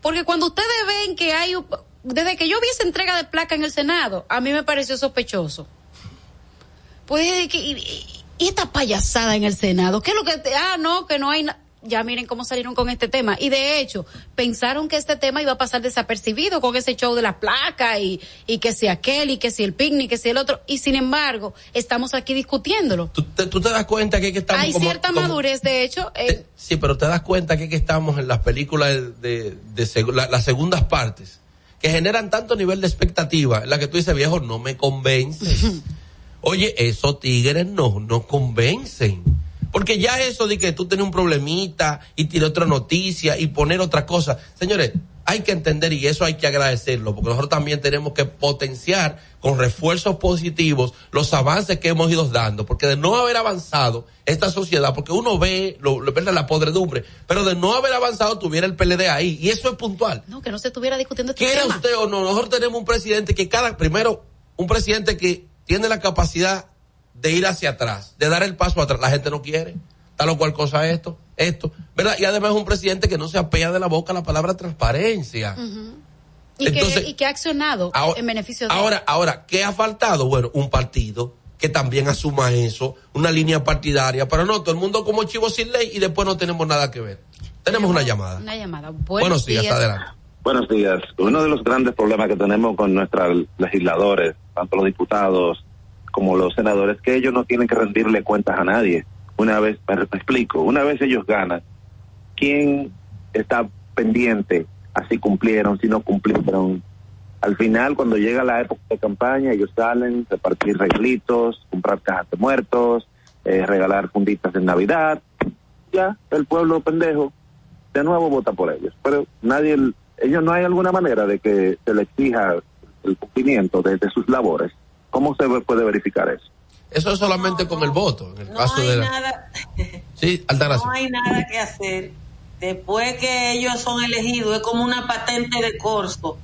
Porque cuando ustedes ven que hay, desde que yo vi esa entrega de placa en el Senado, a mí me pareció sospechoso. Pues, y, esta payasada en el Senado, ¿qué es lo que, ah, no, que no hay na- ya miren cómo salieron con este tema. Y de hecho, pensaron que este tema iba a pasar desapercibido con ese show de la placa y, y que si aquel y que si el picnic, que si el otro. Y sin embargo, estamos aquí discutiéndolo. ¿Tú te, tú te das cuenta que, que estamos Hay como- cierta como- madurez, de hecho. eh, Sí, pero te das cuenta que, que estamos en las películas de, de, de seg- la- las segundas partes, que generan tanto nivel de expectativa, en la que tú dices, viejo, no me convences. Oye, esos tigres no, no convencen. Porque ya eso de que tú tienes un problemita y tiene otra noticia y poner otra cosa. Señores, hay que entender y eso hay que agradecerlo, porque nosotros también tenemos que potenciar con refuerzos positivos los avances que hemos ido dando, porque de no haber avanzado esta sociedad, porque uno ve lo, lo- la podredumbre, pero de no haber avanzado tuviera el PLD ahí, y eso es puntual. no, que no se estuviera discutiendo este ¿Quiera usted o no? Nosotros tenemos un presidente que cada, primero, un presidente que tiene la capacidad de ir hacia atrás, de dar el paso atrás. La gente no quiere. Tal o cual cosa esto, esto, ¿verdad? Y además es un presidente que no se apea de la boca la palabra transparencia. Y, Entonces- que, y que ha accionado Ahora- en beneficio de Ahora, ahora, ¿qué ha faltado? Bueno, un partido que también asuma eso, una línea partidaria, pero no, todo el mundo como chivo sin ley y después no tenemos nada que ver. Tenemos una llamada. una llamada. Buenos, Buenos, días, adelante. Buenos días. Uno de los grandes problemas que tenemos con nuestros legisladores, tanto los diputados como los senadores, que ellos no tienen que rendirle cuentas a nadie. Una vez, me explico, una vez ellos ganan, ¿quién está pendiente? Así cumplieron, si no cumplieron. Al final, cuando llega la época de campaña, ellos salen, repartir regalitos, comprar cajas de muertos, eh, regalar funditas en Navidad. Ya, el pueblo pendejo de nuevo vota por ellos. Pero nadie, ellos no hay alguna manera de que se le exija el cumplimiento de, de sus labores. ¿Cómo se puede verificar eso? Eso es solamente con el voto, en el No caso hay de la... nada, Sí, no hay nada que hacer. Después que ellos son elegidos, es como una patente de corso.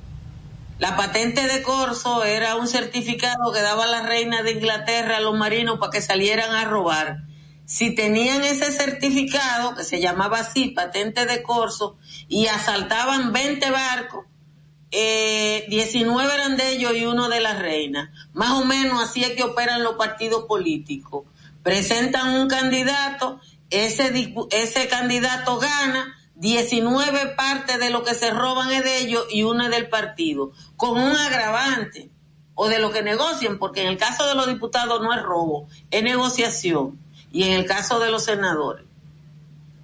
La patente de corso era un certificado que daba la reina de Inglaterra a los marinos para que salieran a robar. Si tenían ese certificado, que se llamaba así, patente de corso, y asaltaban 20 barcos, eh, 19 eran de ellos y uno de la reina. Más o menos así es que operan los partidos políticos. Presentan un candidato, ese, ese candidato gana, 19 partes de lo que se roban es de ellos y una del partido, con un agravante o de lo que negocian, porque en el caso de los diputados no es robo, es negociación, y en el caso de los senadores.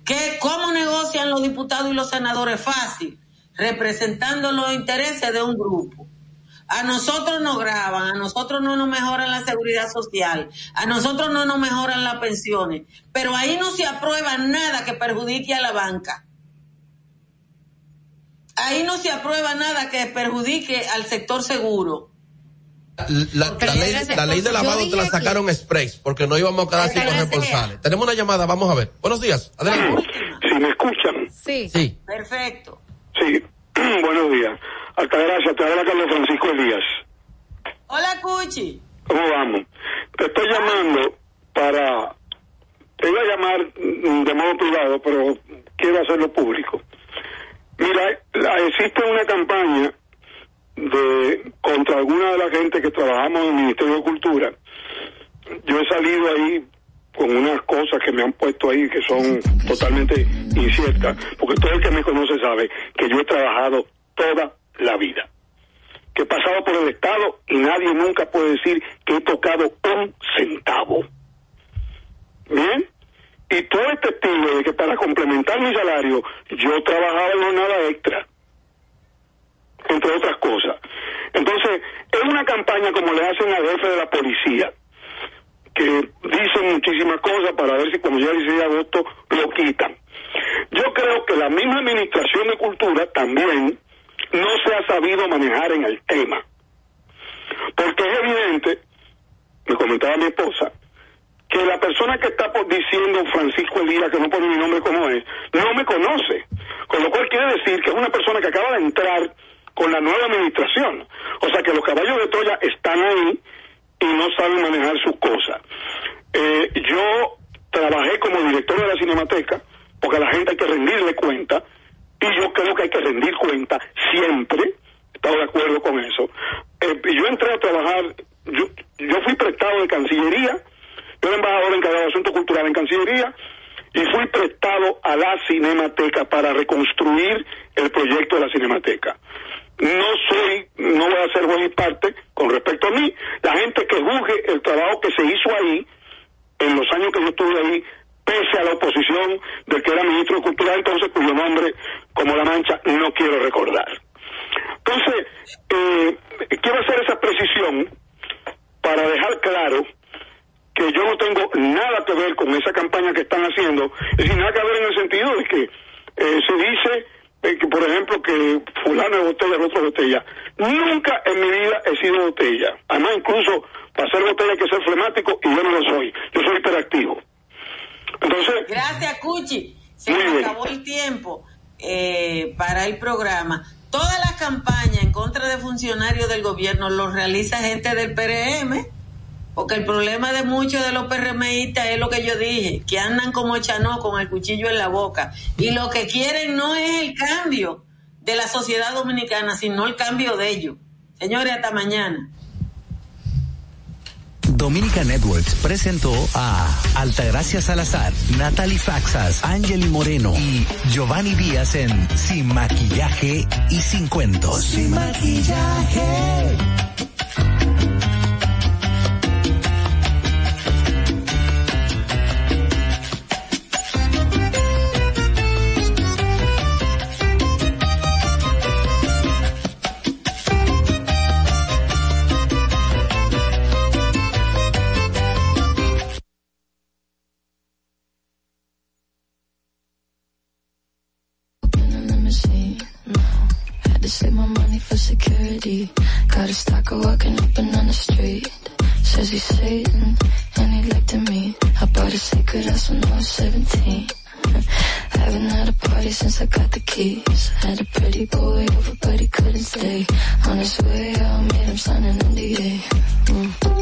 ¿Qué, ¿Cómo negocian los diputados y los senadores? Fácil, representando los intereses de un grupo. A nosotros nos graban, a nosotros no nos mejoran la seguridad social, a nosotros no nos mejoran las pensiones, pero ahí no se aprueba nada que perjudique a la banca. Ahí no se aprueba nada que perjudique al sector seguro. La, la ley, la ley de lavado te la sacaron express porque no íbamos a quedar sin responsables. Tenemos una llamada, vamos a ver. Buenos días, adelante. Si me escuchan. Sí. Sí. Perfecto. Sí, buenos días. Altagracia, te habla Carlos Francisco Elías. Hola, Cuchi. ¿Cómo vamos? Te estoy llamando para... Te iba a llamar de modo privado, pero quiero hacerlo público. Mira, la- existe una campaña de contra alguna de la gente que trabajamos en el Ministerio de Cultura. Yo he salido ahí con unas cosas que me han puesto ahí que son totalmente inciertas, porque todo el que me conoce sabe que yo he trabajado toda la vida, que he pasado por el Estado y nadie nunca puede decir que he tocado un centavo. ¿Bien? Y todo este estilo de que para complementar mi salario yo trabajaba en jornada extra entre otras cosas. Entonces, es una campaña como le hacen al jefe de la policía, que dicen muchísimas cosas para ver si cuando llega el 16 de agosto lo quitan. Yo creo que la misma Administración de Cultura también no se ha sabido manejar en el tema. Porque es evidente, me comentaba mi esposa, que la persona que está por diciendo Francisco Elías, que no pone mi nombre como es, no me conoce. Con lo cual quiere decir que es una persona que acaba de entrar con la nueva administración. O sea que los caballos de Troya están ahí y no saben manejar sus cosas. Eh, yo trabajé como director de la Cinemateca, porque a la gente hay que rendirle cuenta, y yo creo que hay que rendir cuenta siempre, estaba de acuerdo con eso. Eh, yo entré a trabajar, yo, yo fui prestado de Cancillería, yo era embajador encargado de Asuntos Culturales en Cancillería, y fui prestado a la Cinemateca para reconstruir el proyecto de la Cinemateca. No soy, no voy a ser juez y parte con respecto a mí. La gente que juzgue el trabajo que se hizo ahí, en los años que yo estuve ahí, pese a la oposición del que era ministro de Cultura entonces, cuyo nombre, como La Mancha, no quiero recordar. Entonces, eh, quiero hacer esa precisión para dejar claro que yo no tengo nada que ver con esa campaña que están haciendo, es decir, nada que ver en el sentido de que eh, se dice eh, que, por ejemplo, que fulano es botella, el otro es botella. Nunca en mi vida he sido botella. Además, incluso para ser botella hay que ser flemático y yo no lo soy. Yo soy hiperactivo. Entonces, Gracias, Cuchi. Se acabó el tiempo eh, para el programa. Todas las campañas en contra de funcionarios del gobierno los realiza gente del PRM, porque el problema de muchos de los PRMistas es lo que yo dije, que andan como chanó con el cuchillo en la boca. Y lo que quieren no es el cambio de la sociedad dominicana, sino el cambio de ellos. Señores, hasta mañana. Dominica Networks presentó a Altagracia Salazar, Natalie Faxas, Angeli Moreno y Giovanni Díaz en Sin Maquillaje y Sin Cuentos. Sin maquillaje. Save my money for security. Got a stalker walking up and down the street. Says he's Satan and he'd like to meet. I bought a secret house when I was 17. Haven't had a party since I got the keys. Had a pretty boy over, but he couldn't stay. On his way out, made him sign an NDA. Mm.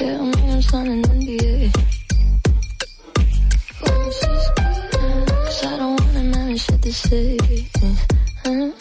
Yeah, I decisions. Huh?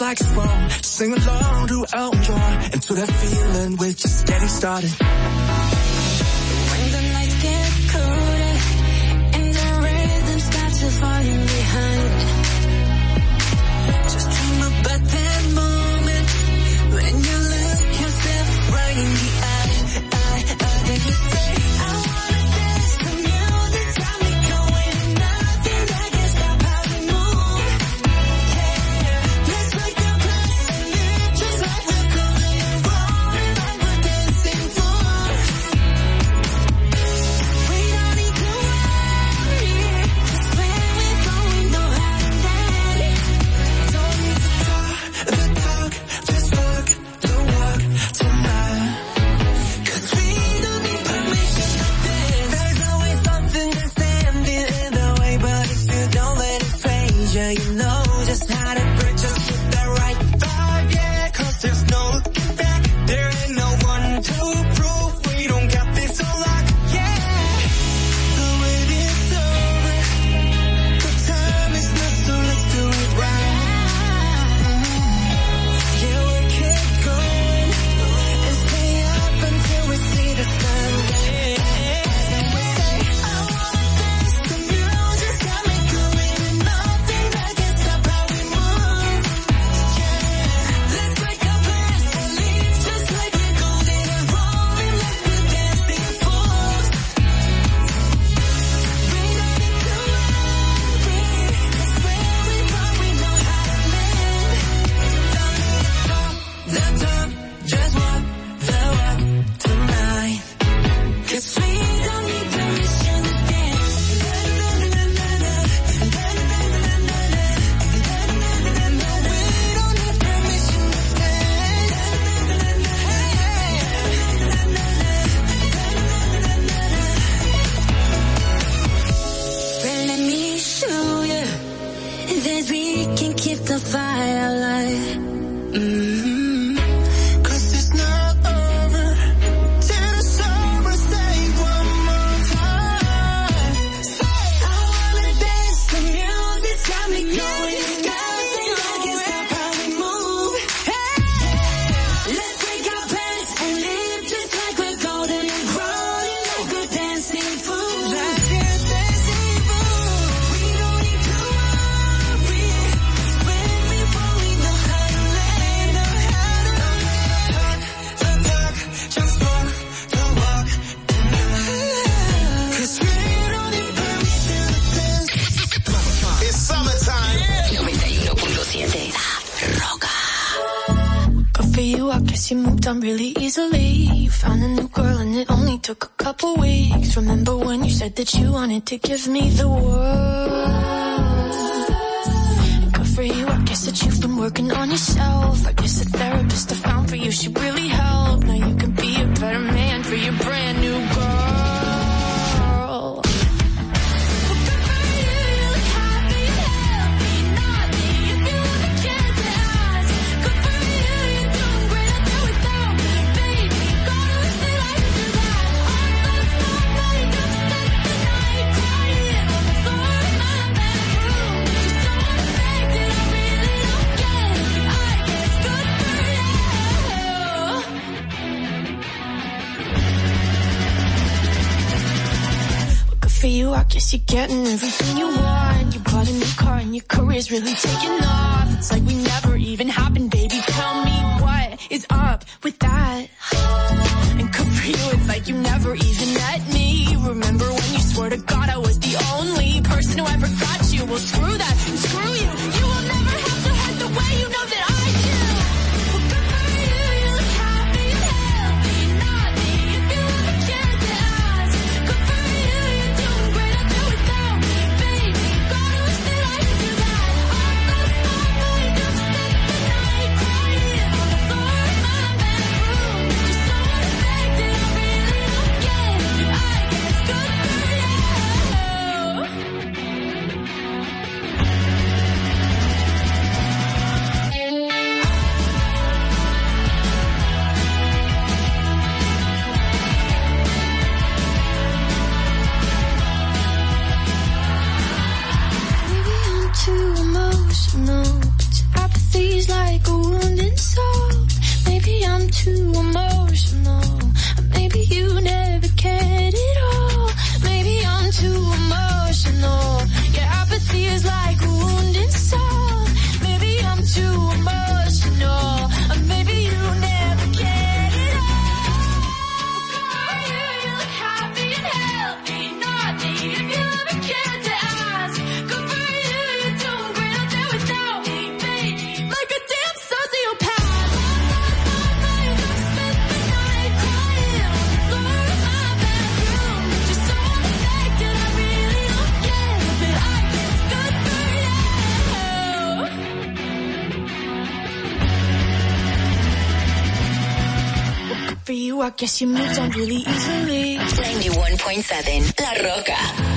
like Sprung. Sing along to Elton John and to that feeling we're just getting started. When the nights get colder and the rhythm's to you behind. Just dream about that moment when you look yourself right in the I guess you moved on really easily. 91.7 La Roca.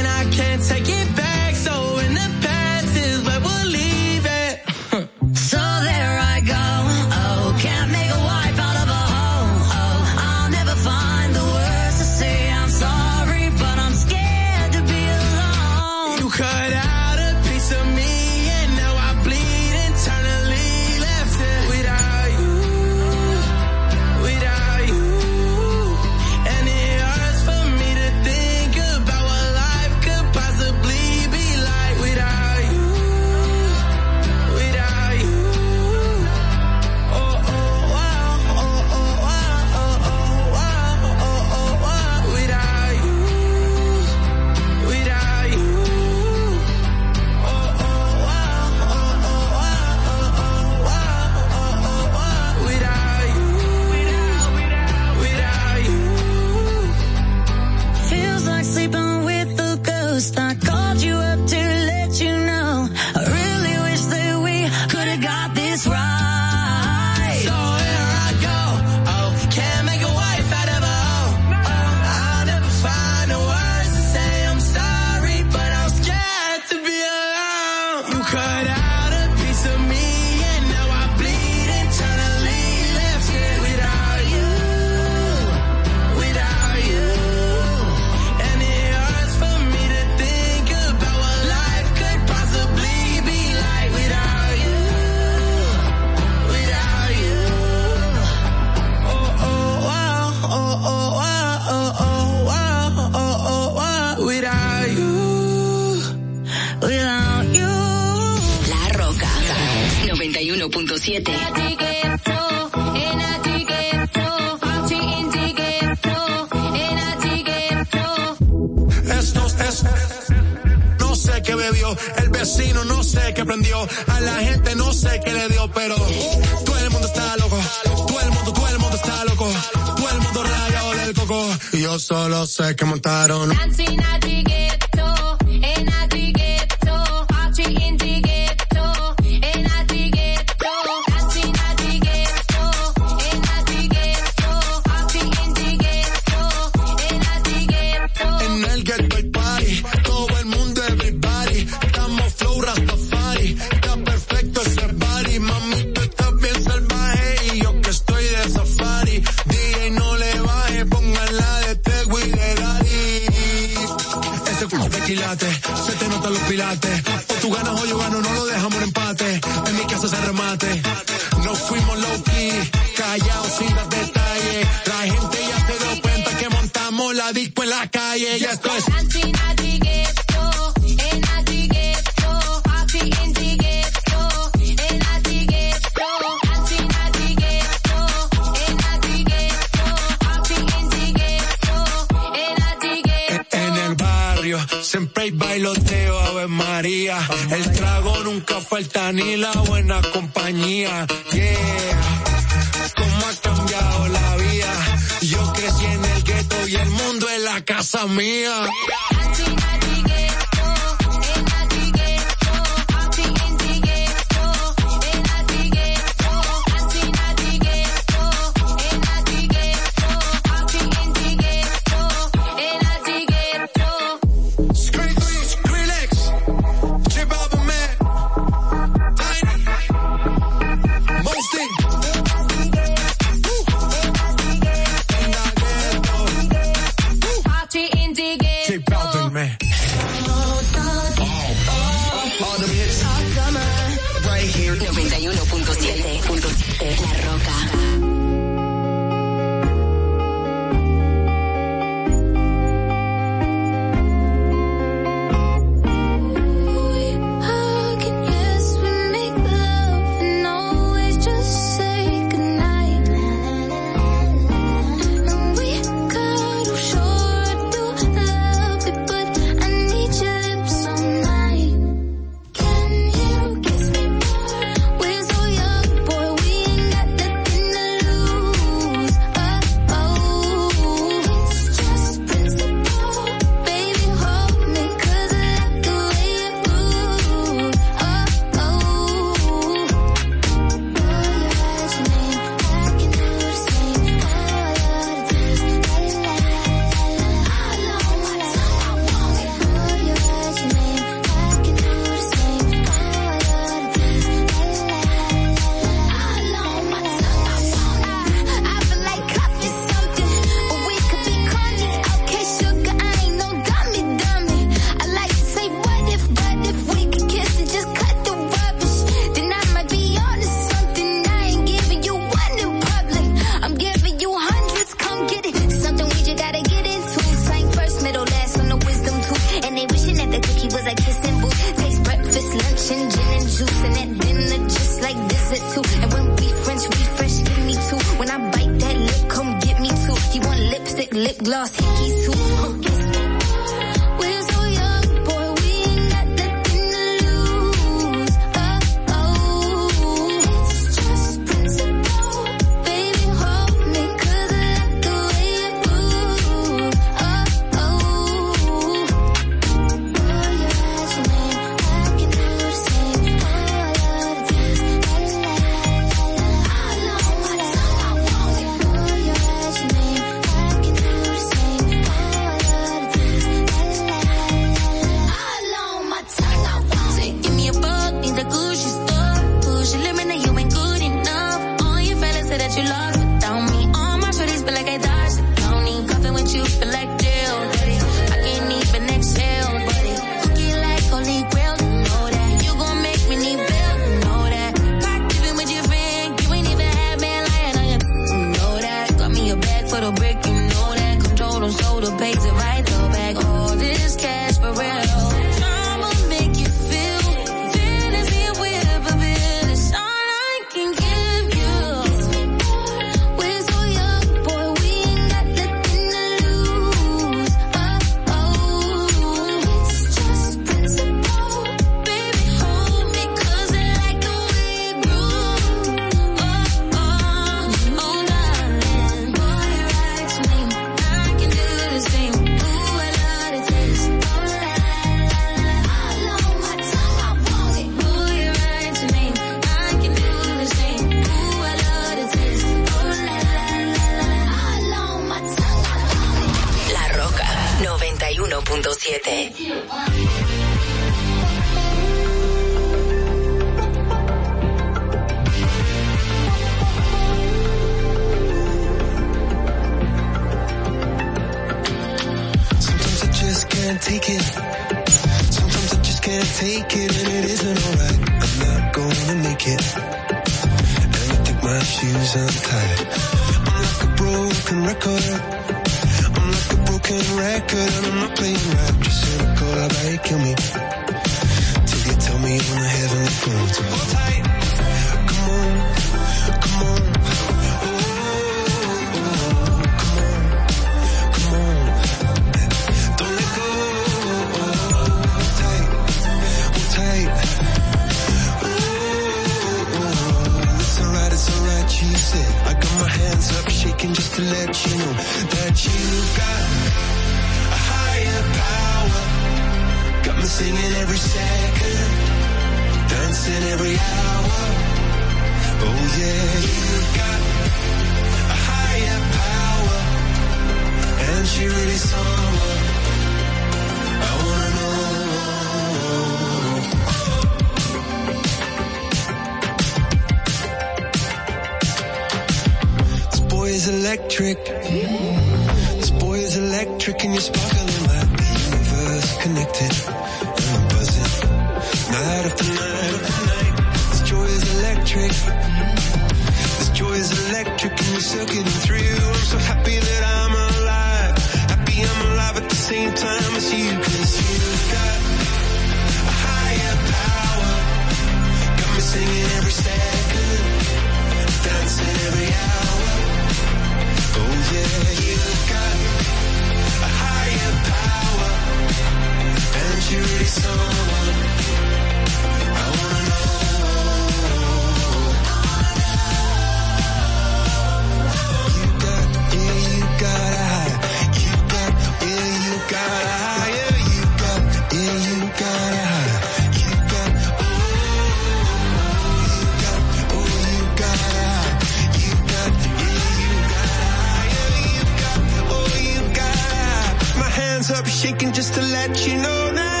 Up shaking just to let you know now.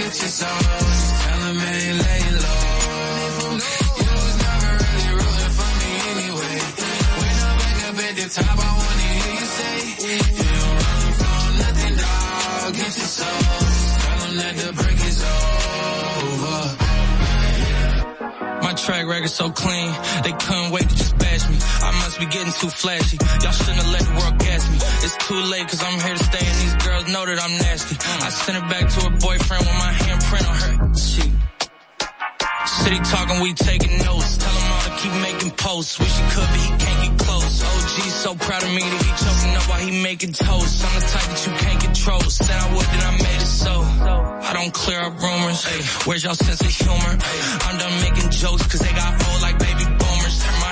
Get your. Just tell them ain't low. You was never really rooting for me anyway. When I'm back up at the top, I wanna hear you say, you don't run from nothing, dog. Get. Tell them that the break is over. My track record so clean, they couldn't wait to just bash me. I must be getting too flashy. Y'all shouldn't have let the world gas me. It's too late cause I'm here to stay and these girls know that I'm nasty. I sent it back to her boyfriend with my handprint on her cheek. City talking, we taking notes. Tell him all to keep making posts. Wish he could, but he can't get close. OG so proud of me that he choking up while he making toast. I'm the type that you can't control. Said I would, then I made it so. I don't clear up rumors. Ay, where's y'all sense of humor? I'm done making jokes cause they got old like baby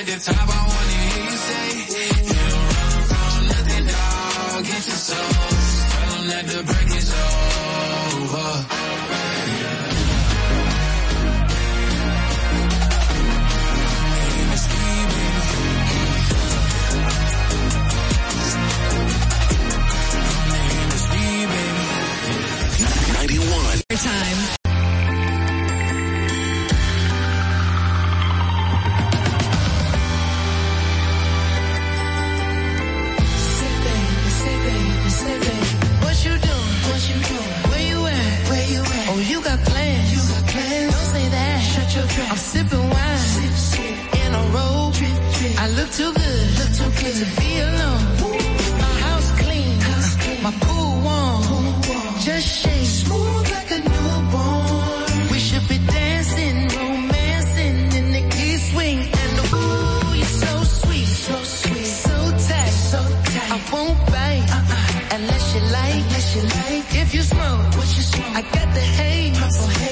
At the top, I wanna hear you say, you don't run from nothing, dog. Get your soul. Tell them that the break is over. Time. I'm sipping wine. Sip, sip. In a robe. I look too good. Look too good to be alone. My house clean. House clean. My pool warm. Pool warm. Just shake. Smooth like a newborn. We should be dancing, romancing in the east wing. And the ooh, you're so sweet. So sweet. So tight. So tight. I won't bite. Uh-uh. Unless you like. Unless you like. If you smoke. What you smoke? I got the haze.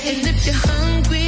And if you're hungry,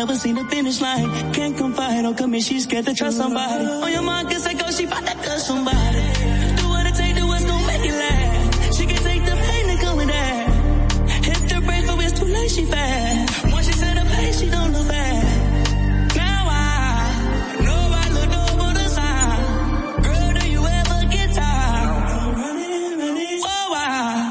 never seen the finish line. Can't confide or commit, she's scared to trust somebody. On your mind, cause I go, she bout to cut somebody. Do what it take, do what's gon' make it last. She can take the pain that come with that. Hit the brake, but it's too late, she fast. Once she set a pace, she don't look back. The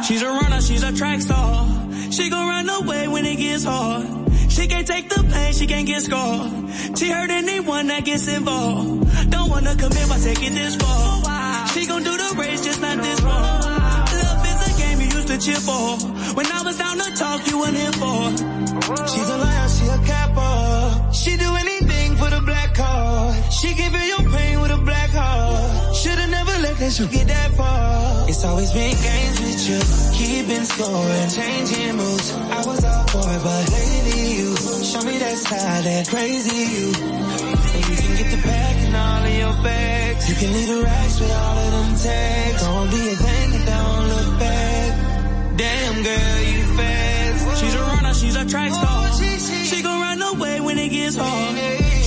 She's a runner, she's a track star. She gon' run away when it gets hard. She can't take the pain, she can't get scarred. She hurt anyone that gets involved. Don't wanna commit by taking this far. She gon' do the race, just not this one. Love is a game you used to cheer for. When I was down to talk, you weren't here for. She's a lion, she a capper. She do anything for the black card. She give you your pain with a black heart. Should've never let that you get that far. It's always been games with you, keeping score and changing moves. I was all for it, but lately you show me that side, that crazy you. And you can get the back and all of your bags. You can leave the racks with all of them tags. Don't be a thing and don't look back. Damn girl, you fast. She's a runner, she's a track star. Oh, she gon' run away when it gets hard.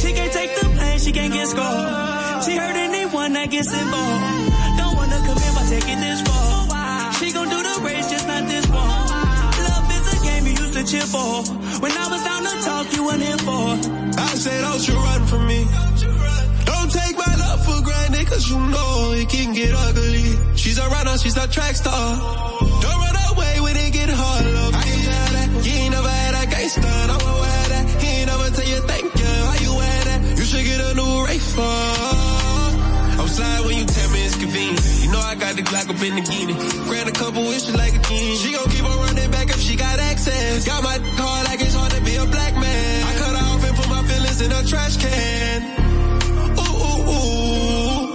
She can't take the pain, she can't get scarred. She hurt anyone that gets involved. Taking this far. She gon' do the race, just not this one. Love is a game you used to cheer for. When I was down to talk, you weren't here for. I say don't you run from me. Don't take my love for granted, cause you know it can get ugly. She's a runner, she's a track star. Don't run away when it get hard, love. I can tell that. You ain't never had a gangster, I won't wear that. He ain't never tell you thank you, how you wear that. You should get a new Ray I'm slide when you tell me it's convenient. You know I got the Glock up in the guinea. Grant a couple wishes like a king. She gon' keep on running back if she got access. Got my car like it's hard to be a black man. I cut her off and put my feelings in a trash can. Ooh, ooh, ooh.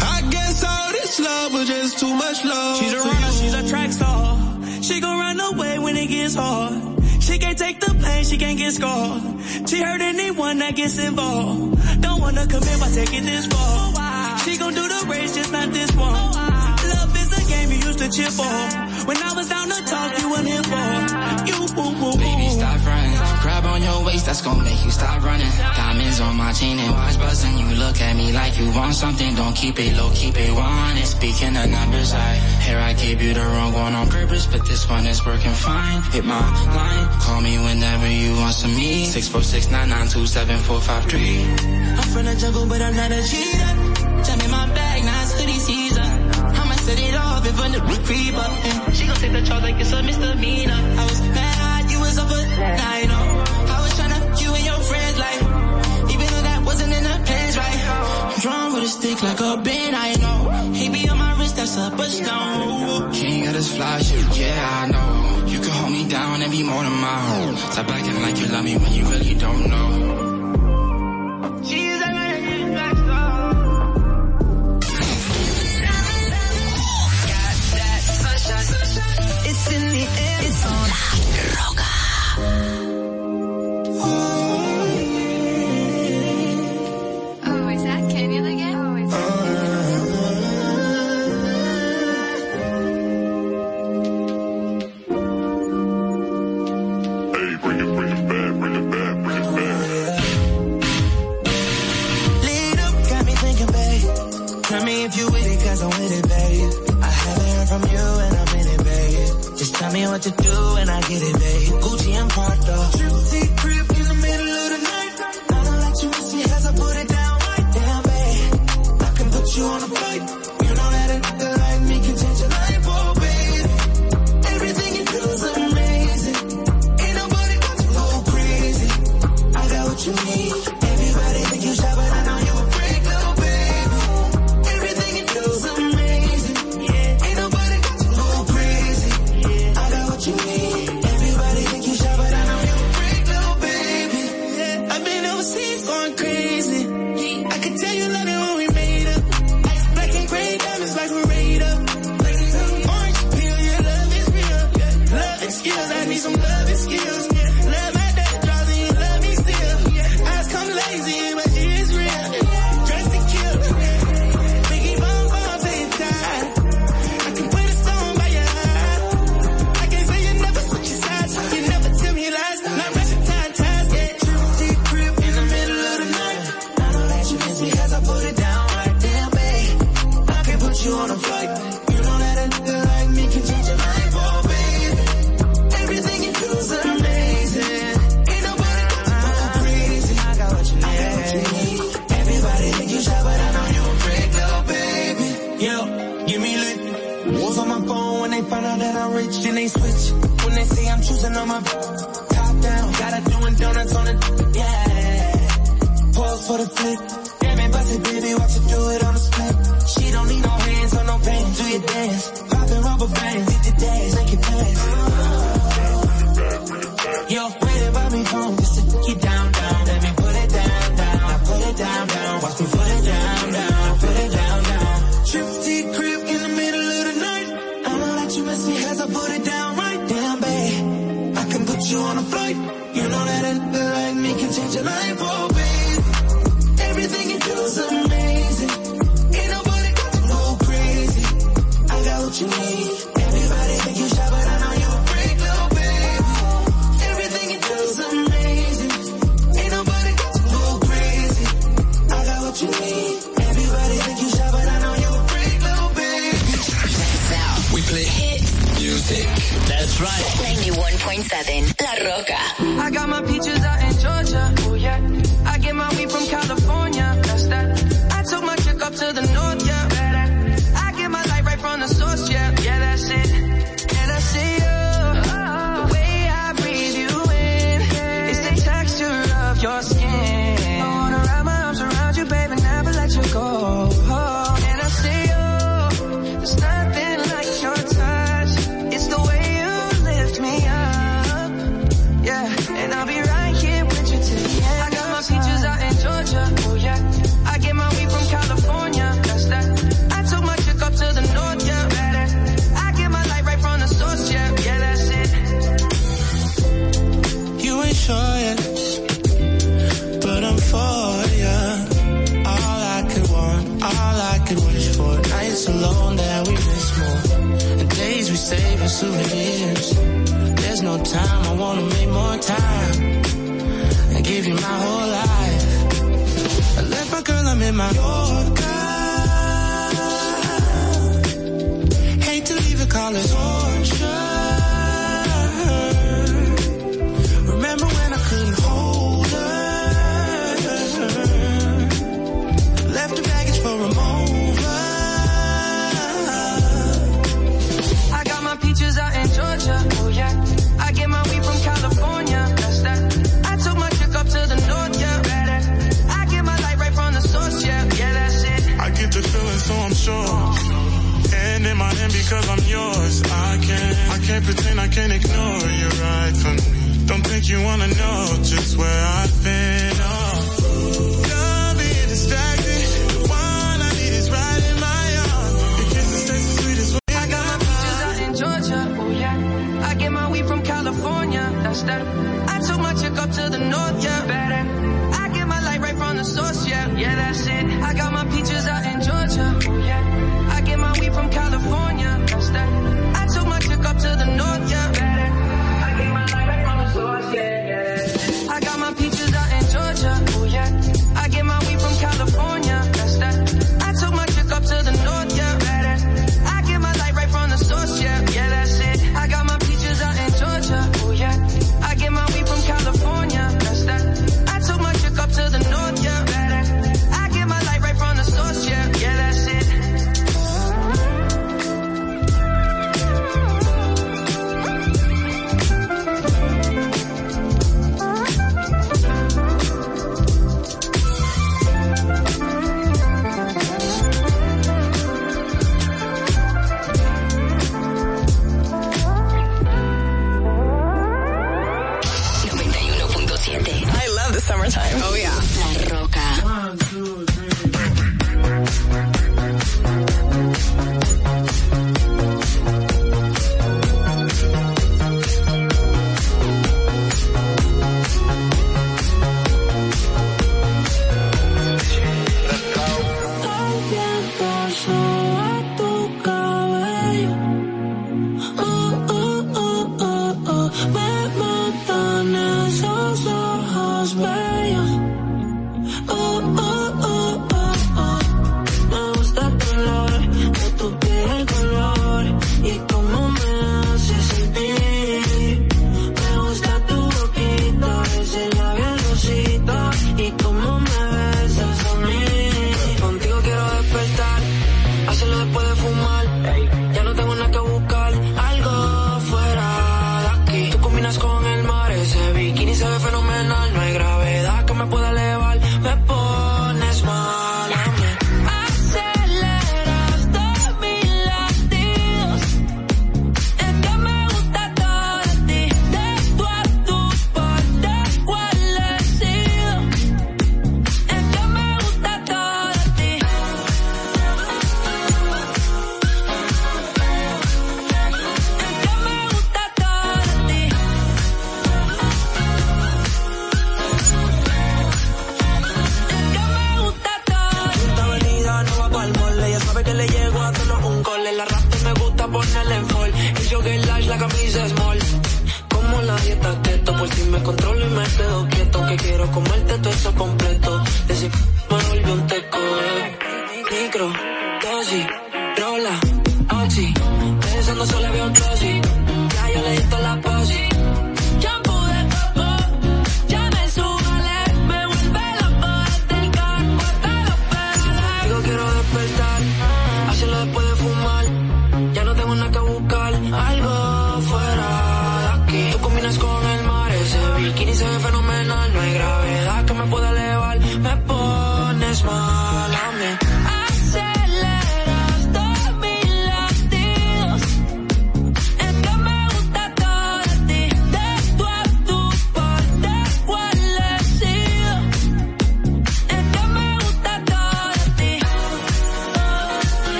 I guess all this love was just too much love. She's a runner, she's a track star. She gon' run away when it gets hard. She can't take the pain, she can't get scarred. She hurt anyone that gets involved. Don't wanna commit by taking this far. She gon' do the race, just not this one. Love is a game you used to cheer for. When I was talk, you weren't here for. You, woo, woo, woo. Baby, stop running. Grab on your waist, that's gonna make you stop running. Diamonds on my chain and watch buzzing. You look at me like you want something. Don't keep it low, keep it one. And speaking of numbers, I here I gave you the wrong one on purpose, but this one is working fine. Hit my line, call me whenever you want some me. Six four six nine nine two seven four five three. I'm from the jungle, but I'm not a cheater. Set it off if a new creep up. She gon' take the charge like it's a misdemeanor. I was mad, you was up a night, know. I was tryna you and your friends, like, even though that wasn't in the plans, right? I'm drawn with a stick like a band, I know. He be on my wrist, that's a stone. King of this fly shit, yeah, I know. You can hold me down and be more than my own. Stop acting like you love me when you really don't know. what you do and I get it, baby.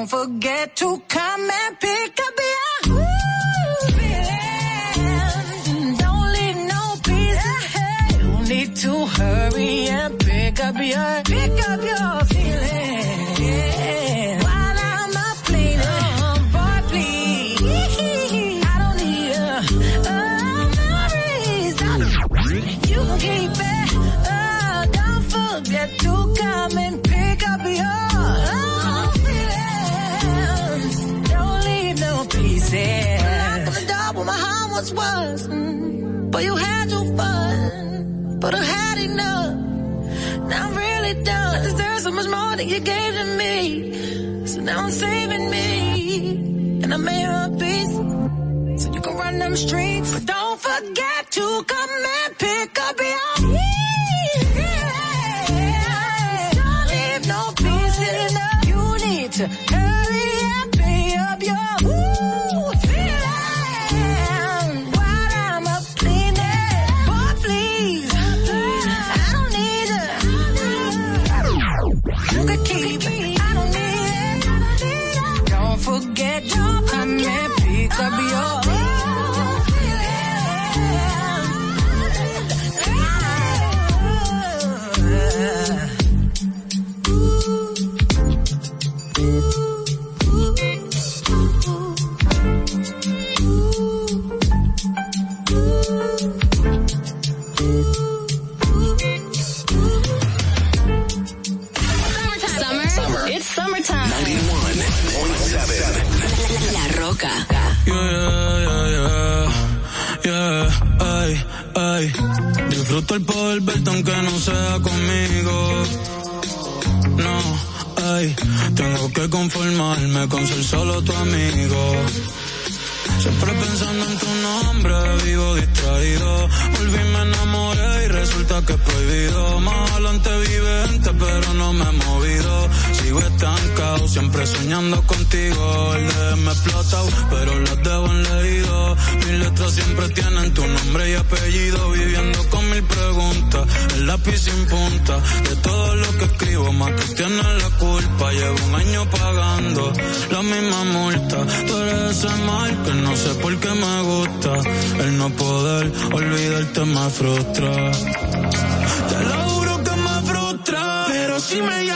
Don't forget to come and pick up your feeling. Don't leave no pieces. Yeah. You need to hurry and pick up your pick up your Mm. But you had your fun, but I had enough. Now I'm really done. Cause there's so much more that you gave to me. So now I'm saving me, and I made a peace. So you can run them streets, but don't forget to come and pick up your. Disfruto el poder aunque no sea conmigo. No, ay, tengo que conformarme con ser solo tu amigo. Siempre pensando en tu nombre, vivo distraído. Volví, me enamoré y resulta que es prohibido. Más adelante vivente, pero no me he movido. Sigo estancado, siempre soñando contigo. El de me explotado, pero las debo en leído. Mis letras siempre tienen tu nombre y apellido. Viviendo con mil preguntas, el lápiz sin punta. De todo lo que escribo, más tú tienes la culpa. Llevo un año pagando la misma multa. Pero ese mal que no no sé por qué me gusta. El no poder olvidarte me frustra. Te lo juro que me frustra, pero si me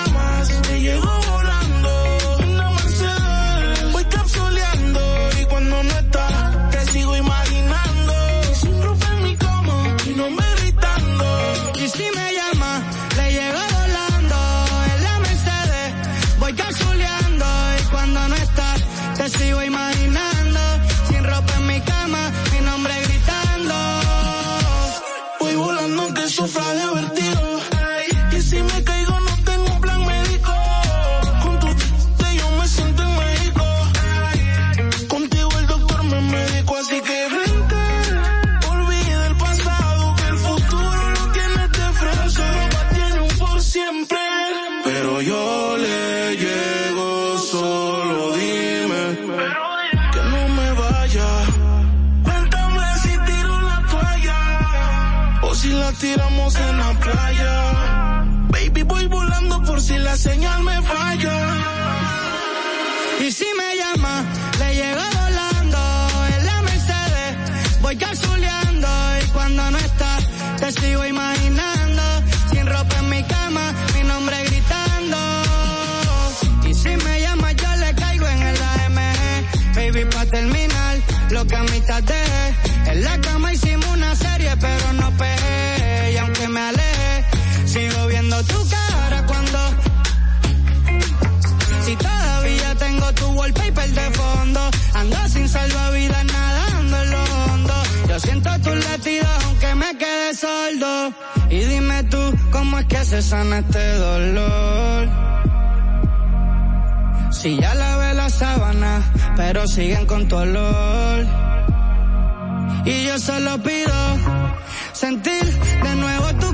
falling ¿cómo es que se sana este dolor? Si ya lavé la sábana, pero siguen con tu olor. Y yo solo pido sentir de nuevo tu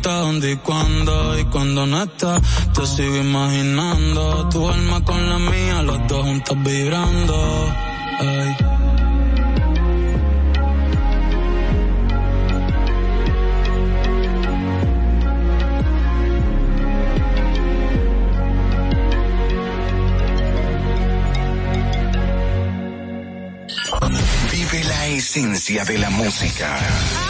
importa dónde y cuándo. Y cuando no estás, te sigo imaginando. Tu alma con la mía, los dos juntos vibrando. Ey. Vive la esencia de la música.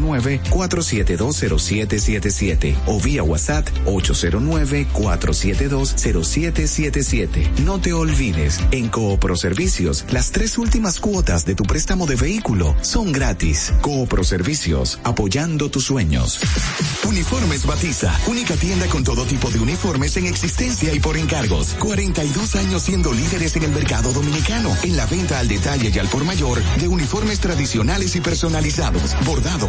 809-4720777 o vía WhatsApp 809-4720777. No te olvides, en Coopro Servicios, las tres últimas cuotas de tu préstamo de vehículo son gratis. Coopro Servicios, apoyando tus sueños. Uniformes Batiza, única tienda con todo tipo de uniformes en existencia y por encargos. 42 años siendo líderes en el mercado dominicano, en la venta al detalle y al por mayor de uniformes tradicionales y personalizados, bordado,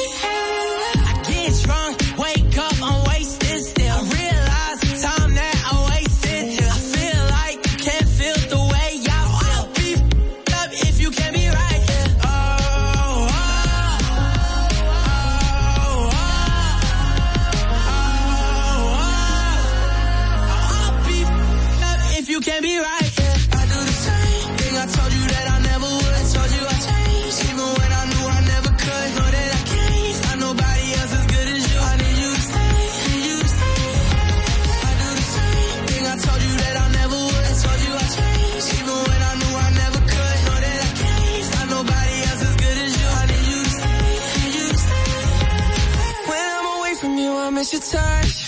Miss your touch.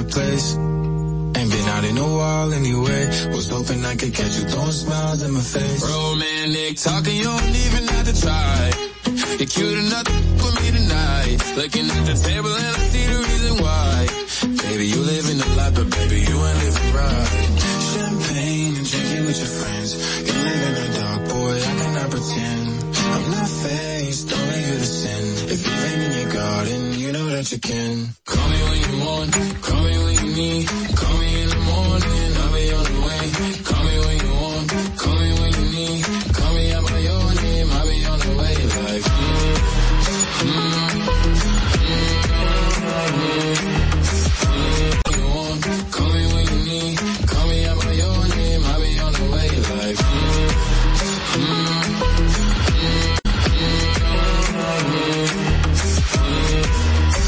Your place. Ain't been out in a while anyway. Was hoping I could catch you throwing smiles in my face. Romantic talking, you don't even have to try. You're cute enough with me tonight. Looking at the table and I see the reason why. Baby, you living the life, but baby, you ain't living right. Champagne and drinking with your friends. You live in the dark, boy, I cannot pretend. I'm not faced, only you to sin. If you ain't in your garden, you know that you can. Call me when you want, call me.